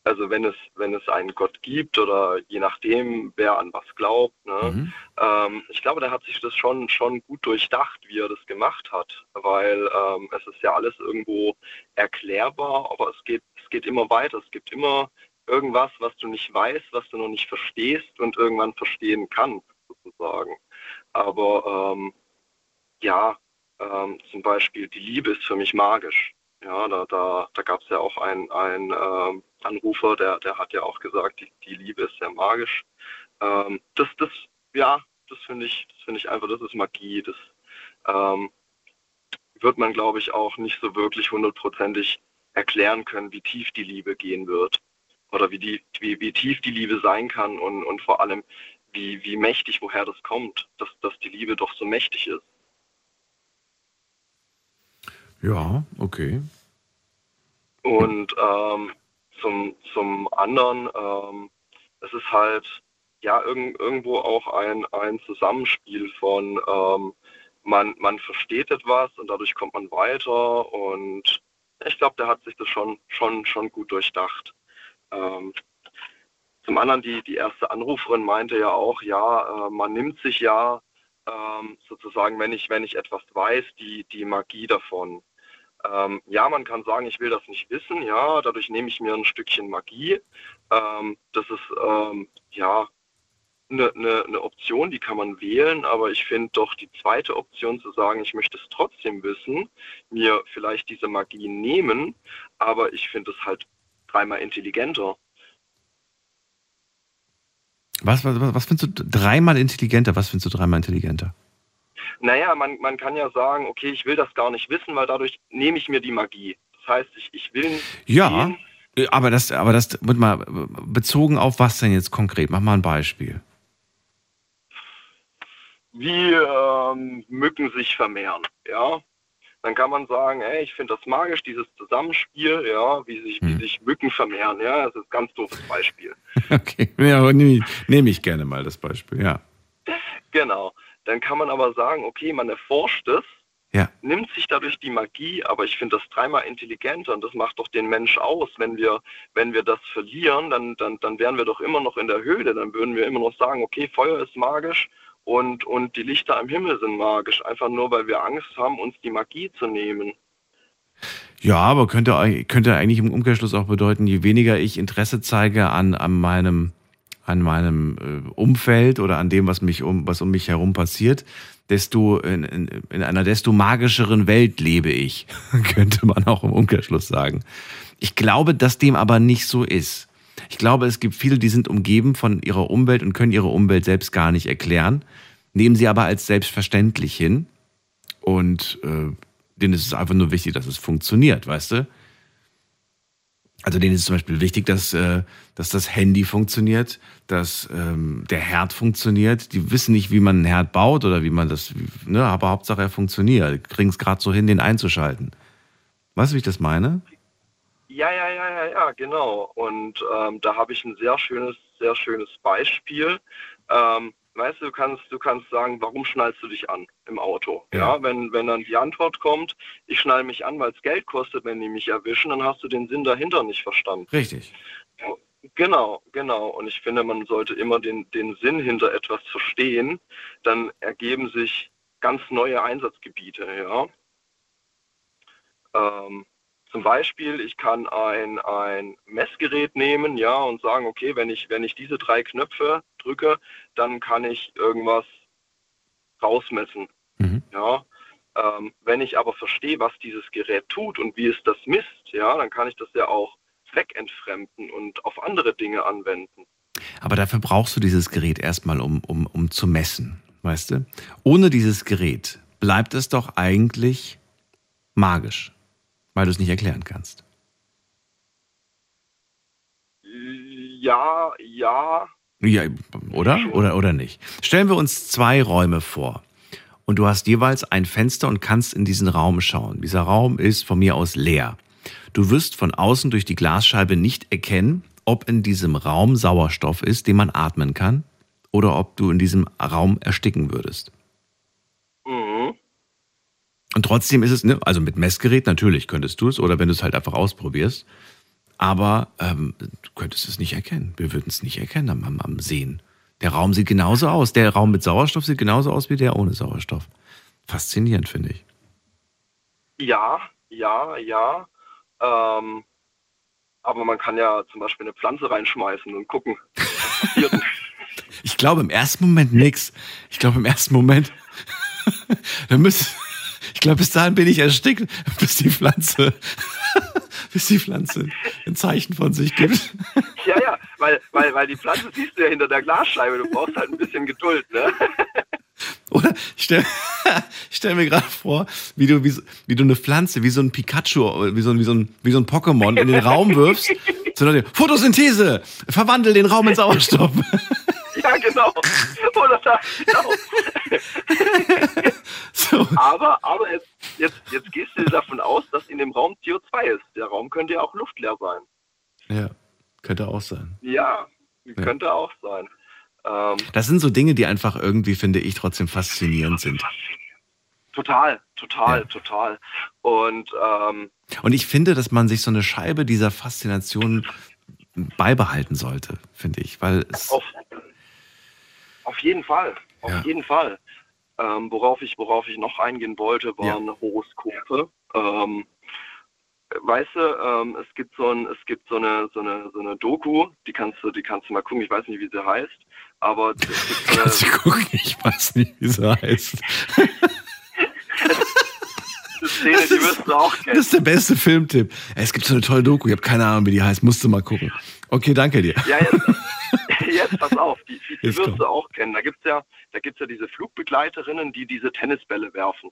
[SPEAKER 11] also wenn es, wenn es einen Gott gibt oder je nachdem, wer an was glaubt, ne, ähm, ich glaube, der hat sich das schon, schon gut durchdacht, wie er das gemacht hat, weil ähm, es ist ja alles irgendwo erklärbar, aber es geht, es geht immer weiter. Es gibt immer irgendwas, was du nicht weißt, was du noch nicht verstehst und irgendwann verstehen kannst, sozusagen. Aber ähm, ja, ähm, zum Beispiel die Liebe ist für mich magisch. Ja, da, da, da gab es ja auch einen, einen ähm, Anrufer, der, der hat ja auch gesagt, die, die Liebe ist sehr magisch. Ähm, das, das, ja, das finde ich, das ich einfach, das ist Magie. Das ähm, wird man, glaube ich, auch nicht so wirklich hundertprozentig erklären können, wie tief die Liebe gehen wird. Oder wie, die, wie, wie tief die Liebe sein kann und, und vor allem, wie, wie mächtig, woher das kommt, dass, dass die Liebe doch so mächtig ist.
[SPEAKER 3] Ja, okay.
[SPEAKER 11] Und ähm, zum, zum anderen, ähm, es ist halt ja irg irgendwo auch ein, ein Zusammenspiel von ähm, man, man versteht etwas und dadurch kommt man weiter und ich glaube, der hat sich das schon, schon, schon gut durchdacht. Ähm, zum anderen, die, die erste Anruferin meinte ja auch, ja, äh, man nimmt sich ja ähm, sozusagen, wenn ich, wenn ich etwas weiß, die, die Magie davon. Ähm, ja, man kann sagen, ich will das nicht wissen, ja, dadurch nehme ich mir ein Stückchen Magie. Ähm, das ist ähm, ja eine, eine, eine Option, die kann man wählen, aber ich finde doch die zweite Option zu sagen, ich möchte es trotzdem wissen, mir vielleicht diese Magie nehmen, aber ich finde es halt dreimal intelligenter.
[SPEAKER 3] Was, was, was findest du dreimal intelligenter? Was findest du dreimal intelligenter?
[SPEAKER 11] Naja, man, man kann ja sagen, okay, ich will das gar nicht wissen, weil dadurch nehme ich mir die Magie. Das heißt, ich, ich will nicht
[SPEAKER 3] Ja, aber das, aber das wird mal bezogen auf was denn jetzt konkret? Mach mal ein Beispiel.
[SPEAKER 11] wie ähm, Mücken sich vermehren, ja. Dann kann man sagen, ey, ich finde das magisch, dieses Zusammenspiel, ja, wie sich, wie sich Mücken vermehren, ja, das ist ein ganz doofes Beispiel.
[SPEAKER 3] Okay, ja, nehme nehm ich gerne mal das Beispiel, ja.
[SPEAKER 11] Genau. Dann kann man aber sagen, okay, man erforscht es,
[SPEAKER 3] Ja.
[SPEAKER 11] nimmt sich dadurch die Magie, aber ich finde das dreimal intelligenter und das macht doch den Mensch aus. Wenn wir, wenn wir das verlieren, dann, dann, dann wären wir doch immer noch in der Höhle. Dann würden wir immer noch sagen, okay, Feuer ist magisch und, und die Lichter am Himmel sind magisch. Einfach nur, weil wir Angst haben, uns die Magie zu nehmen.
[SPEAKER 3] Ja, aber könnte, könnte eigentlich im Umkehrschluss auch bedeuten, je weniger ich Interesse zeige an, an meinem, an meinem äh, Umfeld oder an dem, was mich um, was um mich herum passiert, desto in, in, in einer desto magischeren Welt lebe ich, könnte man auch im Umkehrschluss sagen. Ich glaube, dass dem aber nicht so ist. Ich glaube, es gibt viele, die sind umgeben von ihrer Umwelt und können ihre Umwelt selbst gar nicht erklären, nehmen sie aber als selbstverständlich hin und äh, denen ist es einfach nur wichtig, dass es funktioniert, weißt du? Also denen ist zum Beispiel wichtig, dass, äh, dass das Handy funktioniert, dass ähm, der Herd funktioniert. Die wissen nicht, wie man einen Herd baut oder wie man das, ne, aber Hauptsache er funktioniert. Kriegen es gerade so hin, den einzuschalten. Weißt du, wie ich das meine?
[SPEAKER 11] Ja, ja, ja, ja, ja, genau. Und ähm, da habe ich ein sehr schönes, sehr schönes Beispiel. Ähm, weißt du, du kannst, du kannst sagen, warum schnallst du dich an im Auto? Ja, wenn, wenn dann die Antwort kommt, ich schnall mich an, weil es Geld kostet, wenn die mich erwischen, dann hast du den Sinn dahinter nicht verstanden.
[SPEAKER 3] Richtig.
[SPEAKER 11] Genau, genau. Und ich finde, man sollte immer den, den Sinn hinter etwas verstehen. Dann ergeben sich ganz neue Einsatzgebiete, ja. Ähm, zum Beispiel, ich kann ein, ein Messgerät nehmen, ja, und sagen, okay, wenn ich, wenn ich diese drei Knöpfe drücke, dann kann ich irgendwas rausmessen.
[SPEAKER 3] Mhm.
[SPEAKER 11] Ja. Ähm, wenn ich aber verstehe, was dieses Gerät tut und wie es das misst, ja, dann kann ich das ja auch zweckentfremden und auf andere Dinge anwenden.
[SPEAKER 3] Aber dafür brauchst du dieses Gerät erstmal, um, um, um zu messen, weißt du? Ohne dieses Gerät bleibt es doch eigentlich magisch, weil du es nicht erklären kannst.
[SPEAKER 11] Ja, ja.
[SPEAKER 3] Ja, oder? Oder, oder nicht? Stellen wir uns zwei Räume vor. Und du hast jeweils ein Fenster und kannst in diesen Raum schauen. Dieser Raum ist von mir aus leer. Du wirst von außen durch die Glasscheibe nicht erkennen, ob in diesem Raum Sauerstoff ist, den man atmen kann, oder ob du in diesem Raum ersticken würdest. Und trotzdem ist es, ne, also mit Messgerät natürlich könntest du es, oder wenn du es halt einfach ausprobierst, aber ähm, du könntest es nicht erkennen. Wir würden es nicht erkennen am, am Sehen. Der Raum sieht genauso aus. Der Raum mit Sauerstoff sieht genauso aus wie der ohne Sauerstoff. Faszinierend, finde ich.
[SPEAKER 11] Ja, ja, ja. Ähm, aber man kann ja zum Beispiel eine Pflanze reinschmeißen und gucken.
[SPEAKER 3] Ich glaube im ersten Moment nix. Ich glaube im ersten Moment, da müsste, ich glaube bis dahin bin ich erstickt, bis die Pflanze, bis die Pflanze ein Zeichen von sich gibt.
[SPEAKER 11] ja, ja, weil, weil, weil die Pflanze siehst du ja hinter der Glasscheibe. Du brauchst halt ein bisschen Geduld, ne?
[SPEAKER 3] Oder ich stelle stell mir gerade vor, wie du, wie, wie du eine Pflanze, wie so ein Pikachu, wie so, ein- wie so ein, wie so ein Pokémon in den Raum wirfst. Dem, Photosynthese, verwandel den Raum in Sauerstoff.
[SPEAKER 11] Ja, genau. Oder da, genau. Aber, aber jetzt, jetzt, jetzt gehst du davon aus, dass in dem Raum CO2 ist. Der Raum könnte ja auch luftleer sein.
[SPEAKER 3] Ja, könnte auch sein.
[SPEAKER 11] Ja, könnte auch sein. Ähm,
[SPEAKER 3] Das sind so Dinge, die einfach irgendwie, finde ich, trotzdem faszinierend sind.
[SPEAKER 11] total, total, total. Und ähm,
[SPEAKER 3] Und ich finde, dass man sich so eine Scheibe dieser Faszination beibehalten sollte, finde ich, weil es,
[SPEAKER 11] auf, auf jeden Fall, auf
[SPEAKER 3] Ja.
[SPEAKER 11] jeden Fall. Ähm, worauf ich, worauf ich noch eingehen wollte, waren Horoskope. Ähm, weißt du, ähm, es gibt so ein, es gibt so eine, so eine, so eine Doku, die kannst du, die kannst du mal gucken. Ich weiß nicht, wie sie heißt, aber
[SPEAKER 3] kannst du gucken, ich weiß nicht, wie sie heißt.
[SPEAKER 11] Szene, du auch
[SPEAKER 3] Das ist der beste Filmtipp. Es gibt so eine tolle Doku, ich habe keine Ahnung, wie die heißt, musst du mal gucken. Okay, danke dir.
[SPEAKER 11] Ja, jetzt, jetzt pass auf, die, die, wirst
[SPEAKER 3] komm.
[SPEAKER 11] du auch kennen. Da gibt's ja, da gibt's ja diese Flugbegleiterinnen, die diese Tennisbälle werfen.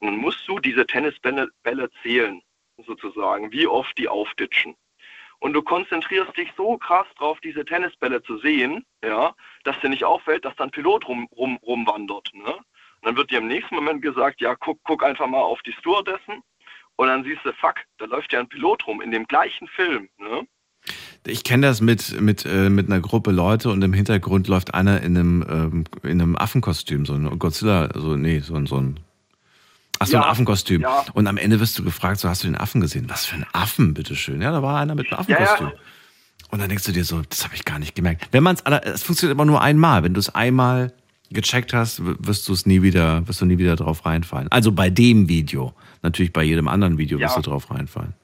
[SPEAKER 11] Und dann musst du diese Tennisbälle Bälle zählen, sozusagen, wie oft die aufditschen. Und du konzentrierst dich so krass drauf, diese Tennisbälle zu sehen, ja, dass dir nicht auffällt, dass da ein Pilot rum, rum, rumwandert. Ne? Und dann wird dir im nächsten Moment gesagt, ja, guck, guck einfach mal auf die Stewardessen. Und dann siehst du, fuck, da läuft ja ein Pilot rum in dem gleichen Film. Ne?
[SPEAKER 3] Ich kenne das mit, mit, äh, mit einer Gruppe Leute und im Hintergrund läuft einer in einem, ähm, in einem Affenkostüm, so ein Godzilla, so, nee, so ein, so ein, ach so ein
[SPEAKER 11] Ja,
[SPEAKER 3] Affenkostüm.
[SPEAKER 11] ja.
[SPEAKER 3] Und am Ende wirst du gefragt, so hast du den Affen gesehen? Was für ein Affen, bitteschön? Ja, da war einer mit einem
[SPEAKER 11] Ja, ja.
[SPEAKER 3] Affenkostüm. Und dann denkst du dir so, das habe ich gar nicht gemerkt. Wenn man es, es funktioniert aber nur einmal. Wenn du es einmal gecheckt hast, wirst du es nie wieder, wirst du nie wieder drauf reinfallen. Also bei dem Video. Natürlich bei jedem anderen Video wirst du drauf reinfallen.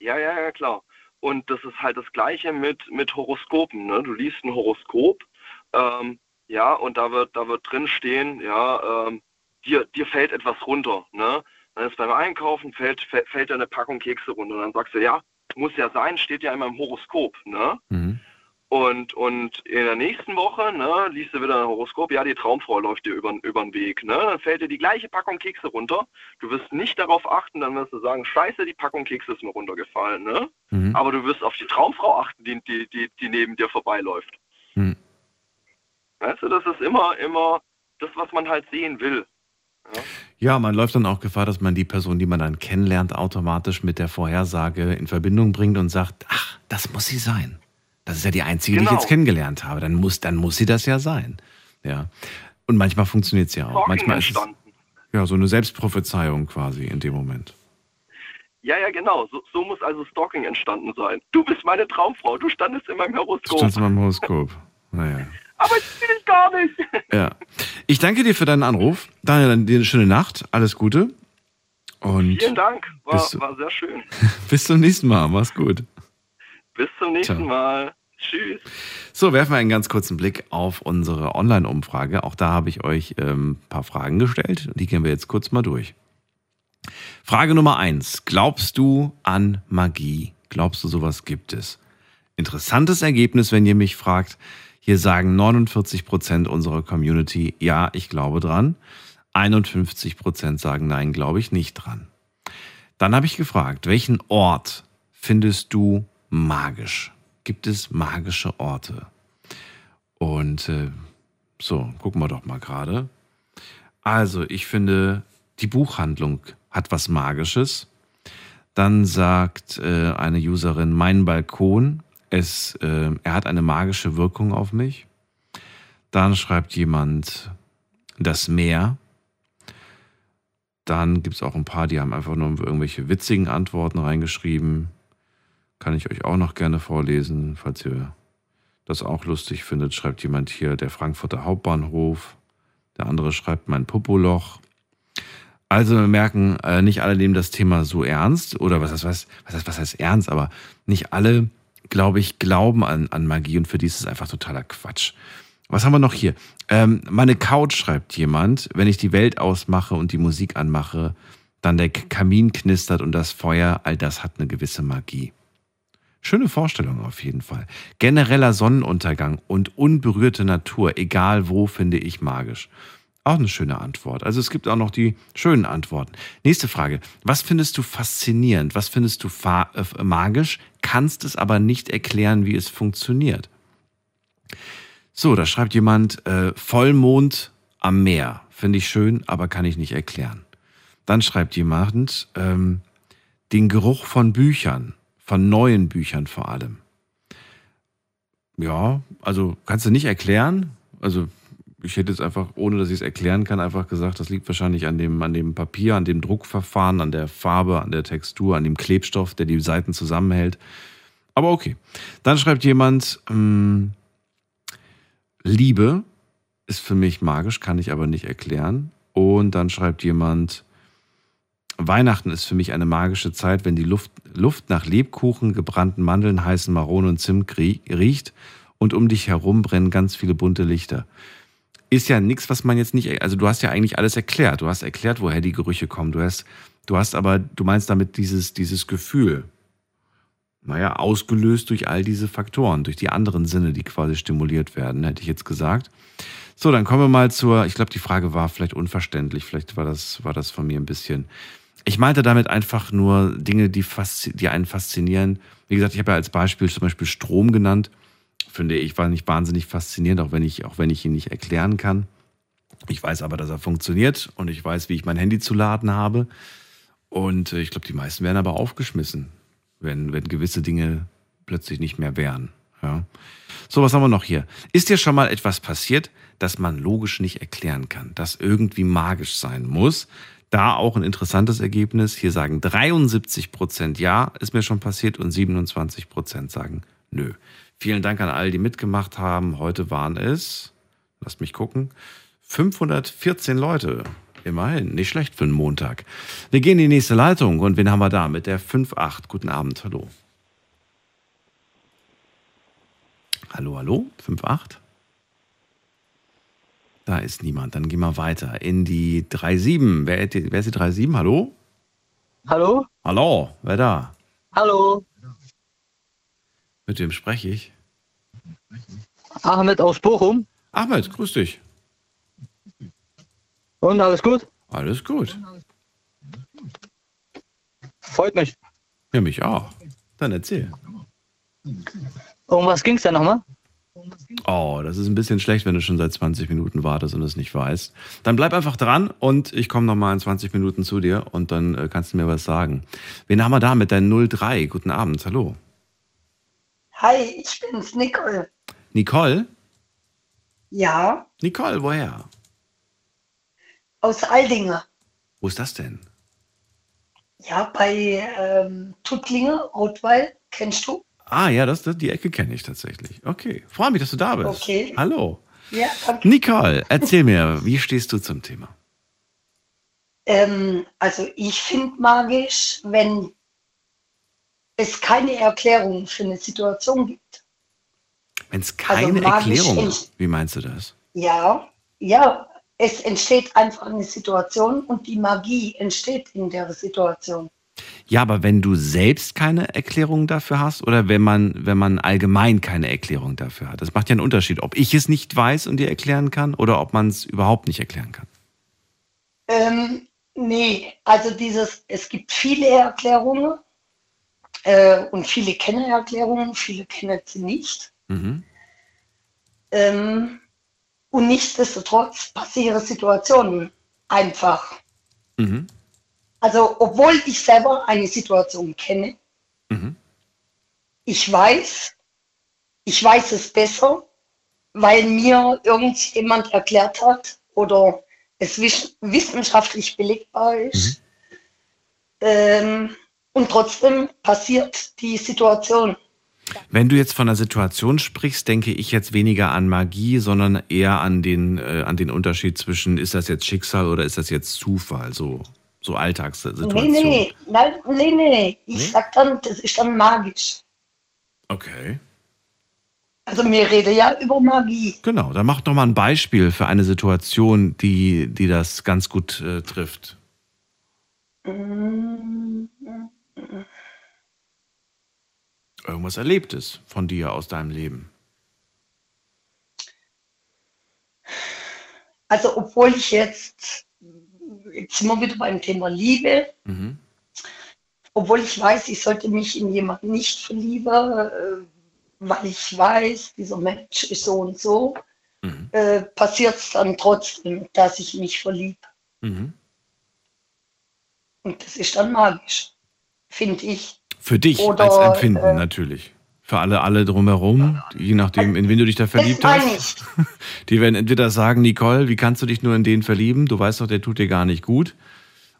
[SPEAKER 11] Ja, ja, ja, klar. Und das ist halt das Gleiche mit, mit Horoskopen. Ne? Du liest ein Horoskop, ähm, ja, und da wird, da wird drin stehen, ja, ähm, dir, dir fällt etwas runter. Ne? Dann ist beim Einkaufen, fällt, fällt, dir eine Packung Kekse runter. Und dann sagst du, ja, muss ja sein, steht ja in meinem Horoskop. Ne?
[SPEAKER 3] Mhm.
[SPEAKER 11] Und, und in der nächsten Woche ne, liest du wieder ein Horoskop, ja, die Traumfrau läuft dir über, über den Weg. Ne? Dann fällt dir die gleiche Packung Kekse runter. Du wirst nicht darauf achten, dann wirst du sagen, scheiße, die Packung Kekse ist mir runtergefallen. Ne?
[SPEAKER 3] Mhm.
[SPEAKER 11] Aber du wirst auf die Traumfrau achten, die, die, die, die neben dir vorbeiläuft.
[SPEAKER 3] Mhm.
[SPEAKER 11] Weißt du, das ist immer, immer das, was man halt sehen will.
[SPEAKER 3] Ja, man läuft dann auch Gefahr, dass man die Person, die man dann kennenlernt, automatisch mit der Vorhersage in Verbindung bringt und sagt, ach, das muss sie sein. Das ist ja die einzige, die ich
[SPEAKER 11] Genau.
[SPEAKER 3] jetzt kennengelernt habe. Dann muss, dann muss sie das ja sein. Ja. Und manchmal funktioniert es ja auch. Manchmal ist es ja so eine Selbstprophezeiung quasi in dem Moment.
[SPEAKER 11] Ja, ja, genau. So, so muss also Stalking entstanden sein. Du bist meine Traumfrau. Du standest in meinem Horoskop.
[SPEAKER 3] stand in meinem Horoskop. Naja.
[SPEAKER 11] Aber ich will ich gar nicht.
[SPEAKER 3] Ja. Ich danke dir für deinen Anruf. Daniel, dann dir eine schöne Nacht. Alles Gute. Und
[SPEAKER 11] Vielen Dank. War,
[SPEAKER 3] Bis-
[SPEAKER 11] war sehr schön.
[SPEAKER 3] bis zum nächsten Mal. Mach's gut.
[SPEAKER 11] Bis zum nächsten
[SPEAKER 3] Ciao.
[SPEAKER 11] Mal. Tschüss.
[SPEAKER 3] So, werfen wir einen ganz kurzen Blick auf unsere Online-Umfrage. Auch da habe ich euch ein ähm, paar Fragen gestellt. Die gehen wir jetzt kurz mal durch. Frage Nummer eins. Glaubst du an Magie? Glaubst du, sowas gibt es? Interessantes Ergebnis, wenn ihr mich fragt. Hier sagen 49 Prozent unserer Community, ja, ich glaube dran. 51 Prozent sagen, nein, glaube ich nicht dran. Dann habe ich gefragt, welchen Ort findest du magisch? Gibt es magische Orte? Und äh, so, gucken wir doch mal gerade. Also, ich finde, die Buchhandlung hat was Magisches. Dann sagt äh, eine Userin, mein Balkon, es, äh, er hat eine magische Wirkung auf mich. Dann schreibt jemand, das Meer. Dann gibt es auch ein paar, die haben einfach nur irgendwelche witzigen Antworten reingeschrieben. Kann ich euch auch noch gerne vorlesen, falls ihr das auch lustig findet. Schreibt jemand hier der Frankfurter Hauptbahnhof. Der andere schreibt mein Popoloch. Also wir merken, äh, nicht alle nehmen das Thema so ernst oder was heißt, was, heißt, was heißt ernst, aber nicht alle, glaube ich, glauben an, an Magie und für die ist es einfach totaler Quatsch. Was haben wir noch hier? Ähm, meine Couch schreibt jemand, wenn ich die Welt ausmache und die Musik anmache, dann der Kamin knistert und das Feuer, all das hat eine gewisse Magie. Schöne Vorstellung auf jeden Fall. Genereller Sonnenuntergang und unberührte Natur, egal wo, finde ich magisch. Auch eine schöne Antwort. Also es gibt auch noch die schönen Antworten. Nächste Frage. Was findest du faszinierend? Was findest du äh, magisch? Kannst es aber nicht erklären, wie es funktioniert. So, da schreibt jemand äh, Vollmond am Meer. Finde ich schön, aber kann ich nicht erklären. Dann schreibt jemand ähm, den Geruch von Büchern, von neuen Büchern vor allem. Ja, also kannst du nicht erklären. Also ich hätte jetzt einfach, ohne dass ich es erklären kann, einfach gesagt, das liegt wahrscheinlich an dem, an dem Papier, an dem Druckverfahren, an der Farbe, an der Textur, an dem Klebstoff, der die Seiten zusammenhält. Aber okay. Dann schreibt jemand, ähm, Liebe ist für mich magisch, kann ich aber nicht erklären. Und dann schreibt jemand, Weihnachten ist für mich eine magische Zeit, wenn die Luft, Luft nach Lebkuchen, gebrannten Mandeln, heißen Maronen und Zimt riecht und um dich herum brennen ganz viele bunte Lichter ist ja nichts, was man jetzt nicht, also du hast ja eigentlich alles erklärt. Du hast erklärt, woher die Gerüche kommen. Du hast, du hast aber, du meinst damit dieses, dieses Gefühl. Naja, ausgelöst durch all diese Faktoren, durch die anderen Sinne, die quasi stimuliert werden, hätte ich jetzt gesagt. So, dann kommen wir mal zur, ich glaube, die Frage war vielleicht unverständlich, vielleicht war das, war das von mir ein bisschen. Ich meinte damit einfach nur Dinge, die, die einen faszinieren. Wie gesagt, ich habe ja als Beispiel zum Beispiel Strom genannt finde ich war nicht wahnsinnig faszinierend, auch wenn ich, auch wenn ich ihn nicht erklären kann. Ich weiß aber, dass er funktioniert und ich weiß, wie ich mein Handy zu laden habe. Und äh, ich glaube, die meisten werden aber aufgeschmissen, wenn, wenn gewisse Dinge plötzlich nicht mehr wären. Ja. So, was haben wir noch hier? Ist dir schon mal etwas passiert, das man logisch nicht erklären kann, das irgendwie magisch sein muss? Da auch ein interessantes Ergebnis. Hier sagen 73 Prozent ja, ist mir schon passiert und 27 Prozent sagen nö. Vielen Dank an alle, die mitgemacht haben. Heute waren es, lasst mich gucken, 514 Leute. Immerhin, nicht schlecht für einen Montag. Wir gehen in die nächste Leitung und wen haben wir da mit der 5.8? Guten Abend, hallo. Hallo, hallo, 5.8? Da ist niemand. Dann gehen wir weiter in die 3.7. Wer, wer ist die 3.7? Hallo?
[SPEAKER 12] Hallo?
[SPEAKER 3] Hallo, wer da?
[SPEAKER 12] Hallo.
[SPEAKER 3] Mit wem spreche ich?
[SPEAKER 12] Ahmed aus Bochum.
[SPEAKER 3] Ahmed, grüß dich.
[SPEAKER 12] Und alles gut?
[SPEAKER 3] Alles gut.
[SPEAKER 12] Freut mich.
[SPEAKER 3] Ja, mich auch. Dann erzähl.
[SPEAKER 12] Um was ging es denn nochmal?
[SPEAKER 3] Oh, das ist ein bisschen schlecht, wenn du schon seit 20 Minuten wartest und es nicht weißt. Dann bleib einfach dran und ich komme nochmal in 20 Minuten zu dir und dann äh, kannst du mir was sagen. Wen haben wir da mit der 03? Guten Abend, hallo.
[SPEAKER 13] Hi, ich bin's, Nicole.
[SPEAKER 3] Nicole?
[SPEAKER 13] Ja,
[SPEAKER 3] Nicole, woher?
[SPEAKER 13] aus Aldinge.
[SPEAKER 3] Wo ist das denn?
[SPEAKER 13] Ja, bei ähm, Tuttlinge, Rotweil, kennst du?
[SPEAKER 3] Ah, ja, das, das, die Ecke kenne ich tatsächlich. Okay, freue mich, dass du da bist.
[SPEAKER 13] Okay.
[SPEAKER 3] Hallo.
[SPEAKER 13] Ja, danke.
[SPEAKER 3] Nicole, erzähl mir, wie stehst du zum Thema?
[SPEAKER 13] Ähm, also ich finde magisch, wenn es keine Erklärung für eine Situation gibt.
[SPEAKER 3] Wenn es keine
[SPEAKER 13] Also
[SPEAKER 3] Erklärung ist, wie meinst du das?
[SPEAKER 13] Ja, ja, es entsteht einfach eine Situation und die Magie entsteht in der Situation.
[SPEAKER 3] Ja, aber wenn du selbst keine Erklärung dafür hast oder wenn man, wenn man allgemein keine Erklärung dafür hat. Das macht ja einen Unterschied, ob ich es nicht weiß und dir erklären kann oder ob man es überhaupt nicht erklären kann.
[SPEAKER 13] Ähm, nee, also dieses, es gibt viele Erklärungen äh, und viele kennen Erklärungen, viele kennen sie nicht.
[SPEAKER 3] Mhm.
[SPEAKER 13] Ähm, und nichtsdestotrotz passieren Situationen einfach.
[SPEAKER 3] Mhm.
[SPEAKER 13] Also, obwohl ich selber eine Situation kenne,
[SPEAKER 3] Mhm.
[SPEAKER 13] ich weiß, ich weiß es besser, weil mir irgendjemand erklärt hat oder es wiss- wissenschaftlich belegbar ist. Ähm, und trotzdem passiert die Situation.
[SPEAKER 3] Wenn du jetzt von einer Situation sprichst, denke ich jetzt weniger an Magie, sondern eher an den, äh, an den Unterschied zwischen, ist das jetzt Schicksal oder ist das jetzt Zufall, so, so Alltagssituation.
[SPEAKER 13] Nee, nee, nein, nee, nee. Ich
[SPEAKER 3] Nee?
[SPEAKER 13] sag dann, das ist dann magisch.
[SPEAKER 3] Okay.
[SPEAKER 13] Also wir reden ja über Magie.
[SPEAKER 3] Genau, dann mach doch mal ein Beispiel für eine Situation, die, die das ganz gut äh, trifft. Irgendwas Erlebtes von dir aus deinem Leben.
[SPEAKER 13] Also obwohl ich jetzt, jetzt sind wir wieder beim Thema Liebe,
[SPEAKER 3] Mhm.
[SPEAKER 13] obwohl ich weiß, ich sollte mich in jemanden nicht verlieben, äh, weil ich weiß, dieser Mensch ist so und so, äh, passiert es dann trotzdem, dass ich mich verliebe.
[SPEAKER 3] Mhm.
[SPEAKER 13] Und das ist dann magisch, finde ich.
[SPEAKER 3] Für dich
[SPEAKER 13] Oder,
[SPEAKER 3] als Empfinden
[SPEAKER 13] äh,
[SPEAKER 3] natürlich. Für alle, alle drumherum, je nachdem, in wen du dich da verliebt hast. Die werden entweder sagen, Nicole, wie kannst du dich nur in den verlieben? Du weißt doch, der tut dir gar nicht gut.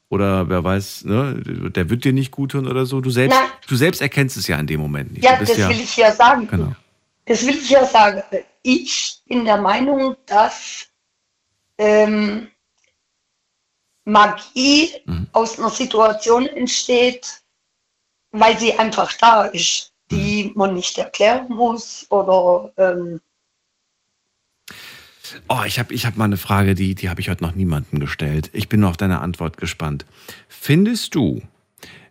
[SPEAKER 3] Oder wer weiß, ne, der wird dir nicht gut tun oder so. Du selbst,
[SPEAKER 13] Nein.
[SPEAKER 3] du selbst erkennst es ja in dem Moment nicht.
[SPEAKER 13] Ja, das will ich ja sagen.
[SPEAKER 3] Genau.
[SPEAKER 13] Das will ich ja sagen. Ich bin der Meinung, dass ähm, Magie
[SPEAKER 3] Mhm.
[SPEAKER 13] aus einer Situation entsteht, weil sie einfach da ist. Die man nicht erklären muss oder ähm,
[SPEAKER 3] Oh, ich habe ich hab mal eine Frage, die, die habe ich heute noch niemandem gestellt. Ich bin nur auf deine Antwort gespannt. Findest du,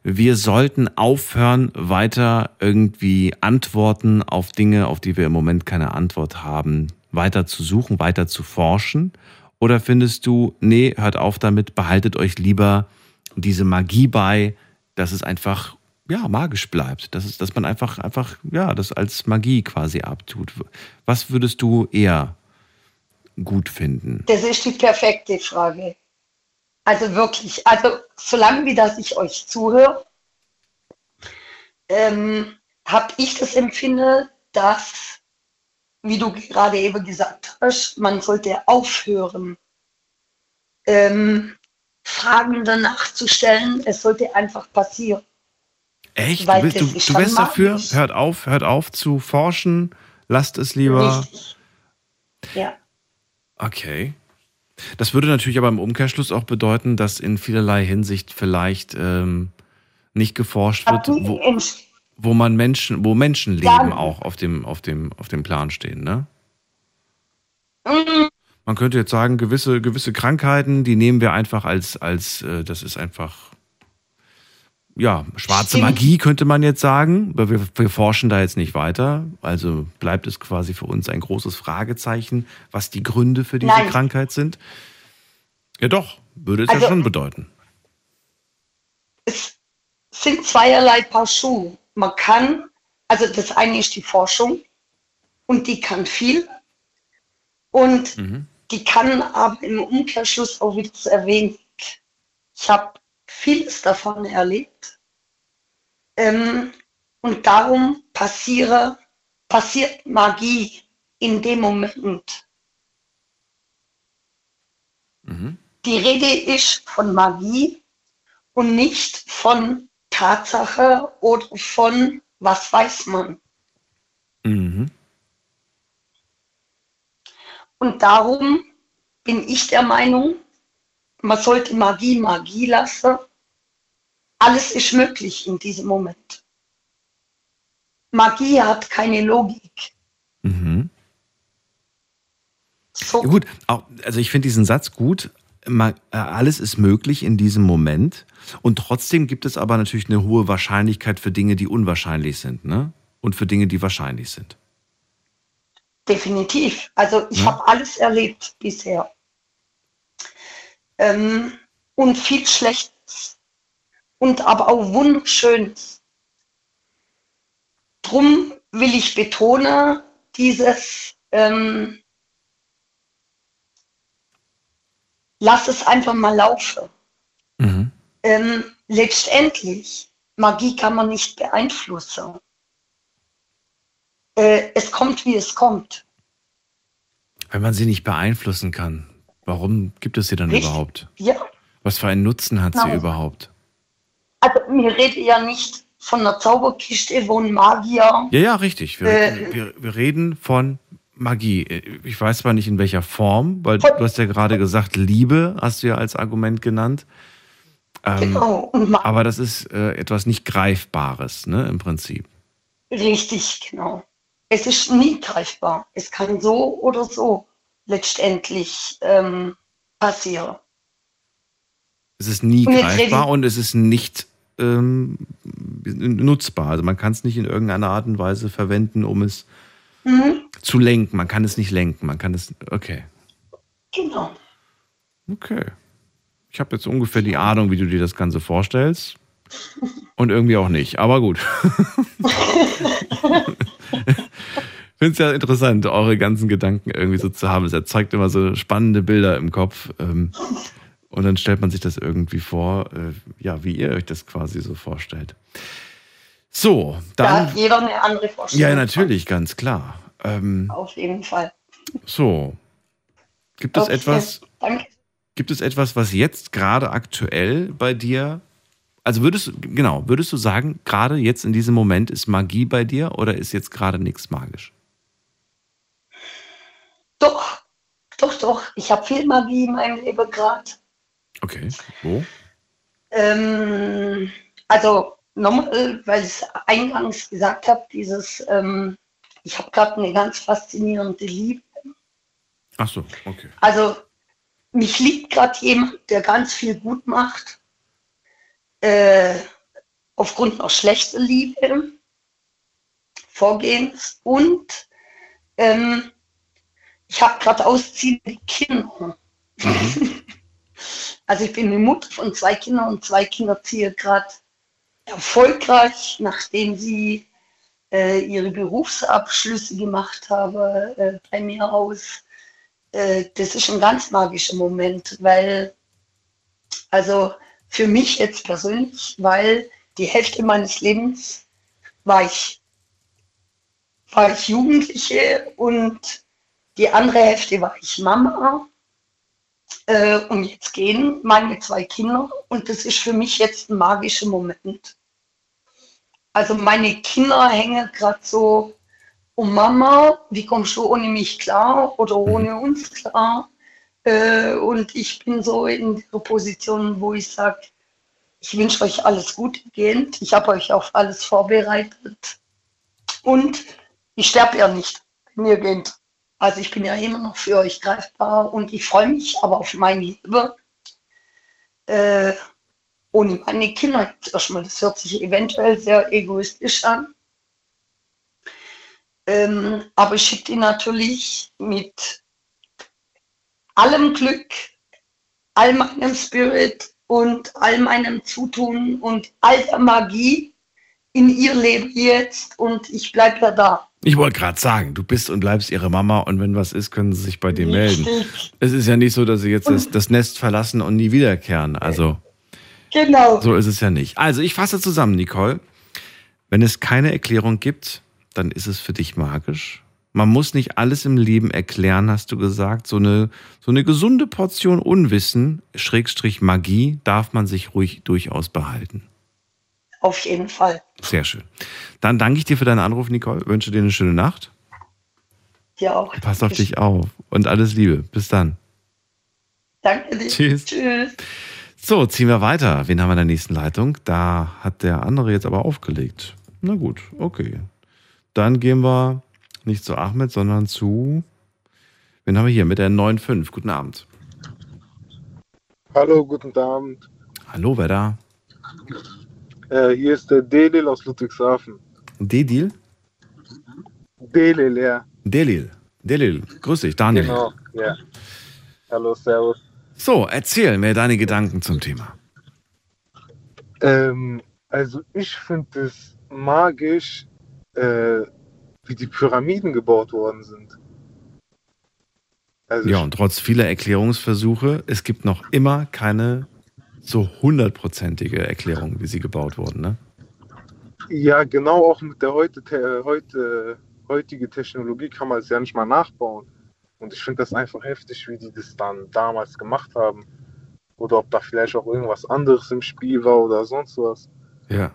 [SPEAKER 3] wir sollten aufhören, weiter irgendwie Antworten auf Dinge, auf die wir im Moment keine Antwort haben, weiter zu suchen, weiter zu forschen? Oder findest du, nee, hört auf damit, behaltet euch lieber diese Magie bei, dass es einfach ja, magisch bleibt, dass, es, dass man einfach, einfach, ja, das als Magie quasi abtut. Was würdest du eher gut finden?
[SPEAKER 13] das ist die perfekte Frage. Also wirklich, also solange wie dass ich euch zuhöre, ähm, habe ich das Empfinden, dass, wie du gerade eben gesagt hast, man sollte aufhören, ähm, Fragen danach zu stellen. Es sollte einfach passieren.
[SPEAKER 3] Echt?
[SPEAKER 13] Weil
[SPEAKER 3] du,
[SPEAKER 13] das
[SPEAKER 3] du, du wärst dafür?
[SPEAKER 13] magisch.
[SPEAKER 3] Hört auf, hört auf zu forschen, lasst es lieber.
[SPEAKER 13] Richtig. Ja.
[SPEAKER 3] Okay. Das würde natürlich aber im Umkehrschluss auch bedeuten, dass in vielerlei Hinsicht vielleicht ähm, nicht geforscht wird, wo, wo man Menschen, wo Menschenleben
[SPEAKER 13] Ja.
[SPEAKER 3] auch auf dem, auf dem, auf dem Plan stehen, ne?
[SPEAKER 13] Mm,
[SPEAKER 3] Man könnte jetzt sagen, gewisse, gewisse Krankheiten, die nehmen wir einfach als, als äh, das ist einfach, ja, schwarze
[SPEAKER 13] Stimmt.
[SPEAKER 3] Magie könnte man jetzt sagen. Aber wir, wir forschen da jetzt nicht weiter. Also bleibt es quasi für uns ein großes Fragezeichen, was die Gründe für diese
[SPEAKER 13] Nein.
[SPEAKER 3] Krankheit sind. Ja doch, würde es
[SPEAKER 13] Also-
[SPEAKER 3] ja schon bedeuten.
[SPEAKER 13] es sind zweierlei Paar Schuhe. Man kann, also das eine ist die Forschung und die kann viel und
[SPEAKER 3] Mhm.
[SPEAKER 13] die kann aber im Umkehrschluss auch wieder sehr wenig. Ich habe vieles davon erlebt ähm, und darum passiere, passiert Magie in dem Moment.
[SPEAKER 3] Mhm.
[SPEAKER 13] Die Rede ist von Magie und nicht von Tatsache oder von was weiß man.
[SPEAKER 3] Mhm.
[SPEAKER 13] Und darum bin ich der Meinung, man sollte Magie Magie lassen. Alles ist möglich in diesem Moment. Magie hat keine Logik.
[SPEAKER 3] Mhm. So. Ja, gut, auch, also ich finde diesen Satz gut. Äh, alles ist möglich in diesem Moment. Und trotzdem gibt es aber natürlich eine hohe Wahrscheinlichkeit für Dinge, die unwahrscheinlich sind, ne? Und für Dinge, die wahrscheinlich sind.
[SPEAKER 13] Definitiv. Also ich ja. habe alles erlebt bisher. Ähm, und viel Schlechtes. Und aber auch Wunderschönes. Drum will ich betonen, dieses ähm, lass es einfach mal laufen. Mhm. Ähm, letztendlich, Magie kann man nicht beeinflussen. Äh, es kommt, wie es kommt.
[SPEAKER 3] Wenn man sie nicht beeinflussen kann, warum gibt es sie dann Richtig? überhaupt? Ja. Was für einen Nutzen hat genau. sie überhaupt?
[SPEAKER 13] Also, mir rede ja nicht von einer Zauberkiste, wo ein Magier.
[SPEAKER 3] Ja, ja, richtig. Wir, äh, wir, wir reden von Magie. Ich weiß zwar nicht in welcher Form, weil du hast ja gerade gesagt, Liebe hast du ja als Argument genannt. Ähm, genau. Aber das ist äh, etwas nicht Greifbares, ne, im Prinzip.
[SPEAKER 13] Richtig, genau. Es ist nie greifbar. Es kann so oder so letztendlich ähm, passieren.
[SPEAKER 3] Es ist nie und greifbar und es ist nicht ähm, nutzbar. Also man kann es nicht in irgendeiner Art und Weise verwenden, um es mhm. zu lenken. Man kann es nicht lenken. Man kann es. Okay.
[SPEAKER 13] Genau.
[SPEAKER 3] Okay. Ich habe jetzt ungefähr die Ahnung, wie du dir das Ganze vorstellst. Und irgendwie auch nicht. Aber gut. Ich finde es ja interessant, eure ganzen Gedanken irgendwie so zu haben. Es erzeugt immer so spannende Bilder im Kopf. Ähm, und dann stellt man sich das irgendwie vor, äh, ja, wie ihr euch das quasi so vorstellt. So, dann. Da
[SPEAKER 13] hat jeder eine andere Vorstellung.
[SPEAKER 3] Ja, natürlich, ganz klar.
[SPEAKER 13] Ähm, Auf jeden Fall.
[SPEAKER 3] So. Gibt es okay. etwas, Danke. gibt es etwas, was jetzt gerade aktuell bei dir, also würdest du, genau, würdest du sagen, gerade jetzt in diesem Moment ist Magie bei dir oder ist jetzt gerade nichts magisch?
[SPEAKER 13] Doch, doch, doch. Ich habe viel Magie in meinem Leben gerade.
[SPEAKER 3] Okay, wo?
[SPEAKER 13] Ähm, also nochmal, weil ich es eingangs gesagt habe, dieses, ähm, ich habe gerade eine ganz faszinierende Liebe.
[SPEAKER 3] Ach so, okay.
[SPEAKER 13] Also mich liebt gerade jemand, der ganz viel gut macht, äh, aufgrund noch schlechter Liebe, Vorgehens und ähm, ich habe gerade ausziehende Kinder. Mhm. also ich bin eine Mutter von zwei Kindern und zwei Kinder ziehe gerade erfolgreich, nachdem sie äh, ihre Berufsabschlüsse gemacht haben äh, bei mir aus. Äh, das ist ein ganz magischer Moment, weil, also für mich jetzt persönlich, weil die Hälfte meines Lebens war ich, war ich Jugendliche und die andere Hälfte war ich Mama. Äh, und jetzt gehen meine zwei Kinder und das ist für mich jetzt ein magischer Moment. Also meine Kinder hängen gerade so um Mama, wie kommst du ohne mich klar oder mhm. ohne uns klar? Äh, und ich bin so in der Position, wo ich sage, ich wünsche euch alles Gute gehend. Ich habe euch auf alles vorbereitet. Und ich sterbe ja nicht, wenn ihr geht. Also ich bin ja immer noch für euch greifbar und ich freue mich aber auf mein Leben. Äh, ohne meine Kinder erstmal. Das hört sich eventuell sehr egoistisch an. Ähm, aber ich schicke die natürlich mit allem Glück, all meinem Spirit und all meinem Zutun und all der Magie in ihr Leben jetzt und ich bleibe ja da.
[SPEAKER 3] Ich wollte gerade sagen, du bist und bleibst ihre Mama und wenn was ist, können sie sich bei dir melden. Es ist ja nicht so, dass sie jetzt das, das, Nest verlassen und nie wiederkehren. Also
[SPEAKER 13] genau.
[SPEAKER 3] so ist es ja nicht. Also ich fasse zusammen, Nicole. Wenn es keine Erklärung gibt, dann ist es für dich magisch. Man muss nicht alles im Leben erklären, hast du gesagt. So eine, so eine gesunde Portion Unwissen, Schrägstrich Magie, darf man sich ruhig durchaus behalten.
[SPEAKER 13] Auf jeden Fall.
[SPEAKER 3] Sehr schön. Dann danke ich dir für deinen Anruf, Nicole. Wünsche dir eine schöne Nacht.
[SPEAKER 13] Dir auch.
[SPEAKER 3] Pass auf dich auf und alles Liebe. Bis dann.
[SPEAKER 13] Danke dir.
[SPEAKER 3] Tschüss. Tschüss. So, ziehen wir weiter. Wen haben wir in der nächsten Leitung? Da hat der andere jetzt aber aufgelegt. Na gut, okay. Dann gehen wir Nicht zu Ahmed, sondern zu. Wen haben wir hier mit der 9.5? Guten Abend.
[SPEAKER 14] Hallo, guten Abend.
[SPEAKER 3] Hallo, wer da?
[SPEAKER 14] Äh, hier ist der Delil aus Ludwigshafen.
[SPEAKER 3] Dedil?
[SPEAKER 14] Delil, ja.
[SPEAKER 3] Delil. Delil. Grüß dich, Daniel.
[SPEAKER 14] Genau, ja. Hallo, servus.
[SPEAKER 3] So, erzähl mir deine Gedanken zum Thema.
[SPEAKER 14] Ähm, also ich finde es magisch, äh, wie die Pyramiden gebaut worden sind. Also
[SPEAKER 3] Ja, und trotz vieler Erklärungsversuche, es gibt noch immer keine so hundertprozentige Erklärung, wie sie gebaut wurden, ne?
[SPEAKER 14] Ja, genau auch mit der heute, te, heute, heutige Technologie kann man es ja nicht mal nachbauen. Und ich finde das einfach heftig, wie die das dann damals gemacht haben. Oder ob da vielleicht auch irgendwas anderes im Spiel war oder sonst was.
[SPEAKER 3] Ja.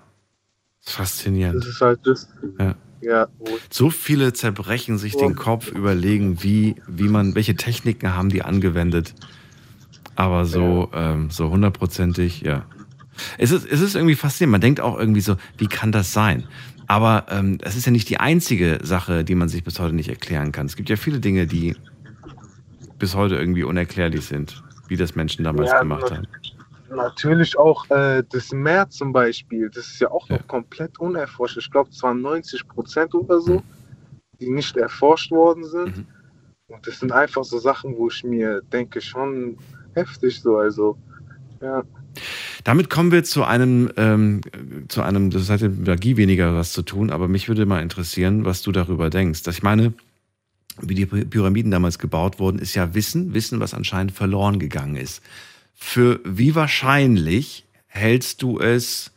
[SPEAKER 3] Faszinierend.
[SPEAKER 14] Das ist halt das.
[SPEAKER 3] Ja.
[SPEAKER 14] Ja,
[SPEAKER 3] So viele zerbrechen sich den Kopf, überlegen, wie, wie man, welche Techniken haben die angewendet. Aber so, ähm, so hundertprozentig, ja. Es ist, es ist irgendwie faszinierend. Man denkt auch irgendwie so, wie kann das sein? Aber ähm, es ist ja nicht die einzige Sache, die man sich bis heute nicht erklären kann. Es gibt ja viele Dinge, die bis heute irgendwie unerklärlich sind, wie das Menschen damals
[SPEAKER 14] Ja,
[SPEAKER 3] gemacht haben.
[SPEAKER 14] Natürlich auch äh, das Meer zum Beispiel, das ist ja auch noch komplett unerforscht. Ich glaube, es waren 90 Prozent oder so, die nicht erforscht worden sind. Und das sind einfach so Sachen, wo ich mir denke, schon heftig so. Also, ja.
[SPEAKER 3] Damit kommen wir zu einem, ähm, zu einem, das hat mit Magie weniger was zu tun, aber mich würde mal interessieren, was du darüber denkst. Ich meine, wie die Py- Pyramiden damals gebaut wurden, ist ja Wissen, Wissen, was anscheinend verloren gegangen ist. Für wie wahrscheinlich hältst du es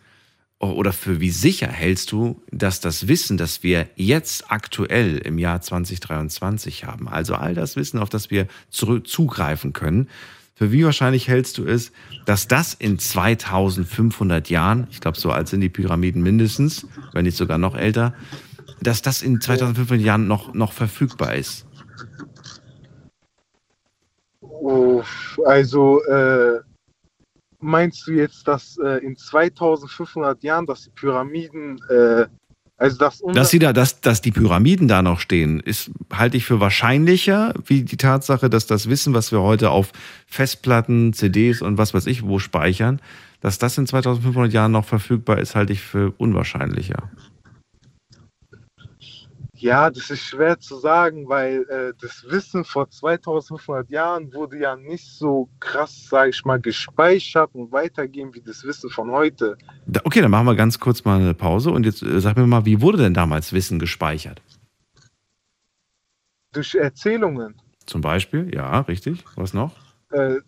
[SPEAKER 3] oder für wie sicher hältst du, dass das Wissen, das wir jetzt aktuell im Jahr 2023 haben, also all das Wissen, auf das wir zugreifen können, für wie wahrscheinlich hältst du es, dass das in 2500 Jahren, ich glaube, so alt sind die Pyramiden mindestens, wenn nicht sogar noch älter, dass das in 2500 Jahren noch, noch verfügbar ist?
[SPEAKER 14] Also, äh, meinst du jetzt, dass äh, in 2500 Jahren, dass die Pyramiden, äh, also dass
[SPEAKER 3] Dass, sie da, dass, dass die Pyramiden da noch stehen, ist, halte ich für wahrscheinlicher, wie die Tatsache, dass das Wissen, was wir heute auf Festplatten, CDs und was weiß ich wo speichern, dass das in 2500 Jahren noch verfügbar ist, halte ich für unwahrscheinlicher.
[SPEAKER 14] Ja, das ist schwer zu sagen, weil äh, das Wissen vor 2500 Jahren wurde ja nicht so krass, sag ich mal, gespeichert und weitergegeben wie das Wissen von heute.
[SPEAKER 3] Okay, dann machen wir ganz kurz mal eine Pause und jetzt äh, sag mir mal, wie wurde denn damals Wissen gespeichert?
[SPEAKER 14] Durch Erzählungen,
[SPEAKER 3] Zum Beispiel, ja, richtig. Was noch?
[SPEAKER 14] äh,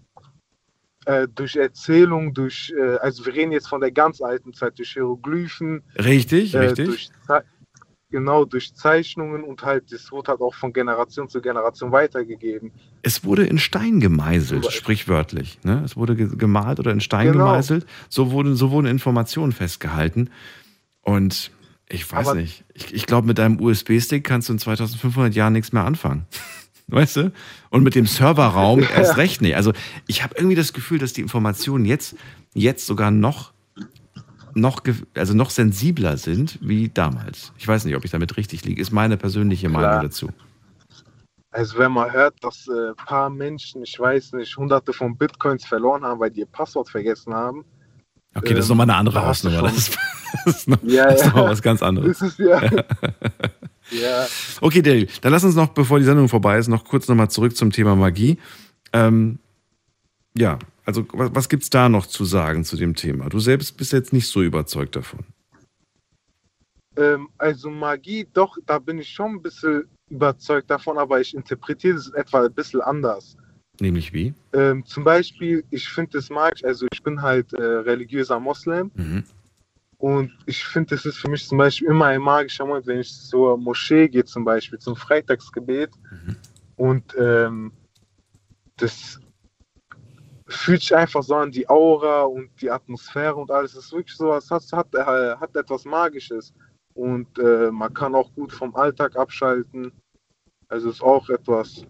[SPEAKER 14] äh, durch Erzählungen, durch, äh, also wir reden jetzt von der ganz alten Zeit, durch Hieroglyphen.
[SPEAKER 3] Richtig,
[SPEAKER 14] äh,
[SPEAKER 3] richtig.
[SPEAKER 14] Durch, genau, durch Zeichnungen und halt, das wurde halt auch von Generation zu Generation weitergegeben.
[SPEAKER 3] Es wurde in Stein gemeißelt, sprichwörtlich. Ne? Es wurde ge- gemalt oder in Stein
[SPEAKER 14] Genau.
[SPEAKER 3] gemeißelt. So wurden, so wurden Informationen festgehalten. Und ich weiß
[SPEAKER 14] Aber-
[SPEAKER 3] nicht. Ich, ich glaube, mit deinem USB-Stick kannst du in 2500 Jahren nichts mehr anfangen. Weißt du? Und mit dem Serverraum erst recht nicht. Also ich habe irgendwie das Gefühl, dass die Informationen jetzt, jetzt sogar noch, noch, also noch sensibler sind wie damals. Ich weiß nicht, ob ich damit richtig liege. Ist meine persönliche
[SPEAKER 14] Klar.
[SPEAKER 3] Meinung dazu.
[SPEAKER 14] Also wenn man hört, dass äh, ein paar Menschen, ich weiß nicht, hunderte von Bitcoins verloren haben, weil die ihr Passwort vergessen haben.
[SPEAKER 3] Okay, das ist
[SPEAKER 14] ähm,
[SPEAKER 3] nochmal eine andere
[SPEAKER 14] du
[SPEAKER 3] Hausnummer. Das ist, das ist, noch,
[SPEAKER 14] Ja,
[SPEAKER 3] das ist noch
[SPEAKER 14] ja.
[SPEAKER 3] was ganz anderes.
[SPEAKER 14] Ist ja. ja.
[SPEAKER 3] Okay, Daniel, dann lass uns noch, bevor die Sendung vorbei ist, noch kurz nochmal zurück zum Thema Magie. Ähm, ja, also was, was gibt es da noch zu sagen zu dem Thema? Du selbst bist jetzt nicht so überzeugt davon.
[SPEAKER 14] Ähm, also Magie, doch, da bin ich schon ein bisschen überzeugt davon, aber ich interpretiere es etwa ein bisschen anders.
[SPEAKER 3] Nämlich wie?
[SPEAKER 14] Ähm, zum Beispiel, ich finde es magisch, also ich bin halt äh, religiöser Moslem
[SPEAKER 3] Mhm.
[SPEAKER 14] und ich finde, es ist für mich zum Beispiel immer ein magischer Moment, wenn ich zur Moschee gehe, zum Beispiel zum Freitagsgebet und ähm, das fühlt sich einfach so an, die Aura und die Atmosphäre und alles ist wirklich so, es hat, hat, äh, hat etwas Magisches und äh, man kann auch gut vom Alltag abschalten. Also ist auch etwas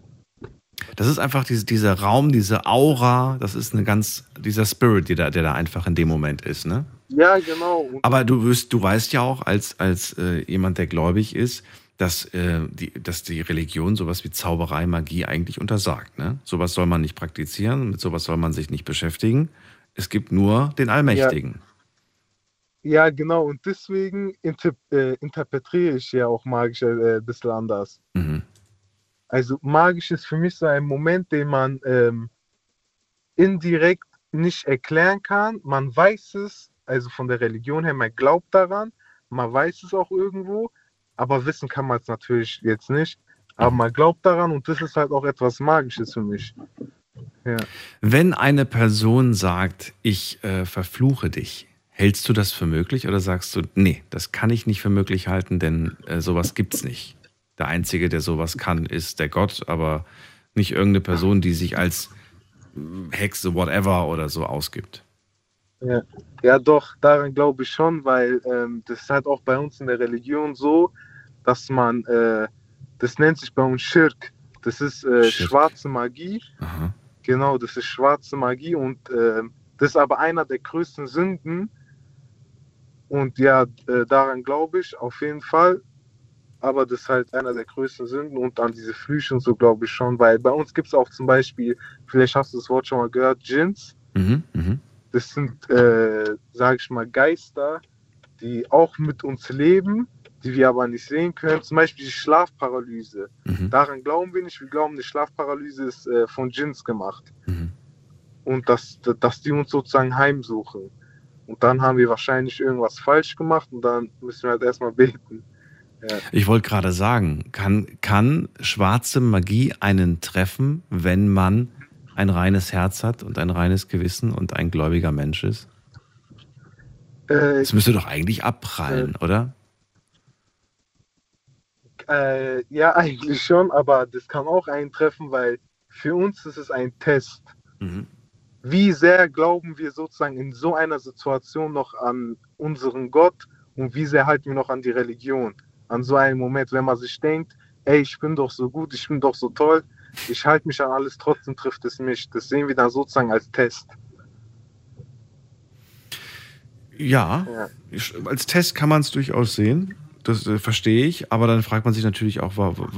[SPEAKER 3] Das ist einfach diese, dieser Raum, diese Aura, das ist eine ganz, dieser Spirit, der da, der da einfach in dem Moment ist, ne?
[SPEAKER 14] Ja, genau.
[SPEAKER 3] Aber du wirst, du weißt ja auch als, als äh, jemand, der gläubig ist, dass, äh, die, dass die Religion sowas wie Zauberei, Magie eigentlich untersagt. Ne? Sowas soll man nicht praktizieren, mit sowas soll man sich nicht beschäftigen. Es gibt nur den Allmächtigen.
[SPEAKER 14] Ja, ja genau. Und deswegen inter äh, interpretiere ich ja auch magisch äh, ein bisschen anders.
[SPEAKER 3] Mhm.
[SPEAKER 14] Also magisch ist für mich so ein Moment, den man ähm, indirekt nicht erklären kann. Man weiß es, also von der Religion her, man glaubt daran, man weiß es auch irgendwo, aber wissen kann man es natürlich jetzt nicht. Aber man glaubt daran und das ist halt auch etwas Magisches für mich. Ja.
[SPEAKER 3] Wenn eine Person sagt, ich äh, verfluche dich, hältst du das für möglich oder sagst du, nee, das kann ich nicht für möglich halten, denn äh, sowas gibt's nicht. Der Einzige, der sowas kann, ist der Gott, aber nicht irgendeine Person, die sich als Hexe, whatever oder so ausgibt.
[SPEAKER 14] Ja, ja doch, daran glaube ich schon, weil ähm, das ist halt auch bei uns in der Religion so, dass man, äh, das nennt sich bei uns Schirk. Das ist äh, schwarze Magie.
[SPEAKER 3] Aha.
[SPEAKER 14] Genau, das ist schwarze Magie und äh, das ist aber einer der größten Sünden. Und ja, äh, daran glaube ich auf jeden Fall. Aber das ist halt einer der größten Sünden und an diese Flüche und so glaube ich schon, weil bei uns gibt es auch zum Beispiel, vielleicht hast du das Wort schon mal gehört, Djinns.
[SPEAKER 3] Mhm, mhm.
[SPEAKER 14] Das sind, äh, sage ich mal, Geister, die auch mit uns leben, die wir aber nicht sehen können. Zum Beispiel die Schlafparalyse.
[SPEAKER 3] Mhm.
[SPEAKER 14] Daran glauben wir nicht. Wir glauben, die Schlafparalyse ist äh, von Djinns gemacht.
[SPEAKER 3] Mhm.
[SPEAKER 14] Und dass, dass die uns sozusagen heimsuchen. Und dann haben wir wahrscheinlich irgendwas falsch gemacht und dann müssen wir halt erstmal beten. Ja.
[SPEAKER 3] Ich wollte gerade sagen, kann, kann schwarze Magie einen treffen, wenn man ein reines Herz hat und ein reines Gewissen und ein gläubiger Mensch ist?
[SPEAKER 14] Äh,
[SPEAKER 3] Das müsste doch eigentlich abprallen, oder?
[SPEAKER 14] Äh, ja, eigentlich schon, aber das kann auch eintreffen, weil für uns ist es ein Test.
[SPEAKER 3] Mhm.
[SPEAKER 14] Wie sehr glauben wir sozusagen in so einer Situation noch an unseren Gott und wie sehr halten wir noch an die Religion? An so einem Moment, wenn man sich denkt, ey, ich bin doch so gut, ich bin doch so toll, ich halte mich an alles, trotzdem trifft es mich. Das sehen wir dann sozusagen als Test.
[SPEAKER 3] Ja,
[SPEAKER 14] Ja.
[SPEAKER 3] ich- als Test kann man es durchaus sehen. Das äh, verstehe ich, aber dann fragt man sich natürlich auch,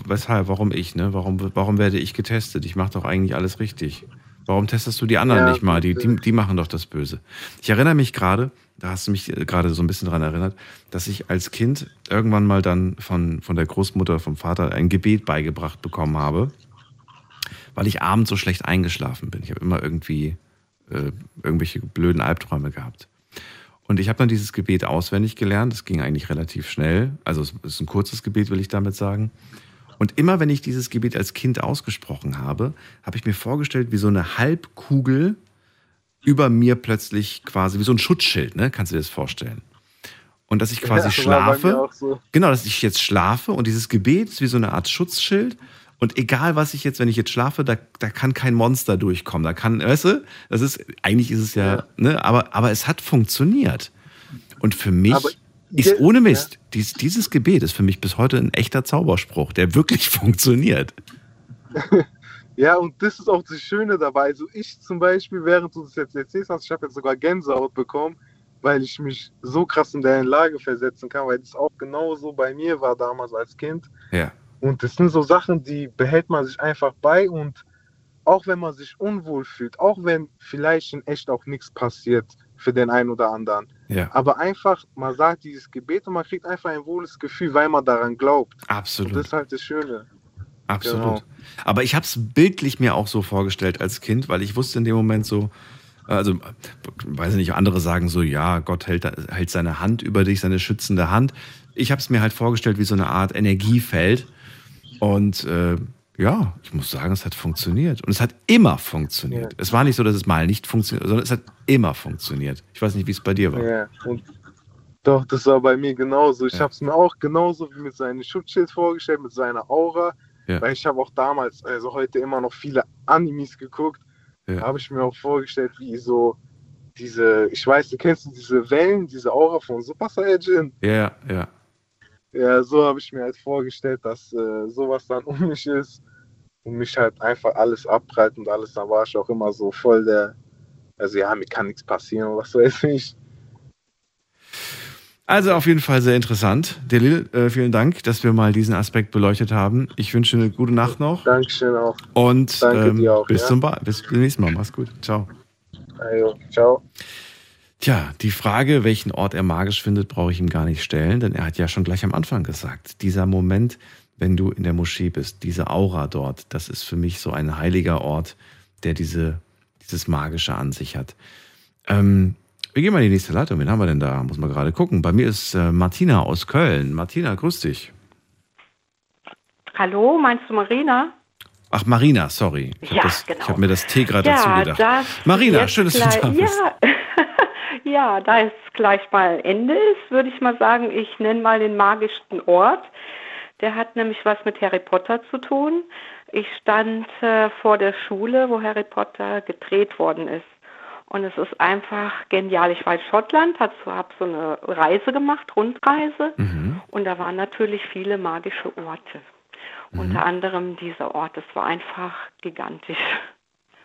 [SPEAKER 3] weshalb, warum ich, ne? Warum, warum werde ich getestet? Ich mache doch eigentlich alles richtig. Warum testest du die anderen
[SPEAKER 14] Ja,
[SPEAKER 3] nicht mal? Die, die, die machen doch das Böse. Ich erinnere mich gerade, da hast du mich äh, gerade so ein bisschen dran erinnert, dass ich als Kind irgendwann mal dann von, von der Großmutter, vom Vater ein Gebet beigebracht bekommen habe, weil ich abends so schlecht eingeschlafen bin. Ich habe immer irgendwie äh, irgendwelche blöden Albträume gehabt. Und ich habe dann dieses Gebet auswendig gelernt. Das ging eigentlich relativ schnell. Also es ist ein kurzes Gebet, will ich damit sagen. Und immer wenn ich dieses Gebet als Kind ausgesprochen habe, habe ich mir vorgestellt, wie so eine Halbkugel über mir plötzlich quasi, wie so ein Schutzschild, ne? Kannst du dir das vorstellen? Und dass ich quasi
[SPEAKER 14] Ja,
[SPEAKER 3] schlafe.
[SPEAKER 14] so.
[SPEAKER 3] Genau, dass ich jetzt schlafe und dieses Gebet ist wie so eine Art Schutzschild. Und egal, was ich jetzt, wenn ich jetzt schlafe, da, da kann kein Monster durchkommen. Da kann, weißt du, das ist, eigentlich ist es ja, ne, aber, aber es hat funktioniert. Und für mich
[SPEAKER 14] Aber
[SPEAKER 3] ist ohne Mist, dies, dieses Gebet ist für mich bis heute ein echter Zauberspruch, der wirklich funktioniert.
[SPEAKER 14] Ja, und das ist auch das Schöne dabei. Also ich zum Beispiel, während du das jetzt erzählst hast, ich habe jetzt sogar Gänsehaut bekommen, weil ich mich so krass in deren Lage versetzen kann, weil das auch genauso bei mir war damals als Kind.
[SPEAKER 3] Ja.
[SPEAKER 14] Und das sind so Sachen, die behält man sich einfach bei und auch wenn man sich unwohl fühlt, auch wenn vielleicht in echt auch nichts passiert für den einen oder anderen,
[SPEAKER 3] Ja.
[SPEAKER 14] aber einfach, man sagt dieses Gebet und man kriegt einfach ein wohles Gefühl, weil man daran glaubt.
[SPEAKER 3] Absolut.
[SPEAKER 14] Und das ist halt das Schöne.
[SPEAKER 3] Absolut.
[SPEAKER 14] Genau.
[SPEAKER 3] Aber ich habe es bildlich mir auch so vorgestellt als Kind, weil ich wusste in dem Moment so, also weiß ich nicht, andere sagen so, ja, Gott hält, hält seine Hand über dich, seine schützende Hand. Ich habe es mir halt vorgestellt wie so eine Art Energiefeld. Und äh, ja, ich muss sagen, es hat funktioniert. Und es hat immer funktioniert. Es war nicht so, dass es mal nicht funktioniert, sondern es hat immer funktioniert. Ich weiß nicht, wie es bei dir war.
[SPEAKER 14] Ja, und doch, das war bei mir genauso. Ich
[SPEAKER 3] Ja.
[SPEAKER 14] habe es mir auch genauso wie mit seinem Schutzschild vorgestellt, mit seiner Aura.
[SPEAKER 3] Ja.
[SPEAKER 14] Weil ich habe auch damals, also heute immer noch viele Animes geguckt.
[SPEAKER 3] Ja.
[SPEAKER 14] Habe ich mir auch vorgestellt, wie so diese, ich weiß, du kennst diese Wellen, diese Aura von Super Saiyajin.
[SPEAKER 3] Ja, ja.
[SPEAKER 14] Ja, so habe ich mir halt vorgestellt, dass äh, sowas dann um mich ist und mich halt einfach alles abprallt und alles. Dann war ich auch immer so voll der, also ja, mir kann nichts passieren, was weiß ich.
[SPEAKER 3] Also auf jeden Fall sehr interessant. Delil, äh, vielen Dank, dass wir mal diesen Aspekt beleuchtet haben. Ich wünsche eine gute Nacht noch.
[SPEAKER 14] Dankeschön auch.
[SPEAKER 3] Und
[SPEAKER 14] Danke
[SPEAKER 3] ähm,
[SPEAKER 14] auch,
[SPEAKER 3] bis
[SPEAKER 14] ja?
[SPEAKER 3] zum ba bis zum nächsten Mal. Mach's gut. Ciao.
[SPEAKER 14] Also, ciao.
[SPEAKER 3] Tja, die Frage, welchen Ort er magisch findet, brauche ich ihm gar nicht stellen, denn er hat ja schon gleich am Anfang gesagt, dieser Moment, wenn du in der Moschee bist, diese Aura dort, das ist für mich so ein heiliger Ort, der diese, dieses Magische an sich hat. Ähm, wir gehen mal in die nächste Leitung. Wen haben wir denn da? Muss man gerade gucken. Bei mir ist äh, Martina aus Köln. Martina, grüß dich.
[SPEAKER 15] Hallo, meinst du Marina?
[SPEAKER 3] Ach, Marina, sorry. Ich
[SPEAKER 15] Ja,
[SPEAKER 3] habe
[SPEAKER 15] genau.
[SPEAKER 3] hab mir das T gerade
[SPEAKER 15] ja,
[SPEAKER 3] dazu gedacht. Marina, schön, dass du da bist.
[SPEAKER 15] Ja, ja, da es gleich mal Ende ist, würde ich mal sagen, ich nenne mal den magischsten Ort. Der hat nämlich was mit Harry Potter zu tun. Ich stand äh, vor der Schule, wo Harry Potter gedreht worden ist. Und es ist einfach genial. Ich war in Schottland, habe so, eine Reise gemacht, Rundreise. Und da waren natürlich viele magische Orte. Unter anderem dieser Ort. Es war einfach gigantisch.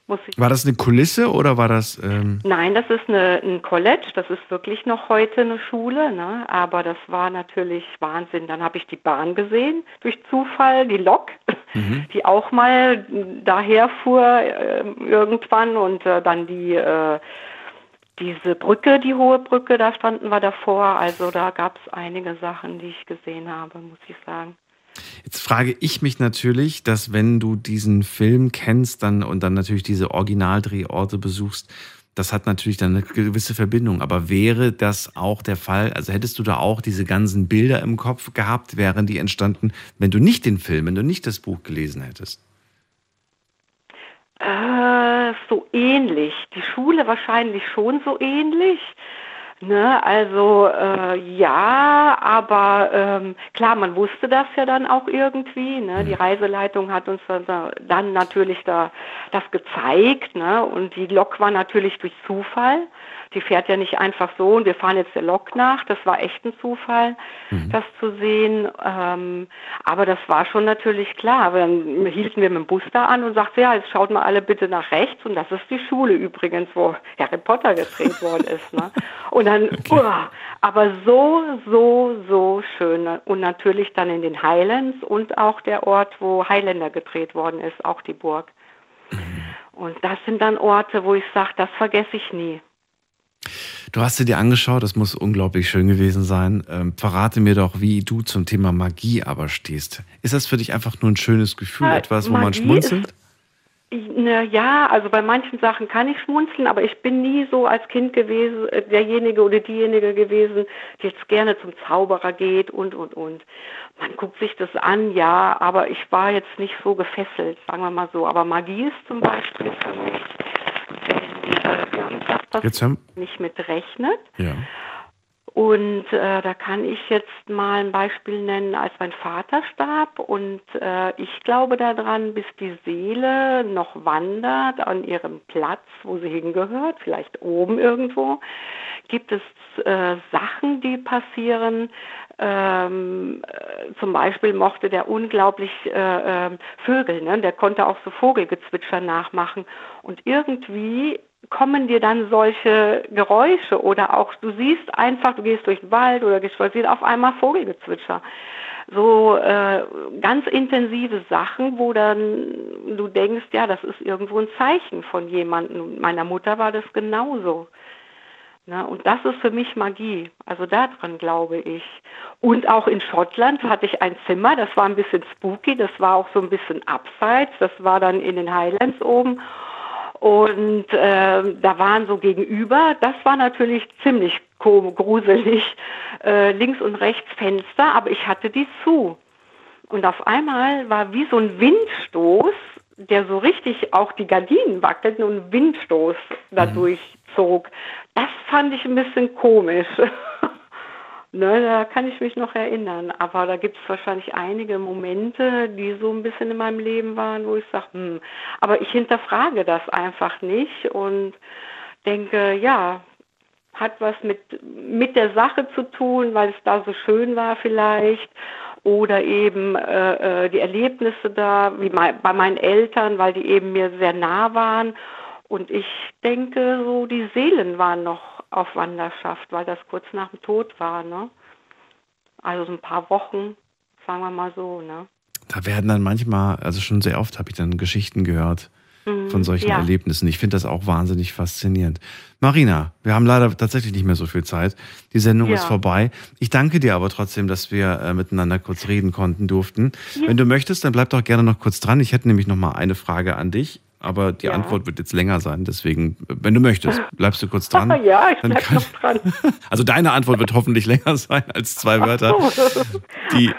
[SPEAKER 15] Muss ich
[SPEAKER 3] War das eine Kulisse oder war das. Ähm,
[SPEAKER 15] Nein, das ist eine, ein College, das ist wirklich noch heute eine Schule, ne? aber das war natürlich Wahnsinn. Dann habe ich die Bahn gesehen, durch Zufall, die Lok, die auch mal daher fuhr äh, irgendwann und äh, dann die, äh, diese Brücke, die hohe Brücke, da standen wir davor. Also da gab es einige Sachen, die ich gesehen habe, muss ich sagen.
[SPEAKER 3] Jetzt frage ich mich natürlich, dass wenn du diesen Film kennst dann und dann natürlich diese Originaldrehorte besuchst, das hat natürlich dann eine gewisse Verbindung. Aber wäre das auch der Fall? Also hättest du da auch diese ganzen Bilder im Kopf gehabt, wären die entstanden, wenn du nicht den Film, wenn du nicht das Buch gelesen hättest?
[SPEAKER 15] Äh, so ähnlich. Die Schule wahrscheinlich schon so ähnlich. Ne, also äh, ja, aber ähm, klar, man wusste das ja dann auch irgendwie. Ne? Die Reiseleitung hat uns dann, dann natürlich da das gezeigt. Ne? Und die Lok war natürlich durch Zufall. Die fährt ja nicht einfach so und wir fahren jetzt der Lok nach. Das war echt ein Zufall, das zu sehen. Ähm, aber das war schon natürlich klar. Dann hielten wir mit dem Bus da an und sagten, ja, jetzt schaut mal alle bitte nach rechts. Und das ist die Schule übrigens, wo Harry Potter gedreht worden ist. Ne? Und dann, uah, aber so, so, so schön. Und natürlich dann in den Highlands und auch der Ort, wo Highlander gedreht worden ist, auch die Burg. Und das sind dann Orte, wo ich sage, das vergesse ich nie.
[SPEAKER 3] Du hast sie dir angeschaut, das muss unglaublich schön gewesen sein. Ähm, verrate mir doch, wie du zum Thema Magie aber stehst. Ist das für dich einfach nur ein schönes Gefühl,
[SPEAKER 15] Ja,
[SPEAKER 3] etwas, wo man
[SPEAKER 15] Magie
[SPEAKER 3] schmunzelt?
[SPEAKER 15] ist- Na ja, also bei manchen Sachen kann ich schmunzeln, aber ich bin nie so als Kind gewesen, äh, derjenige oder diejenige gewesen, die jetzt gerne zum Zauberer geht und, und, und. Man guckt sich das an, ja, aber ich war jetzt nicht so gefesselt, sagen wir mal so. Aber Magie ist zum Beispiel für mich, irgendwas
[SPEAKER 3] Jetzt haben,
[SPEAKER 15] nicht mit rechnet.
[SPEAKER 3] ja.
[SPEAKER 15] Und äh, da kann ich jetzt mal ein Beispiel nennen, als mein Vater starb und äh, ich glaube daran, bis die Seele noch wandert an ihrem Platz, wo sie hingehört, vielleicht oben irgendwo, gibt es äh, Sachen, die passieren. Ähm, äh, zum Beispiel mochte der unglaublich äh, äh, Vögel, ne? der konnte auch so Vogelgezwitscher nachmachen. Und irgendwie kommen dir dann solche Geräusche oder auch du siehst einfach, du gehst durch den Wald oder gehst spazieren, auf einmal Vogelgezwitscher. So äh, ganz intensive Sachen, wo dann du denkst, ja, das ist irgendwo ein Zeichen von jemandem. Meiner Mutter war das genauso. Ne? Und das ist für mich Magie. Also daran glaube ich. Und auch in Schottland hatte ich ein Zimmer, das war ein bisschen spooky, das war auch so ein bisschen abseits, das war dann in den Highlands oben. Und äh, da waren so gegenüber, das war natürlich ziemlich gruselig, äh, links und rechts Fenster, aber ich hatte die zu. Und auf einmal war wie so ein Windstoß, der so richtig auch die Gardinen wackelten und ein Windstoß dadurch zog. Das fand ich ein bisschen komisch. ne, da kann ich mich noch erinnern. Aber da gibt es wahrscheinlich einige Momente, die so ein bisschen in meinem Leben waren, wo ich sage, hm, aber ich hinterfrage das einfach nicht und denke, ja, hat was mit, mit der Sache zu tun, weil es da so schön war vielleicht. Oder eben äh, äh, die Erlebnisse da, wie mei- bei meinen Eltern, weil die eben mir sehr nah waren. Und ich denke, so die Seelen waren noch auf Wanderschaft, weil das kurz nach dem Tod war, ne? Also so ein paar Wochen, sagen wir mal so, ne?
[SPEAKER 3] Da werden dann manchmal, also schon sehr oft habe ich dann Geschichten gehört
[SPEAKER 15] Mhm,
[SPEAKER 3] von solchen
[SPEAKER 15] ja.
[SPEAKER 3] Erlebnissen. Ich finde das auch wahnsinnig faszinierend. Marina, wir haben leider tatsächlich nicht mehr so viel Zeit. Die Sendung
[SPEAKER 15] Ja.
[SPEAKER 3] ist vorbei. Ich danke dir aber trotzdem, dass wir äh, miteinander kurz reden konnten durften.
[SPEAKER 15] Ja.
[SPEAKER 3] Wenn du möchtest, dann bleib doch gerne noch kurz dran. Ich hätte nämlich noch mal eine Frage an dich. Aber die
[SPEAKER 15] Ja.
[SPEAKER 3] Antwort wird jetzt länger sein, deswegen, wenn du möchtest, bleibst du kurz dran.
[SPEAKER 15] ja, ich bleib
[SPEAKER 3] kann-
[SPEAKER 15] noch dran.
[SPEAKER 3] Also deine Antwort wird hoffentlich länger sein als zwei Wörter. Die,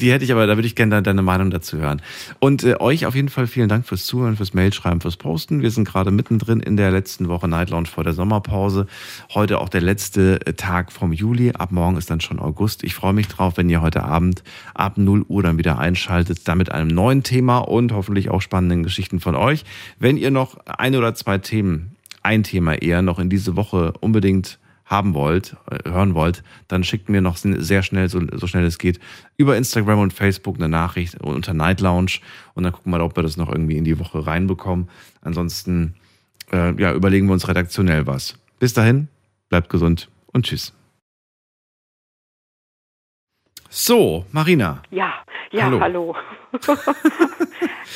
[SPEAKER 3] die hätte ich aber, da würde ich gerne deine- deine Meinung dazu hören. Und äh, euch auf jeden Fall vielen Dank fürs Zuhören, fürs Mailschreiben, fürs Posten. Wir sind gerade mittendrin in der letzten Woche Night Lounge vor der Sommerpause. Heute auch der letzte äh, Tag vom Juli. Ab morgen ist dann schon August. Ich freue mich drauf, wenn ihr heute Abend ab 0 Uhr dann wieder einschaltet, dann mit einem neuen Thema und hoffentlich auch spannenden Geschichten von euch. Wenn ihr noch ein oder zwei Themen, ein Thema eher noch in diese Woche unbedingt haben wollt, äh, hören wollt, dann schickt mir noch sehr schnell, so, so schnell es geht, über Instagram und Facebook eine Nachricht unter Night Lounge und dann gucken wir mal, ob wir das noch irgendwie in die Woche reinbekommen. Ansonsten äh, ja, überlegen wir uns redaktionell was. Bis dahin, bleibt gesund und tschüss. So, Marina.
[SPEAKER 15] Ja, ja,
[SPEAKER 3] Hallo.
[SPEAKER 15] hallo.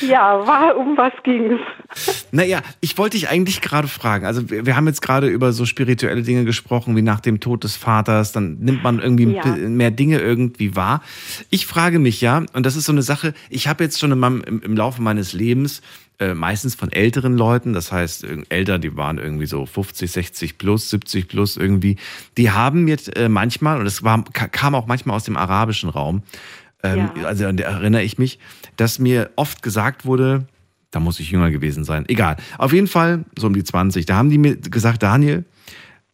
[SPEAKER 15] ja, war, um was ging's?
[SPEAKER 3] Naja, ich wollte dich eigentlich gerade fragen. Also, wir, haben jetzt gerade über so spirituelle Dinge gesprochen, wie nach dem Tod des Vaters, dann nimmt man irgendwie
[SPEAKER 15] Ja.
[SPEAKER 3] mehr Dinge irgendwie wahr. Ich frage mich ja, und das ist so eine Sache, ich habe jetzt schon im, im Laufe meines Lebens äh, meistens von älteren Leuten, das heißt äh, älter, die waren irgendwie so 50, 60 plus, 70 plus irgendwie, die haben mir äh, manchmal, und es war, ka- kam auch manchmal aus dem arabischen Raum, ähm, also an der erinnere ich mich, dass mir oft gesagt wurde, da muss ich jünger gewesen sein, egal, auf jeden Fall so um die 20, da haben die mir gesagt, Daniel,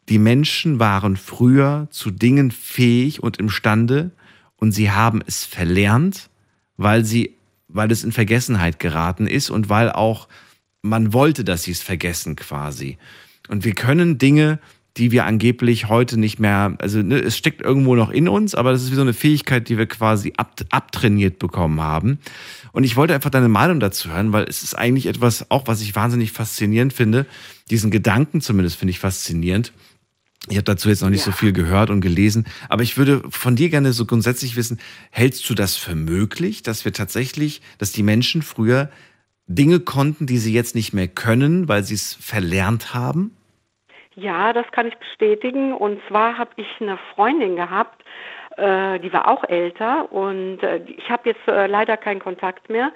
[SPEAKER 3] die Menschen waren früher zu Dingen fähig und imstande und sie haben es verlernt, weil sie, weil es in Vergessenheit geraten ist und weil auch man wollte, dass sie es vergessen quasi. Und wir können Dinge, die wir angeblich heute nicht mehr, also ne, es steckt irgendwo noch in uns, aber das ist wie so eine Fähigkeit, die wir quasi ab, abtrainiert bekommen haben. Und ich wollte einfach deine Meinung dazu hören, weil es ist eigentlich etwas, auch was ich wahnsinnig faszinierend finde. Diesen Gedanken zumindest finde ich faszinierend. Ich habe dazu jetzt noch nicht so viel gehört und gelesen, aber ich würde von dir gerne so grundsätzlich wissen, hältst du das für möglich, dass wir tatsächlich, dass die Menschen früher Dinge konnten, die sie jetzt nicht mehr können, weil sie es verlernt haben?
[SPEAKER 15] Ja, das kann ich bestätigen. Und zwar habe ich eine Freundin gehabt, äh, die war auch älter und äh, ich habe jetzt äh, leider keinen Kontakt mehr.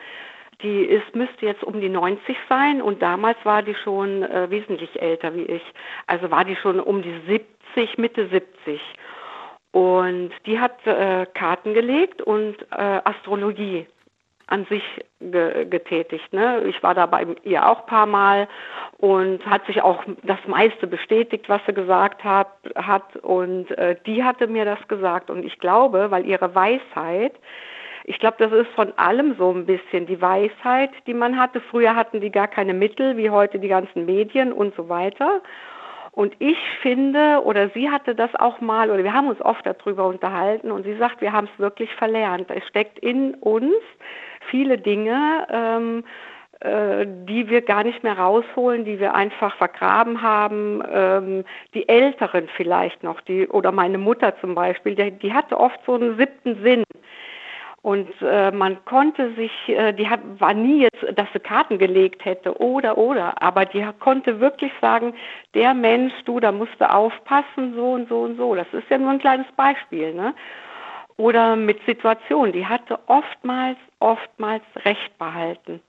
[SPEAKER 15] Die ist, müsste jetzt um die 90 sein und damals war die schon äh, wesentlich älter wie ich. Also war die schon um die 70, Mitte 70. Und die hat äh, Karten gelegt und äh, Astrologie an sich ge getätigt. Ne? Ich war da bei ihr auch ein paar Mal und hat sich auch das meiste bestätigt, was sie gesagt hat. hat. Und äh, die hatte mir das gesagt. Und ich glaube, weil ihre Weisheit, ich glaube, das ist von allem so ein bisschen die Weisheit, die man hatte. Früher hatten die gar keine Mittel, wie heute die ganzen Medien und so weiter. Und ich finde, oder sie hatte das auch mal, oder wir haben uns oft darüber unterhalten, und sie sagt, wir haben es wirklich verlernt. Es steckt in uns viele Dinge, ähm, äh, die wir gar nicht mehr rausholen, die wir einfach vergraben haben. Ähm, die Älteren vielleicht noch, die, oder meine Mutter zum Beispiel, die, die hatte oft so einen siebten Sinn. Und äh, man konnte sich, äh, die hat, war nie jetzt, dass sie Karten gelegt hätte oder oder, aber die konnte wirklich sagen, der Mensch, du, da musst du aufpassen, so und so und so. Das ist ja nur ein kleines Beispiel, ne? Oder mit Situationen, die hatte oftmals, oftmals Recht behalten.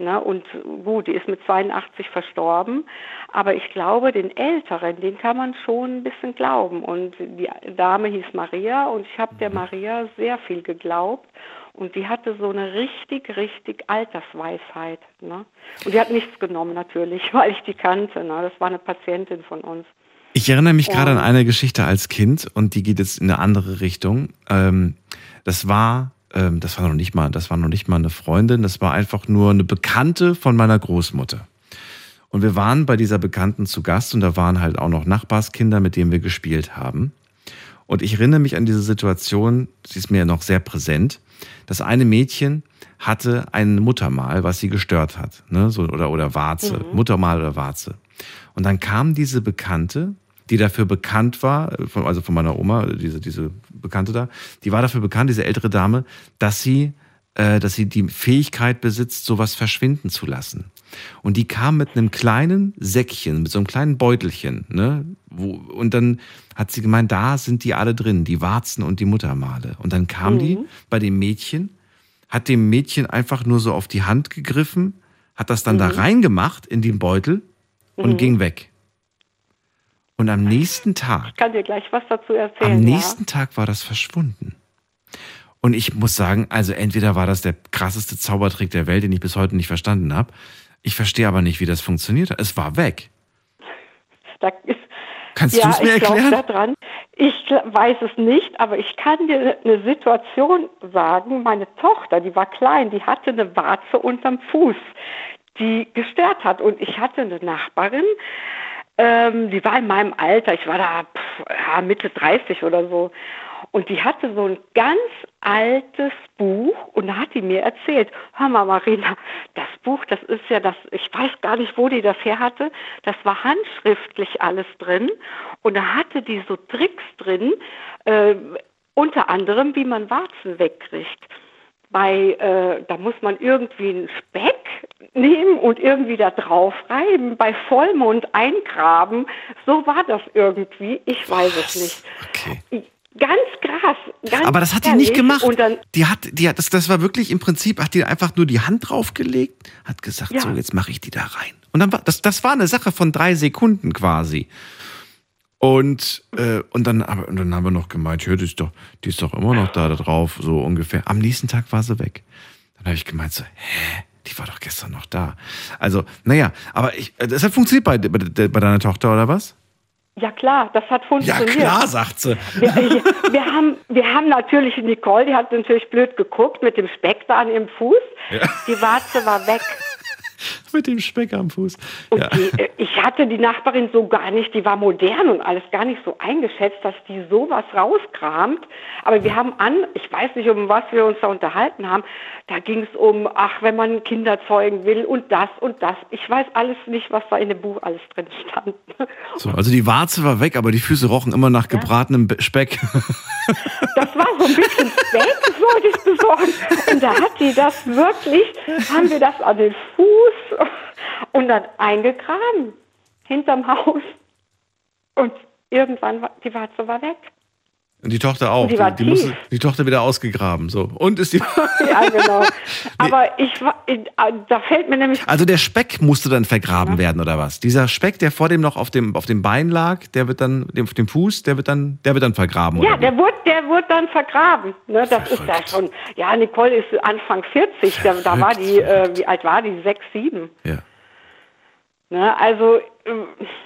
[SPEAKER 15] Ne? Und gut, die ist mit 82 verstorben, aber ich glaube, den Älteren, den kann man schon ein bisschen glauben. Und die Dame hieß Maria und ich habe der Maria sehr viel geglaubt. Und die hatte so eine richtig, richtig Altersweisheit. Ne? Und die hat nichts genommen natürlich, weil ich die kannte. Ne? Das war eine Patientin von uns.
[SPEAKER 3] Ich erinnere mich gerade an eine Geschichte als Kind und die geht jetzt in eine andere Richtung. Ähm, das war, ähm, das war noch nicht mal, das war noch nicht mal eine Freundin, das war einfach nur eine Bekannte von meiner Großmutter. Und wir waren bei dieser Bekannten zu Gast und da waren halt auch noch Nachbarskinder, mit denen wir gespielt haben. Und ich erinnere mich an diese Situation, sie ist mir noch sehr präsent. Das eine Mädchen hatte ein Muttermal, was sie gestört hat, ne? so, oder, oder Warze,
[SPEAKER 16] Mhm.
[SPEAKER 3] Muttermal oder Warze. Und dann kam diese Bekannte die dafür bekannt war, äh, also von meiner Oma, diese, diese Bekannte da, die war dafür bekannt, diese ältere Dame, dass sie, äh, dass sie die Fähigkeit besitzt, sowas verschwinden zu lassen. Und die kam mit einem kleinen Säckchen, mit so einem kleinen Beutelchen, ne? Wo, und dann hat sie gemeint, da sind die alle drin, die Warzen und die Muttermale. Und dann kam
[SPEAKER 16] Mhm.
[SPEAKER 3] die bei dem Mädchen, hat dem Mädchen einfach nur so auf die Hand gegriffen, hat das dann da
[SPEAKER 16] Mhm.
[SPEAKER 3] reingemacht in den Beutel und
[SPEAKER 15] Mhm.
[SPEAKER 3] ging weg. Und am nächsten Tag,
[SPEAKER 15] Ich kann dir gleich was dazu erzählen.
[SPEAKER 3] am nächsten Tag war das verschwunden. Und ich muss sagen, also entweder war das der krasseste Zaubertrick der Welt, den ich bis heute nicht verstanden habe. Ich verstehe aber nicht, wie das funktioniert hat. Es war weg.
[SPEAKER 15] ja. Da ist,
[SPEAKER 3] Kannst
[SPEAKER 15] ja,
[SPEAKER 3] du es mir
[SPEAKER 15] ich
[SPEAKER 3] erklären?
[SPEAKER 15] da dran. Ich weiß es nicht, aber ich kann dir eine Situation sagen. Meine Tochter, die war klein, die hatte eine Warze unterm Fuß, die gestört hat. Und ich hatte eine Nachbarin, ähm, die war in meinem Alter, ich war da pff, ja, Mitte 30 oder so. Und die hatte so ein ganz altes Buch und da hat die mir erzählt, hör mal Marina, das Buch, das ist ja das, ich weiß gar nicht, wo die das her hatte, das war handschriftlich alles drin und da hatte die so Tricks drin, äh, unter anderem, wie man Warzen wegkriegt. Bei, äh, da muss man irgendwie einen Speck nehmen und irgendwie da drauf reiben, bei Vollmond eingraben. So war das irgendwie. Ich weiß es nicht. Ganz krass. Ganz
[SPEAKER 3] Aber das hat die nicht gemacht.
[SPEAKER 15] Und dann,
[SPEAKER 3] die hat, die hat, das, das war wirklich im Prinzip, hat die einfach nur die Hand draufgelegt, hat gesagt,
[SPEAKER 15] Ja.
[SPEAKER 3] so, jetzt mache ich die da rein. Und dann war, das, das war eine Sache von drei Sekunden quasi. Und, äh, und, dann, aber, und dann haben wir noch gemeint, ja, die ist doch, die ist doch immer noch da, da drauf, so ungefähr. Am nächsten Tag war sie weg. Dann habe ich gemeint, so, hä, die war doch gestern noch da. Also, naja, aber ich, äh, das hat funktioniert bei, bei, bei deiner Tochter, oder was?
[SPEAKER 15] ja klar, das hat
[SPEAKER 3] Ja,
[SPEAKER 15] funktioniert.
[SPEAKER 3] klar, sagt sie.
[SPEAKER 15] Wir, wir, haben, wir haben natürlich Nicole, die hat natürlich blöd geguckt mit dem Speck da an ihrem Fuß.
[SPEAKER 3] Ja.
[SPEAKER 15] Die Warze war weg.
[SPEAKER 3] Mit dem Speck am Fuß. Ja.
[SPEAKER 15] die, äh, ich hatte die Nachbarin so gar nicht, die war modern und alles gar nicht so eingeschätzt, dass die sowas rauskramt. Aber wir haben an, ich weiß nicht, um was wir uns da unterhalten haben, da ging es um, ach, wenn man Kinder zeugen will und das und das. Ich weiß alles nicht, was da in dem Buch alles drin stand.
[SPEAKER 3] So, also die Warze war weg, aber die Füße rochen immer nach gebratenem Be- Speck.
[SPEAKER 15] Das war so ein bisschen Speck, sollte ich besorgen. Und da hat die das wirklich, haben wir das an den Fuß und dann eingegraben, hinterm Haus. Und irgendwann war die Warze war weg.
[SPEAKER 3] Und die Tochter auch.
[SPEAKER 15] Und die war
[SPEAKER 3] die, musste,
[SPEAKER 15] tief.
[SPEAKER 3] die Tochter wieder ausgegraben. So. Und ist die.
[SPEAKER 15] Ja, genau. Aber ich war, da fällt mir nämlich
[SPEAKER 3] Also der Speck musste dann vergraben werden, oder was? Dieser Speck, der vor dem noch auf dem, auf dem Bein lag, der wird dann, auf dem Fuß, der wird dann, der wird dann vergraben,
[SPEAKER 15] Ja,
[SPEAKER 3] oder?
[SPEAKER 15] der wurde, der wurde dann vergraben. Ne, das ist ja schon. Ja, Nicole ist Anfang 40. Da, da war die, äh, wie alt war die? Sechs, sieben.
[SPEAKER 3] Ja.
[SPEAKER 15] Ne, also,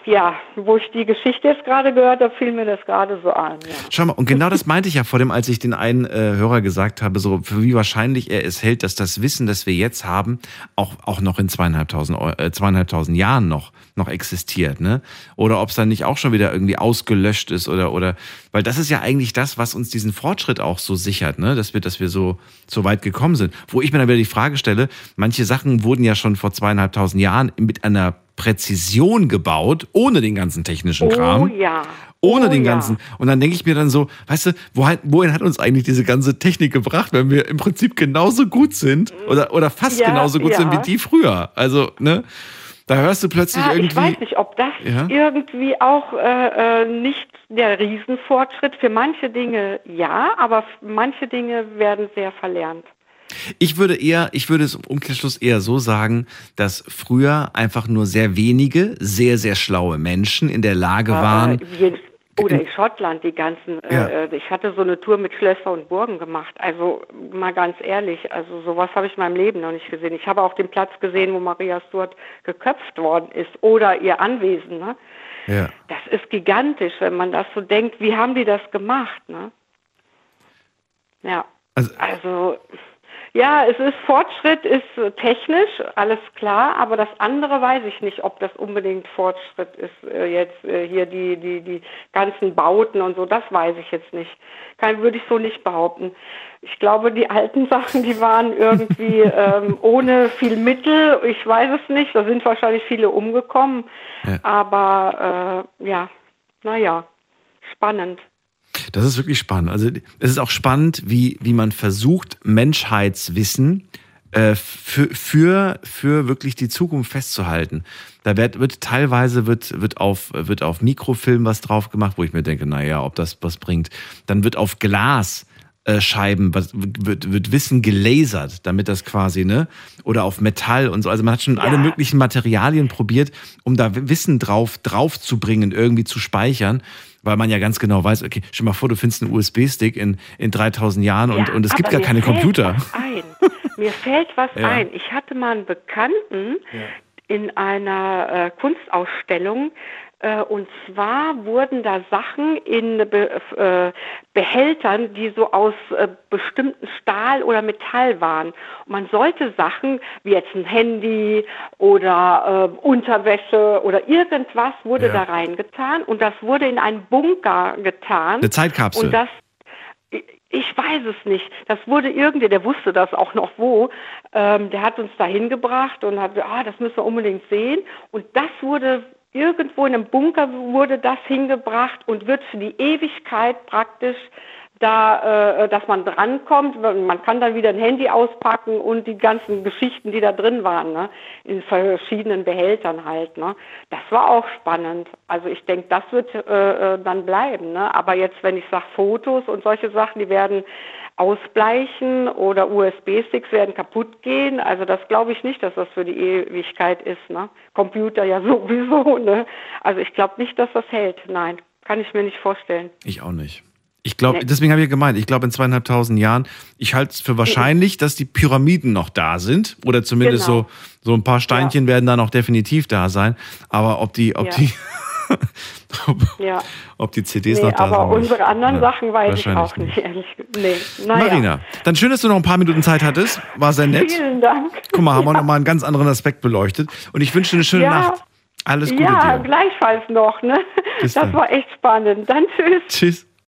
[SPEAKER 15] ja, wo ich die Geschichte jetzt gerade gehört habe, fiel mir das gerade so ein. Ja.
[SPEAKER 3] Schau mal, und genau das meinte ich ja vor dem, als ich den einen äh, Hörer gesagt habe, so für wie wahrscheinlich er es hält, dass das Wissen, das wir jetzt haben, auch, auch noch in zweieinhalbtausend, äh, zweieinhalbtausend Jahren noch, noch existiert, ne? Oder ob es dann nicht auch schon wieder irgendwie ausgelöscht ist oder, oder, weil das ist ja eigentlich das, was uns diesen Fortschritt auch so sichert, ne? Dass wir, dass wir so, so weit gekommen sind. Wo ich mir dann wieder die Frage stelle, manche Sachen wurden ja schon vor zweieinhalbtausend Jahren mit einer Präzision gebaut, ohne den ganzen technischen Kram.
[SPEAKER 15] Oh ja.
[SPEAKER 3] Ohne
[SPEAKER 15] oh,
[SPEAKER 3] den
[SPEAKER 15] ja.
[SPEAKER 3] ganzen. Und dann denke ich mir dann so, weißt du, wohin, wohin hat uns eigentlich diese ganze Technik gebracht, wenn wir im Prinzip genauso gut sind oder, oder fast
[SPEAKER 15] Ja,
[SPEAKER 3] genauso gut sind
[SPEAKER 15] ja.
[SPEAKER 3] wie die früher? Also, ne? Da hörst du plötzlich
[SPEAKER 15] Ja, ich
[SPEAKER 3] irgendwie.
[SPEAKER 15] weiß nicht, ob das
[SPEAKER 3] Ja?
[SPEAKER 15] irgendwie auch äh, äh, nicht der Riesenfortschritt. Für manche Dinge ja, aber manche Dinge werden sehr verlernt.
[SPEAKER 3] Ich würde eher, ich würde es im Umkehrschluss eher so sagen, dass früher einfach nur sehr wenige, sehr, sehr schlaue Menschen in der Lage waren.
[SPEAKER 15] Oder in Schottland, die ganzen,
[SPEAKER 3] Ja.
[SPEAKER 15] äh, äh, ich hatte so eine Tour mit Schlösser und Burgen gemacht. Also mal ganz ehrlich, also sowas habe ich in meinem Leben noch nicht gesehen. Ich habe auch den Platz gesehen, wo Maria Stuart geköpft worden ist oder ihr Anwesen. Ne?
[SPEAKER 3] Ja.
[SPEAKER 15] Das ist gigantisch, wenn man das so denkt. Wie haben die das gemacht? Ne? Ja.
[SPEAKER 3] Also-
[SPEAKER 15] also ja, es ist Fortschritt, ist technisch, alles klar, aber das andere weiß ich nicht, ob das unbedingt Fortschritt ist, äh, jetzt äh, hier die, die, die ganzen Bauten und so, das weiß ich jetzt nicht. Kann, würde ich so nicht behaupten. Ich glaube, die alten Sachen, die waren irgendwie ähm, ohne viel Mittel, ich weiß es nicht, da sind wahrscheinlich viele umgekommen,
[SPEAKER 3] Ja.
[SPEAKER 15] aber äh, ja, naja, spannend.
[SPEAKER 3] Das ist wirklich spannend. Also es ist auch spannend, wie, wie man versucht, Menschheitswissen äh, für, für, für wirklich die Zukunft festzuhalten. Da wird, wird teilweise wird, wird, auf, wird auf Mikrofilm was drauf gemacht, wo ich mir denke, naja, ob das was bringt. Dann wird auf Glas äh, Scheiben, wird, wird Wissen gelasert, damit das quasi, ne? Oder auf Metall und so. Also man hat schon ja. alle möglichen Materialien probiert, um da Wissen drauf, drauf zu bringen, irgendwie zu speichern weil man ja ganz genau weiß, okay, stell mal vor, du findest einen USB-Stick in, in 3000 Jahren und, ja, und es gibt gar keine Computer.
[SPEAKER 15] Ein. Mir fällt was ja. ein. Ich hatte mal einen Bekannten ja. in einer äh, Kunstausstellung, äh, und zwar wurden da Sachen in äh, Behältern, die so aus äh, bestimmten Stahl oder Metall waren. Und man sollte Sachen wie jetzt ein Handy oder äh, Unterwäsche oder irgendwas wurde ja. da reingetan und das wurde in einen Bunker getan.
[SPEAKER 3] Eine Zeitkapsel.
[SPEAKER 15] Und das ich weiß es nicht. Das wurde irgendwie, der wusste das auch noch wo. Ähm, der hat uns da hingebracht und hat, ah, das müssen wir unbedingt sehen. Und das wurde irgendwo in einem Bunker wurde das hingebracht und wird für die Ewigkeit praktisch da, äh, dass man drankommt. Man kann dann wieder ein Handy auspacken und die ganzen Geschichten, die da drin waren, ne? in verschiedenen Behältern halt. Ne? Das war auch spannend. Also ich denke, das wird äh, äh, dann bleiben. Ne? Aber jetzt, wenn ich sage Fotos und solche Sachen, die werden ausbleichen oder USB-Sticks werden kaputt gehen. Also das glaube ich nicht, dass das für die Ewigkeit ist. Ne? Computer ja sowieso. Ne? Also ich glaube nicht, dass das hält. Nein, kann ich mir nicht vorstellen.
[SPEAKER 3] Ich auch nicht. Ich glaube, nee. deswegen habe ich gemeint, ich glaube in zweieinhalbtausend Jahren, ich halte es für wahrscheinlich, dass die Pyramiden noch da sind. Oder zumindest genau. so, so ein paar Steinchen ja. werden dann auch definitiv da sein. Aber ob die, ob ja. die, ob, ja. ob, die CDs nee, noch da
[SPEAKER 15] aber
[SPEAKER 3] sind.
[SPEAKER 15] Aber unsere anderen Sachen weiß ich auch nicht, ehrlich nee.
[SPEAKER 3] naja. Marina, dann schön, dass du noch ein paar Minuten Zeit hattest. War sehr nett.
[SPEAKER 15] Vielen Dank.
[SPEAKER 3] Guck mal, haben wir nochmal einen ganz anderen Aspekt beleuchtet. Und ich wünsche dir eine schöne Nacht. Alles Gute
[SPEAKER 15] ja,
[SPEAKER 3] dir.
[SPEAKER 15] gleichfalls noch. Ne? Das dann. war echt spannend. Dann tschüss.
[SPEAKER 3] Tschüss.